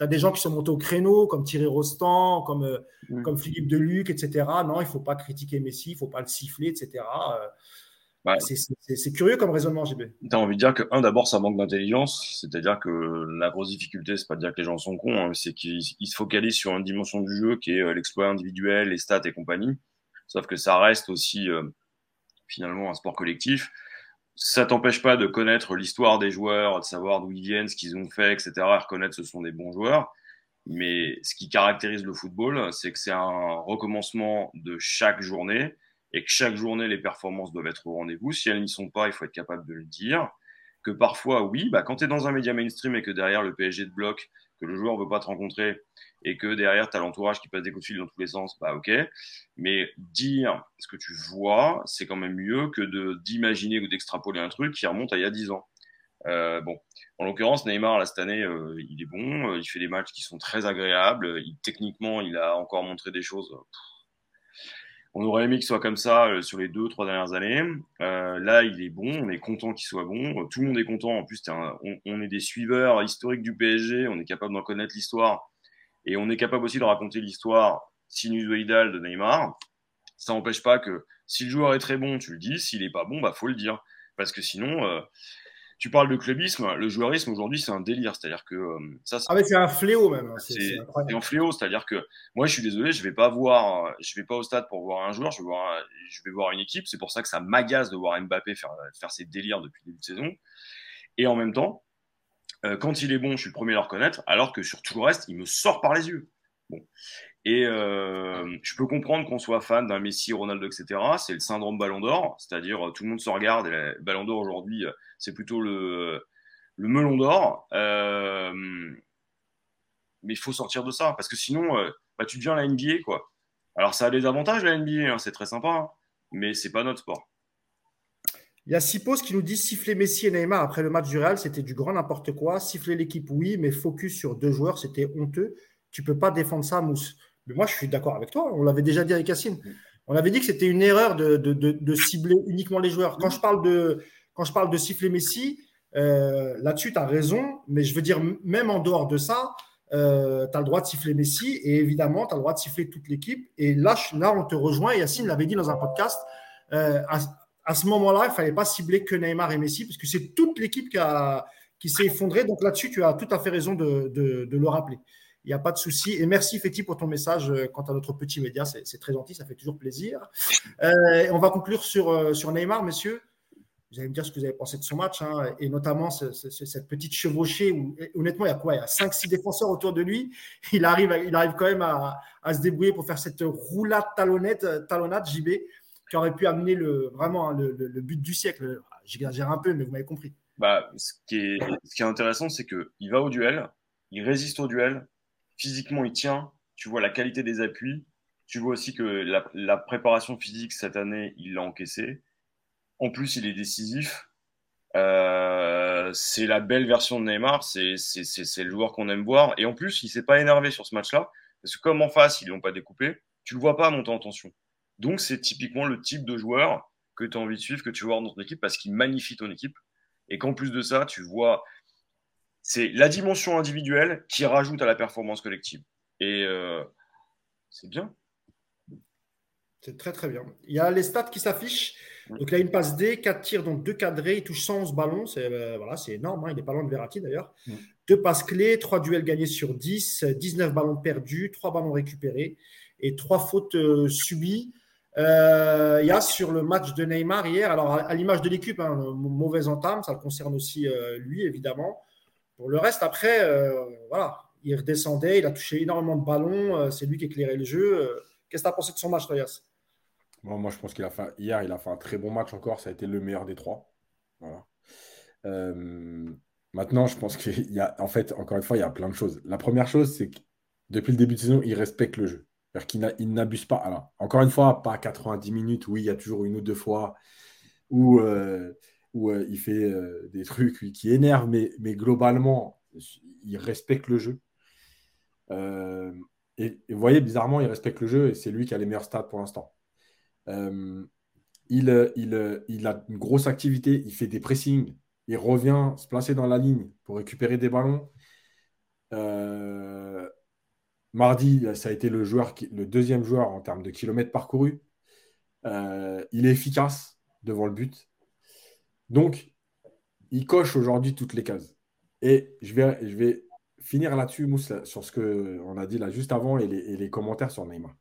Tu as des gens qui sont montés au créneau, comme Thierry Rostand, comme, euh, mm. comme Philippe Deluc, etc. Non, il ne faut pas critiquer Messi, il ne faut pas le siffler, etc. Euh, bah, c'est curieux comme raisonnement, JB. Tu as envie de dire que, un, d'abord, ça manque d'intelligence. C'est-à-dire que la grosse difficulté, c'est pas de dire que les gens sont cons, hein, c'est qu'ils se focalisent sur une dimension du jeu qui est euh, l'exploit individuel, les stats et compagnie. Sauf que ça reste aussi finalement un sport collectif. Ça t'empêche pas de connaître l'histoire des joueurs, de savoir d'où ils viennent, ce qu'ils ont fait, etc. Et reconnaître ce sont des bons joueurs. Mais ce qui caractérise le football, c'est que c'est un recommencement de chaque journée et que chaque journée, les performances doivent être au rendez-vous. Si elles n'y sont pas, il faut être capable de le dire. Que parfois, oui, bah, quand tu es dans un média mainstream et que derrière le PSG de bloc, que le joueur ne veut pas te rencontrer et que derrière, tu as l'entourage qui passe des coups de fil dans tous les sens, bah ok. Mais dire ce que tu vois, c'est quand même mieux que d'imaginer ou d'extrapoler un truc qui remonte à il y a 10 ans. Euh, bon, en l'occurrence, Neymar, là, cette année, euh, il est bon, euh, il fait des matchs qui sont très agréables, techniquement, il a encore montré des choses. On aurait aimé qu'il soit comme ça sur les deux, trois dernières années. là, il est bon, on est content qu'il soit bon. Tout le monde est content. En plus, on, on, est des suiveurs historiques du PSG, on est capable d'en connaître l'histoire. Et on est capable aussi de raconter l'histoire sinusoïdale de Neymar. Ça n'empêche pas que si le joueur est très bon, tu le dis. S'il n'est pas bon, bah faut le dire. Parce que sinon, euh, tu parles de clubisme. Le joueurisme aujourd'hui, c'est un délire. C'est-à-dire que euh, ça. Ah mais c'est un fléau même. Hein. C'est un fléau. C'est-à-dire que moi, je suis désolé, je vais pas voir, je vais pas au stade pour voir un joueur. Je vais voir, je vais voir une équipe. C'est pour ça que ça m'agace de voir Mbappé faire faire ses délires depuis le début de saison. Et en même temps, euh, quand il est bon, je suis le premier à le reconnaître, alors que sur tout le reste, il me sort par les yeux. Et euh, je peux comprendre qu'on soit fan d'un Messi, Ronaldo, etc. C'est le syndrome Ballon d'Or, c'est-à-dire euh, tout le monde se regarde. Et Ballon d'Or aujourd'hui, c'est plutôt le, melon d'or. mais il faut sortir de ça parce que sinon, euh, bah, tu deviens la NBA quoi. Alors ça a des avantages la NBA, hein, c'est très sympa, hein, mais c'est pas notre sport. Il y a Sipos qui nous dit siffler Messi et Neymar après le match du Real, c'était du grand n'importe quoi. Siffler l'équipe, oui, mais focus sur deux joueurs, c'était honteux. Tu peux pas défendre ça, Mousse. Mais moi, je suis d'accord avec toi. On l'avait déjà dit avec Yacine. On avait dit que c'était une erreur de, cibler uniquement les joueurs. Quand je parle de, quand je parle de siffler Messi, euh, là-dessus, tu as raison. Mais je veux dire, même en dehors de ça, euh, tu as le droit de siffler Messi et évidemment, tu as le droit de siffler toute l'équipe. Et là, là, on te rejoint. Yacine l'avait dit dans un podcast. Euh, à, ce moment-là, il ne fallait pas cibler que Neymar et Messi parce que c'est toute l'équipe qui, qui s'est effondrée. Donc là-dessus, tu as tout à fait raison de, de le rappeler. Il n'y a pas de souci. Et merci, Féti, pour ton message euh, quant à notre petit média. C'est très gentil, ça fait toujours plaisir. Euh, on va conclure sur, euh, sur Neymar, messieurs. Vous allez me dire ce que vous avez pensé de son match, hein, et notamment cette petite chevauchée où, honnêtement, il y a quoi? Il y a 5-6 défenseurs autour de lui. Il arrive, il arrive quand même à, se débrouiller pour faire cette roulade talonnette, talonnade JB qui aurait pu amener le, vraiment hein, le, but du siècle. J'exagère un peu, mais vous m'avez compris. Bah, ce, qui est, ce qui est intéressant, c'est qu'il va au duel, il résiste au duel, physiquement, il tient. Tu vois la qualité des appuis. Tu vois aussi que la, préparation physique cette année, il l'a encaissé. En plus, il est décisif. Euh, c'est la belle version de Neymar. C'est le joueur qu'on aime voir. Et en plus, il s'est pas énervé sur ce match-là. Parce que comme en face, ils l'ont pas découpé, tu le vois pas monter en tension. Donc, c'est typiquement le type de joueur que tu as envie de suivre, que tu vois dans ton équipe, parce qu'il magnifie ton équipe. Et qu'en plus de ça, tu vois c'est la dimension individuelle qui rajoute à la performance collective. Et euh, c'est bien. C'est très très bien. Il y a les stats qui s'affichent. Donc il a une passe D, 4 tirs, donc 2 cadrés, il touche 111 ballons. C'est euh, voilà, énorme, hein. il est pas loin de Verratti d'ailleurs. Deux passes clés, 3 duels gagnés sur 10, 19 ballons perdus, 3 ballons récupérés et 3 fautes euh, subies. il y a sur le match de Neymar hier, alors à, l'image de l'équipe, hein, mauvaise entame, ça le concerne aussi lui évidemment. Pour le reste, après, euh, voilà, il redescendait, il a touché énormément de ballons, euh, c'est lui qui éclairait le jeu. Euh, qu'est-ce que tu as pensé de son match, Toyas Moi, je pense qu'il a fait hier, il a fait un très bon match encore. Ça a été le meilleur des trois. maintenant, je pense qu'il y a, en fait, encore une fois, il y a plein de choses. La première chose, c'est que depuis le début de saison, il respecte le jeu. C'est-à-dire n'abuse pas. Alors, encore une fois, pas 90 minutes, oui, il y a toujours une ou deux fois où où euh, il fait euh, des trucs qui énervent, mais, globalement, il respecte le jeu. Euh, et, vous voyez, bizarrement, il respecte le jeu et c'est lui qui a les meilleurs stats pour l'instant. il, a une grosse activité, il fait des pressings, il revient se placer dans la ligne pour récupérer des ballons. mardi, ça a été le deuxième joueur en termes de kilomètres parcourus. il est efficace devant le but. Donc, il coche aujourd'hui toutes les cases. Et je vais, je vais finir là-dessus, Mousse, sur ce qu'on a dit là juste avant et les, commentaires sur Neymar.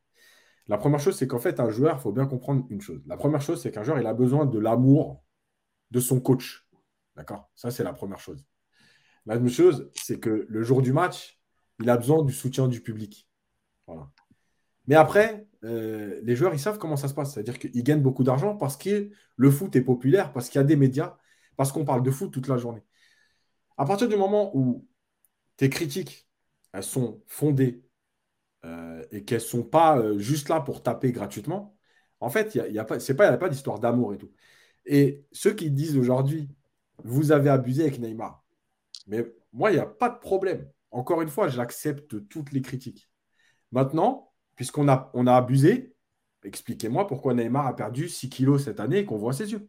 La première chose, c'est qu'en fait, un joueur, il faut bien comprendre une chose. La première chose, c'est qu'un joueur, il a besoin de l'amour de son coach. D'accord? Ça, c'est la première chose. La deuxième chose, c'est que le jour du match, il a besoin du soutien du public. Voilà. Mais après, euh, les joueurs, ils savent comment ça se passe. C'est-à-dire qu'ils gagnent beaucoup d'argent parce que le foot est populaire, parce qu'il y a des médias, parce qu'on parle de foot toute la journée. À partir du moment où tes critiques, sont fondées euh, et qu'elles ne sont pas euh, juste là pour taper gratuitement, en fait, il n'y a, pas, pas d'histoire d'amour et tout. Et ceux qui disent aujourd'hui, vous avez abusé avec Neymar, mais moi, il n'y a pas de problème. Encore une fois, j'accepte toutes les critiques. Maintenant, puisqu'on a, on a abusé, expliquez-moi pourquoi Neymar a perdu 6 kilos cette année et qu'on voit ses yeux.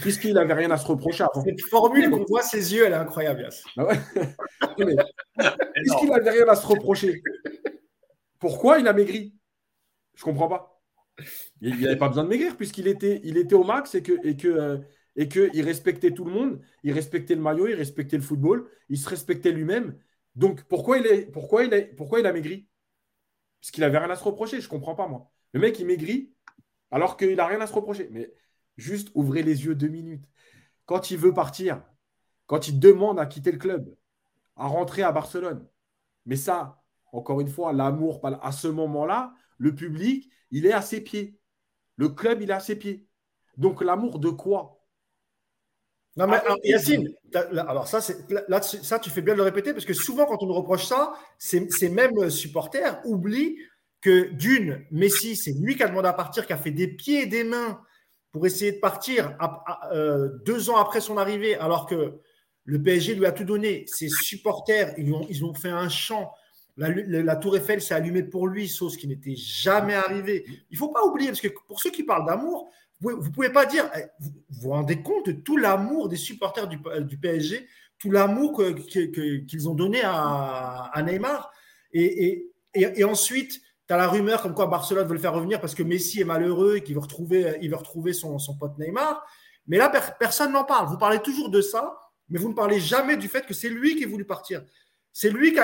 Puisqu'il n'avait rien à se reprocher avant? Cette formule qu'on voit ses yeux, elle est incroyable. Ah puisqu'il n'avait rien à se reprocher, pourquoi il a maigri? Je ne comprends pas. Il n'avait pas besoin de maigrir puisqu'il était, il était au max et que, et que, euh, et que il respectait tout le monde. Il respectait le maillot, il respectait le football, il se respectait lui-même. Donc pourquoi il, est, pourquoi, il est, pourquoi il a maigri? Parce qu'il n'avait rien à se reprocher. Je comprends pas, moi. Le mec, il maigrit alors qu'il n'a rien à se reprocher. Mais juste ouvrez les yeux deux minutes. Quand il veut partir, quand il demande à quitter le club, à rentrer à Barcelone. Mais ça, encore une fois, l'amour, à ce moment-là, le public, il est à ses pieds. Le club, il est à ses pieds. Donc l'amour de quoi? Non, mais alors, Yacine, alors ça, là, ça, tu fais bien de le répéter parce que souvent, quand on nous reproche ça, ces mêmes supporters oublient que d'une, Messi, c'est lui qui a demandé à partir, qui a fait des pieds et des mains pour essayer de partir euh, deux ans après son arrivée, alors que le PSG lui a tout donné. Ses supporters, ils ont, ils ont fait un chant. La, Tour Eiffel s'est allumée pour lui, chose qui n'était jamais arrivée. Il ne faut pas oublier, parce que pour ceux qui parlent d'amour, vous ne pouvez pas dire, eh, vous vous rendez compte de tout l'amour des supporters du, PSG, tout l'amour qu'ils ont donné à, Neymar. Et, ensuite, tu as la rumeur comme quoi Barcelone veut le faire revenir parce que Messi est malheureux et qu'il veut retrouver, son, pote Neymar. Mais là, personne n'en parle. Vous parlez toujours de ça, mais vous ne parlez jamais du fait que c'est lui qui est voulu partir. C'est lui qui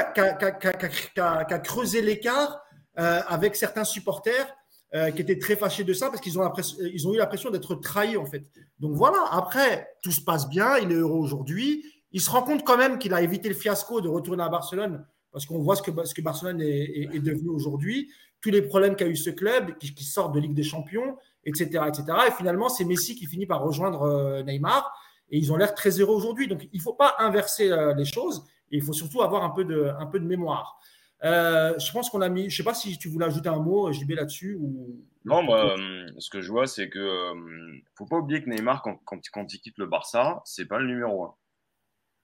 a, creusé l'écart euh, avec certains supporters euh, qui étaient très fâchés de ça parce qu'ils ont, ont eu l'impression d'être trahis en fait. Donc voilà, après, tout se passe bien, il est heureux aujourd'hui. Il se rend compte quand même qu'il a évité le fiasco de retourner à Barcelone parce qu'on voit ce que, ce que Barcelone est, devenu aujourd'hui, tous les problèmes qu'a eu ce club qui, qui, sort de Ligue des Champions, etc., etc. Et finalement, c'est Messi qui finit par rejoindre euh, Neymar et ils ont l'air très heureux aujourd'hui. Donc il ne faut pas inverser les choses il faut surtout avoir un peu de mémoire. Euh, je pense qu'on a mis. Je ne sais pas si tu voulais ajouter un mot, JB, là-dessus. Ou... Non, moi, euh, ce que je vois, c'est que ne euh, faut pas oublier que Neymar, quand, quand, il quitte le Barça, c'est pas le numéro 1.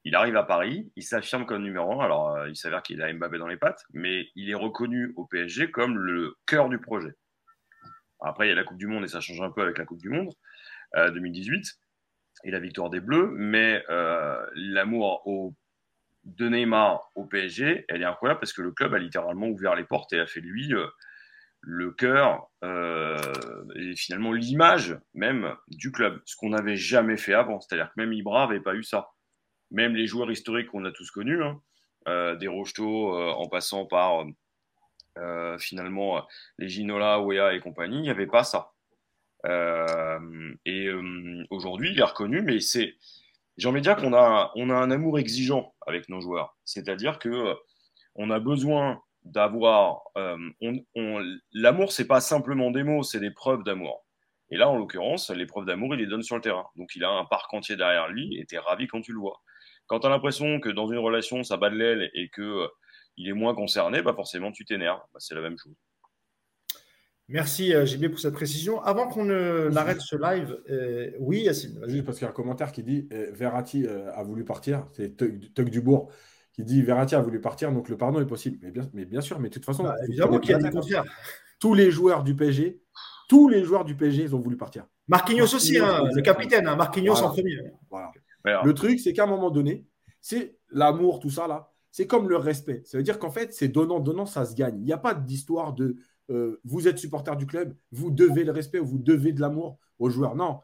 Il arrive à Paris, il s'affirme comme numéro 1. Alors, il s'avère qu'il a Mbappé dans les pattes, mais il est reconnu au PSG comme le cœur du projet. Après, il y a la Coupe du Monde et ça change un peu avec la Coupe du Monde 2018 et la victoire des Bleus, mais l'amour au de Neymar au PSG, elle est incroyable parce que le club a littéralement ouvert les portes et a fait lui euh, le cœur euh, et finalement l'image même du club, ce qu'on n'avait jamais fait avant. C'est-à-dire que même Ibra n'avait pas eu ça. Même les joueurs historiques qu'on a tous connus, hein, euh, des Rocheteau en passant par finalement les Ginola, Wea et compagnie, il n'y avait pas ça. et aujourd'hui, il est reconnu, mais c'est j'ai envie de dire qu'on a, on a un amour exigeant avec nos joueurs. C'est-à-dire que euh, on a besoin d'avoir. Euh, on, L'amour, c'est pas simplement des mots, c'est des preuves d'amour. Et là, en l'occurrence, les preuves d'amour, il les donne sur le terrain. Donc, il a un parc entier derrière lui et tu es ravi quand tu le vois. Quand tu as l'impression que dans une relation, ça bat de l'aile et que euh, il est moins concerné, bah forcément, tu t'énerves. Bah, c'est la même chose. Merci euh, JB pour cette précision. Avant qu'on arrête ce live, euh, oui Yacine. Juste parce qu'il y a un commentaire qui dit euh, Verratti a voulu partir. C'est Tuck Dubourg qui dit Verratti a voulu partir, donc le pardon est possible. Mais bien, mais bien sûr, mais de toute façon, bah, évidemment qu'il y a des contraires. Tous les joueurs du PSG, tous les joueurs du PSG, ils ont voulu partir. Marquinhos, aussi, hein, le capitaine, hein, Marquinhos en premier. Le truc, c'est qu'à un moment donné, c'est l'amour, tout ça là, c'est comme le respect. Ça veut dire qu'en fait, c'est donnant, donnant, ça se gagne. Il n'y a pas d'histoire de euh, vous êtes supporter du club, vous devez le respect, vous devez de l'amour aux joueurs. Non,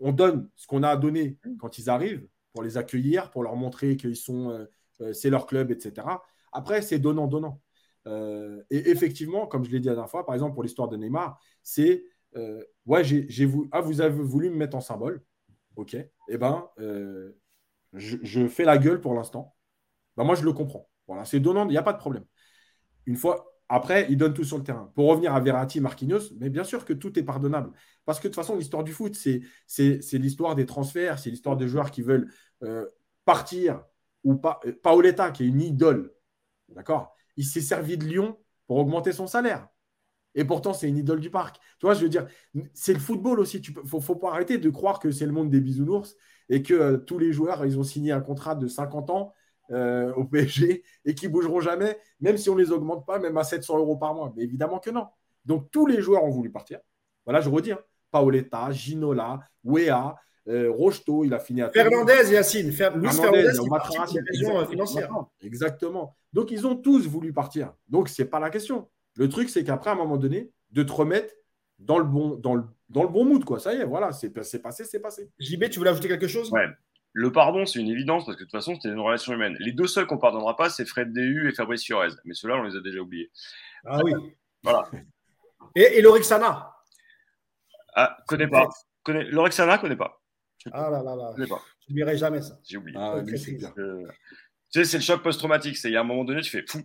on donne ce qu'on a à donner quand ils arrivent pour les accueillir, pour leur montrer qu'ils sont, euh, euh, c'est leur club, etc. Après, c'est donnant, donnant. et effectivement, comme je l'ai dit la dernière fois, par exemple pour l'histoire de Neymar, c'est ouais, j'ai, vous, ah, vous avez voulu me mettre en symbole, ok, eh ben, je, fais la gueule pour l'instant. Ben, moi, je le comprends. Voilà, c'est donnant, il n'y a pas de problème. Une fois, après, il donne tout sur le terrain. Pour revenir à Verratti, Marquinhos, mais bien sûr que tout est pardonnable. Parce que de toute façon, l'histoire du foot, c'est l'histoire des transferts, c'est l'histoire des joueurs qui veulent euh, partir. Ou pas. Euh, Paoletta, qui est une idole, d'accord? Il s'est servi de Lyon pour augmenter son salaire. Et pourtant, c'est une idole du parc. Tu je veux dire, c'est le football aussi. Il ne faut, pas arrêter de croire que c'est le monde des bisounours et que euh, tous les joueurs, ils ont signé un contrat de 50 ans euh, au PSG et qui bougeront jamais, même si on les augmente pas, même à 700 euros par mois. Mais évidemment que non. Donc tous les joueurs ont voulu partir. Voilà, je redis. Hein. Paoletta, Ginola, Wea, euh, Rocheteau, il a fini à. Fernandez, Yacine. Luis Fernandez, Exactement. Exactement. Donc ils ont tous voulu partir. Donc c'est pas la question. Le truc, c'est qu'après, à un moment donné, de te remettre dans le bon, dans le, dans le bon mood, quoi. Ça y est, voilà, c'est passé, c'est passé. JB, tu voulais ajouter quelque chose? Ouais. Le pardon, c'est une évidence parce que de toute façon, c'était une relation humaine. Les deux seuls qu'on pardonnera pas, c'est Fred Déhu et Fabrice Fiorez. Mais ceux-là, on les a déjà oubliés. Ah oui. Voilà. Et, et Lorixana Ah, connais pas. Connais... Lorixana, connais pas. Ah là là là. Je n'oublierai jamais ça. J'ai oublié. Ah, tu sais, c'est le choc post-traumatique. C'est il y a un moment donné, tu fais fou.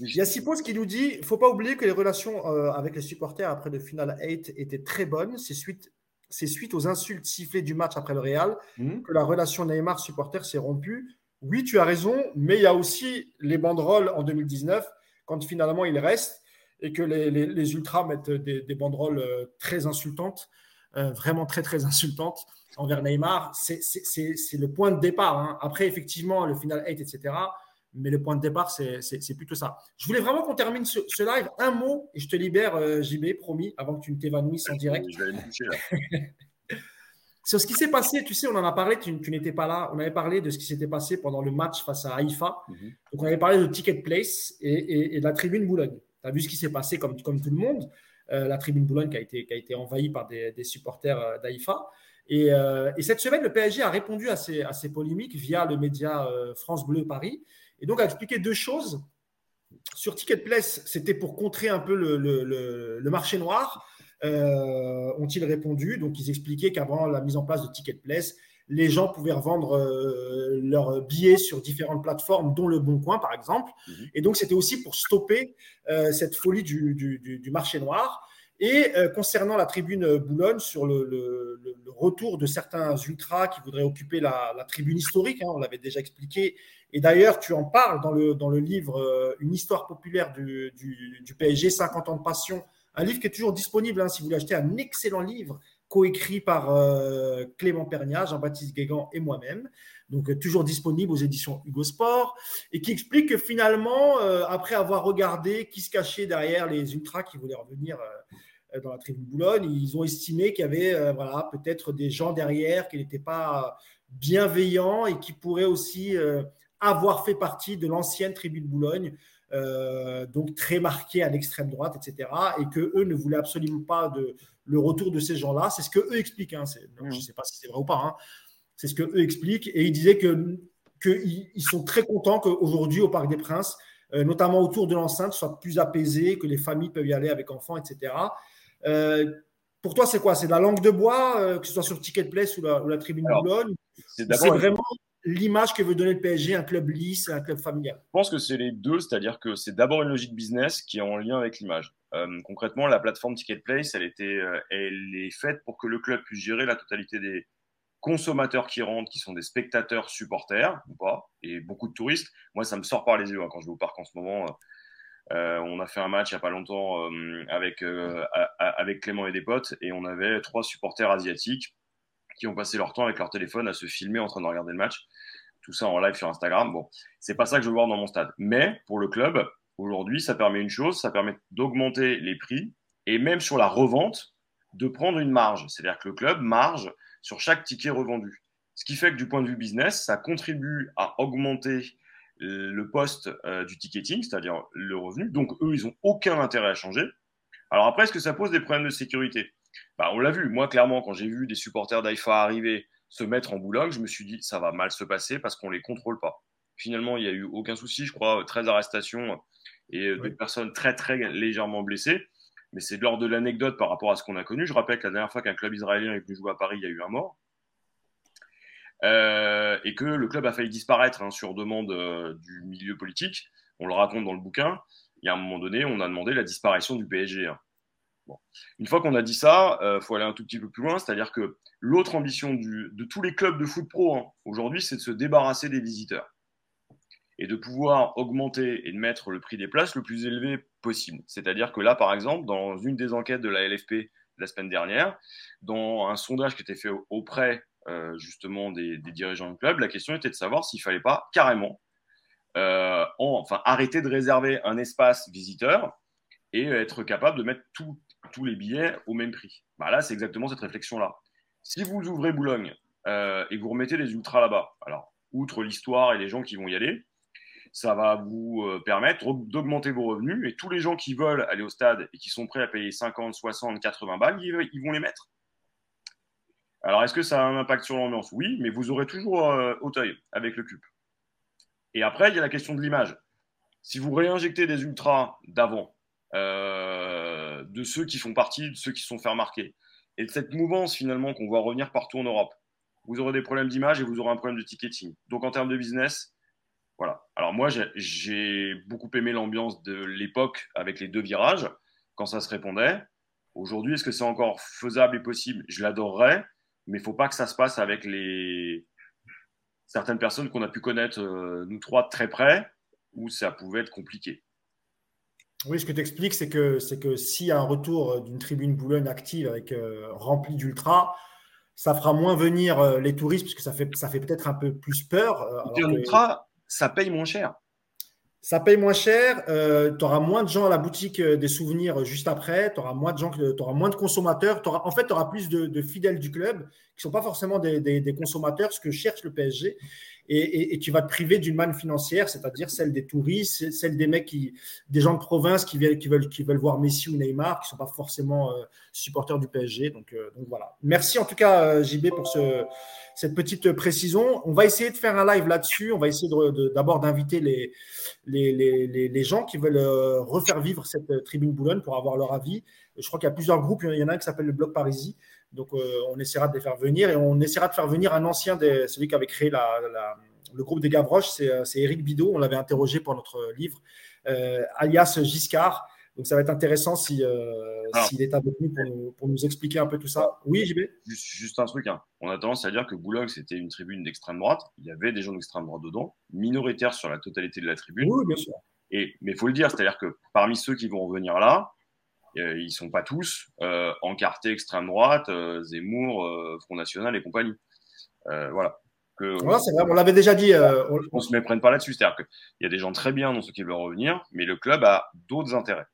Il y a Sipos qui nous dit il ne faut pas oublier que les relations euh, avec les supporters après le final 8 étaient très bonnes. C'est suite c'est suite aux insultes sifflées du match après le Real Mhm. que la relation Neymar-supporter s'est rompue. Oui, tu as raison, mais il y a aussi les banderoles en 2019, quand finalement il reste et que les, les- les ultras mettent des, des banderoles euh, très insultantes, euh, vraiment très très insultantes envers Neymar. C'est- le point de départ. hein. Après, effectivement, le final hate, etc. Mais le point de départ, c'est plutôt ça. Je voulais vraiment qu'on termine ce, ce live. Un mot, et je te libère, euh, JB, promis, avant que tu ne t'évanouisses en direct. Je vais aller. Sur ce qui s'est passé, tu sais, on en a parlé, tu, tu n'étais pas là. On avait parlé de ce qui s'était passé pendant le match face à Haïfa. Mhm. Donc, on avait parlé de Ticket Place et, et- et de la tribune Boulogne. Tu as vu ce qui s'est passé comme, comme tout le monde. Euh, la tribune Boulogne qui a été, qui a été envahie par des, des supporters euh, d'Haïfa. Et, euh, et cette semaine, le PSG a répondu à ces, à ces polémiques via le média euh, France Bleu Paris. Et donc, a expliqué deux choses. Sur Ticket Place, c'était pour contrer un peu le, le- le- le marché noir. Euh, ont-ils répondu Donc, ils expliquaient qu'avant la mise en place de Ticket Place, les gens pouvaient revendre euh, leurs billets sur différentes plateformes, dont le Bon Coin, par exemple. Mhm. Et donc, c'était aussi pour stopper euh, cette folie du, du- du- du marché noir. Et euh, concernant la tribune Boulogne, sur le, retour de certains ultras qui voudraient occuper la, tribune historique, hein, on l'avait déjà expliqué. Et d'ailleurs, tu en parles dans le, dans le livre euh, Une histoire populaire du, PSG, 50 ans de passion, un livre qui est toujours disponible hein, si vous voulez acheter, un excellent livre coécrit par euh, Clément Pernia, Jean-Baptiste Guégan et moi-même. Donc, euh, toujours disponible aux éditions Hugo Sport et qui explique que finalement, euh, après avoir regardé qui se cachait derrière les ultras qui voulaient revenir euh, dans la tribune Boulogne, ils ont estimé qu'il y avait euh, voilà, peut-être des gens derrière qui n'étaient pas bienveillants et qui pourraient aussi euh, avoir fait partie de l'ancienne tribune Boulogne, euh, donc très marquée à l'extrême droite, etc. Et que eux ne voulaient absolument pas de, le retour de ces gens-là. C'est ce que eux expliquent. Hein. Donc, Je ne sais pas si c'est vrai ou pas. hein. C'est ce que eux expliquent. Et ils disaient que qu'ils ils sont très contents qu'aujourd'hui, au Parc des Princes, euh, notamment autour de l'enceinte, soit plus apaisé, que les familles peuvent y aller avec enfants, etc. Euh, pour toi, c'est quoi? C'est de la langue de bois, euh, que ce soit sur Ticket Place ou la, ou la tribune Alors, Boulogne? C'est vraiment l'image que veut donner le PSG, un club lisse, un club familial? Je pense que c'est les deux, c'est-à-dire que c'est d'abord une logique business qui est en lien avec l'image. Euh, concrètement, la plateforme Ticket Place, elle, était, euh, elle est faite pour que le club puisse gérer la totalité des consommateurs qui rentrent, qui sont des spectateurs supporters ou pas, et beaucoup de touristes. Moi, ça me sort par les yeux hein, quand je vais au parc en ce moment. Euh, on a fait un match il n'y a pas longtemps euh, avec, euh, avec Clément et des potes, et on avait trois supporters asiatiques qui ont passé leur temps avec leur téléphone à se filmer en train de regarder le match. Tout ça en live sur Instagram. Bon, c'est pas ça que je veux voir dans mon stade. Mais pour le club, aujourd'hui, ça permet une chose, ça permet d'augmenter les prix et même sur la revente, de prendre une marge. C'est-à-dire que le club marge sur chaque ticket revendu. Ce qui fait que du point de vue business, ça contribue à augmenter le poste euh, du ticketing, c'est-à-dire le revenu. Donc eux, ils n'ont aucun intérêt à changer. Alors après, est-ce que ça pose des problèmes de sécurité? Bah, On l'a vu. Moi, clairement, quand j'ai vu des supporters d'AIFA arriver se mettre en Boulogne, je me suis dit, ça va mal se passer parce qu'on ne les contrôle pas. Finalement, il n'y a eu aucun souci, je crois, 13 arrestations et Oui. deux personnes très, très légèrement blessées. Mais c'est de l'ordre de l'anecdote par rapport à ce qu'on a connu. Je rappelle que la dernière fois qu'un club israélien est venu jouer à Paris, il y a eu un mort. Euh, et que le club a failli disparaître hein, sur demande euh, du milieu politique. On le raconte dans le bouquin. Il y a un moment donné, on a demandé la disparition du PSG. hein. Bon. Une fois qu'on a dit ça, il euh, faut aller un tout petit peu plus loin, c'est-à-dire que l'autre ambition de tous les clubs de foot pro hein, aujourd'hui, c'est de se débarrasser des visiteurs et de pouvoir augmenter et de mettre le prix des places le plus élevé possible. C'est-à-dire que là, par exemple, dans une des enquêtes de la LFP la semaine dernière, dans un sondage qui était fait auprès justement des, dirigeants du club, la question était de savoir s'il fallait pas carrément euh, en, enfin, arrêter de réserver un espace visiteur et être capable de mettre tous les billets au même prix. Bah là, c'est exactement cette réflexion-là. Si vous ouvrez Boulogne euh, et vous remettez les ultras là-bas, alors, outre l'histoire et les gens qui vont y aller, ça va vous euh, permettre d'augmenter vos revenus et tous les gens qui veulent aller au stade et qui sont prêts à payer 50, 60, 80 balles, ils vont les mettre. Alors, est-ce que ça a un impact sur l'ambiance? Oui, mais vous aurez toujours euh, Auteuil avec le CUP. Et après, il y a la question de l'image. Si vous réinjectez des ultras d'avant, euh, de ceux qui font partie, de ceux qui sont fait remarquer, et de cette mouvance finalement qu'on voit revenir partout en Europe, vous aurez des problèmes d'image et vous aurez un problème de ticketing. Donc en termes de business, voilà. Alors moi, j'ai beaucoup aimé l'ambiance de l'époque avec les deux virages, quand ça se répondait. Aujourd'hui, est-ce que c'est encore faisable et possible? Je l'adorerais, mais il ne faut pas que ça se passe avec les certaines personnes qu'on a pu connaître, euh, nous trois, très près, où ça pouvait être compliqué. Oui, ce que tu expliques, c'est que, c'est que s'il y a un retour d'une tribune Boulogne active avec euh, remplie d'ultra, ça fera moins venir euh, les touristes, parce que ça fait, ça fait peut-être un peu plus peur. un ultra, ça paye moins cher. Ça paye moins cher, euh, tu auras moins de gens à la boutique euh, des souvenirs juste après, tu auras moins de gens, moins de consommateurs, en fait, tu auras plus de, fidèles du club qui ne sont pas forcément des, consommateurs, ce que cherche le PSG et, tu vas te priver d'une manne financière, c'est-à-dire celle des touristes, celle des mecs qui, des gens de province qui, viennent, qui, veulent, qui veulent voir Messi ou Neymar, qui sont pas forcément euh, supporters du PSG. Donc, euh, donc, voilà. Merci en tout cas, euh, JB, pour ce, cette petite précision. On va essayer de faire un live là-dessus. On va essayer d'abord d'inviter les les, les, les, gens qui veulent refaire vivre cette tribune Boulogne pour avoir leur avis. Je crois qu'il y a plusieurs groupes. Il y en a un qui s'appelle le Bloc Parisie. Donc, euh, on essaiera de les faire venir et on essaiera de faire venir un ancien, des, celui qui avait créé le groupe des Gavroches, c'est Eric euh, Bidot. On l'avait interrogé pour notre livre, euh, alias Giscard. Donc, ça va être intéressant s'il est avec nous pour, nous expliquer un peu tout ça. Oui, JB juste, juste un truc. Hein. On a tendance à dire que Boulogne, c'était une tribune d'extrême droite. Il y avait des gens d'extrême droite dedans, minoritaires sur la totalité de la tribune. Oui, bien sûr. Et, mais il faut le dire, c'est-à-dire que parmi ceux qui vont revenir là, euh, ils sont pas tous euh, encartés extrême droite, euh, Zemmour, Front National et compagnie. voilà. Que on, l'avait déjà dit. on, ne se méprenne pas là-dessus. C'est-à-dire qu'il y a des gens très bien dans ceux qui veulent revenir, mais le club a d'autres intérêts.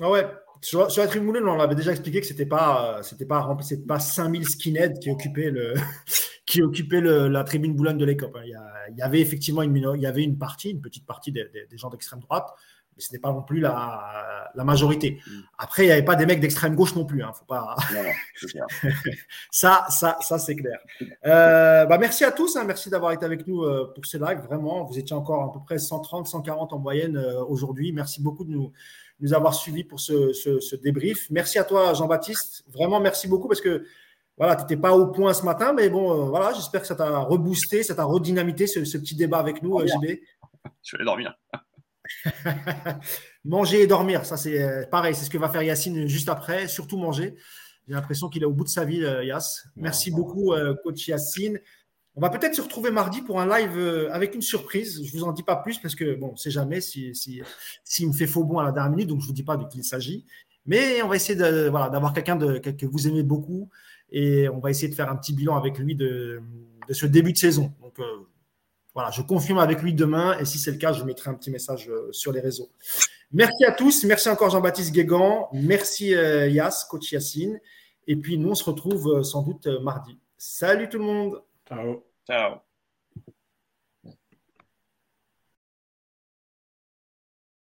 Ah ouais. Sur, la tribune on l'avait déjà expliqué que c'était pas, c'était pas, c'était pas 5000 skinheads qui occupaient le, qui occupait la tribune Boulogne de l'ECOP. Hein. Il, y avait effectivement une, il y avait une partie, une petite partie des gens d'extrême droite, mais ce n'est pas non plus la, majorité. Mm. Après, il n'y avait pas des mecs d'extrême gauche non plus. Hein, faut pas... ça, ça, ça c'est clair. Euh, bah, merci à tous. Hein, merci d'avoir été avec nous euh, pour ce live. Vraiment, vous étiez encore à peu près 130, 140 en moyenne euh, aujourd'hui. Merci beaucoup de nous, nous avoir suivis pour ce, ce, débrief. Merci à toi, Jean-Baptiste. Vraiment, merci beaucoup parce que voilà, tu n'étais pas au point ce matin, mais bon, voilà, j'espère que ça t'a reboosté, ça t'a redynamité ce, ce, petit débat avec nous, JB. Je vais dormir. manger et dormir, ça c'est euh, pareil, c'est ce que va faire Yacine juste après, surtout manger. J'ai l'impression qu'il est au bout de sa vie, euh, Yass. Merci beaucoup, euh, coach Yacine. On va peut-être se retrouver mardi pour un live avec une surprise. Je ne vous en dis pas plus parce que, bon, on ne sait jamais s'il si, si, me fait faux bon à la dernière minute, donc je ne vous dis pas de qui il s'agit. Mais on va essayer de, voilà, d'avoir quelqu'un de, que vous aimez beaucoup et on va essayer de faire un petit bilan avec lui de, de ce début de saison. Donc, voilà, je confirme avec lui demain et si c'est le cas, je mettrai un petit message euh, sur les réseaux. Merci à tous. Merci encore Jean-Baptiste Guégan. Merci euh, Yas, coach Yacine. Et puis nous, on se retrouve euh, sans doute mardi. Salut tout le monde. Ciao. Ciao.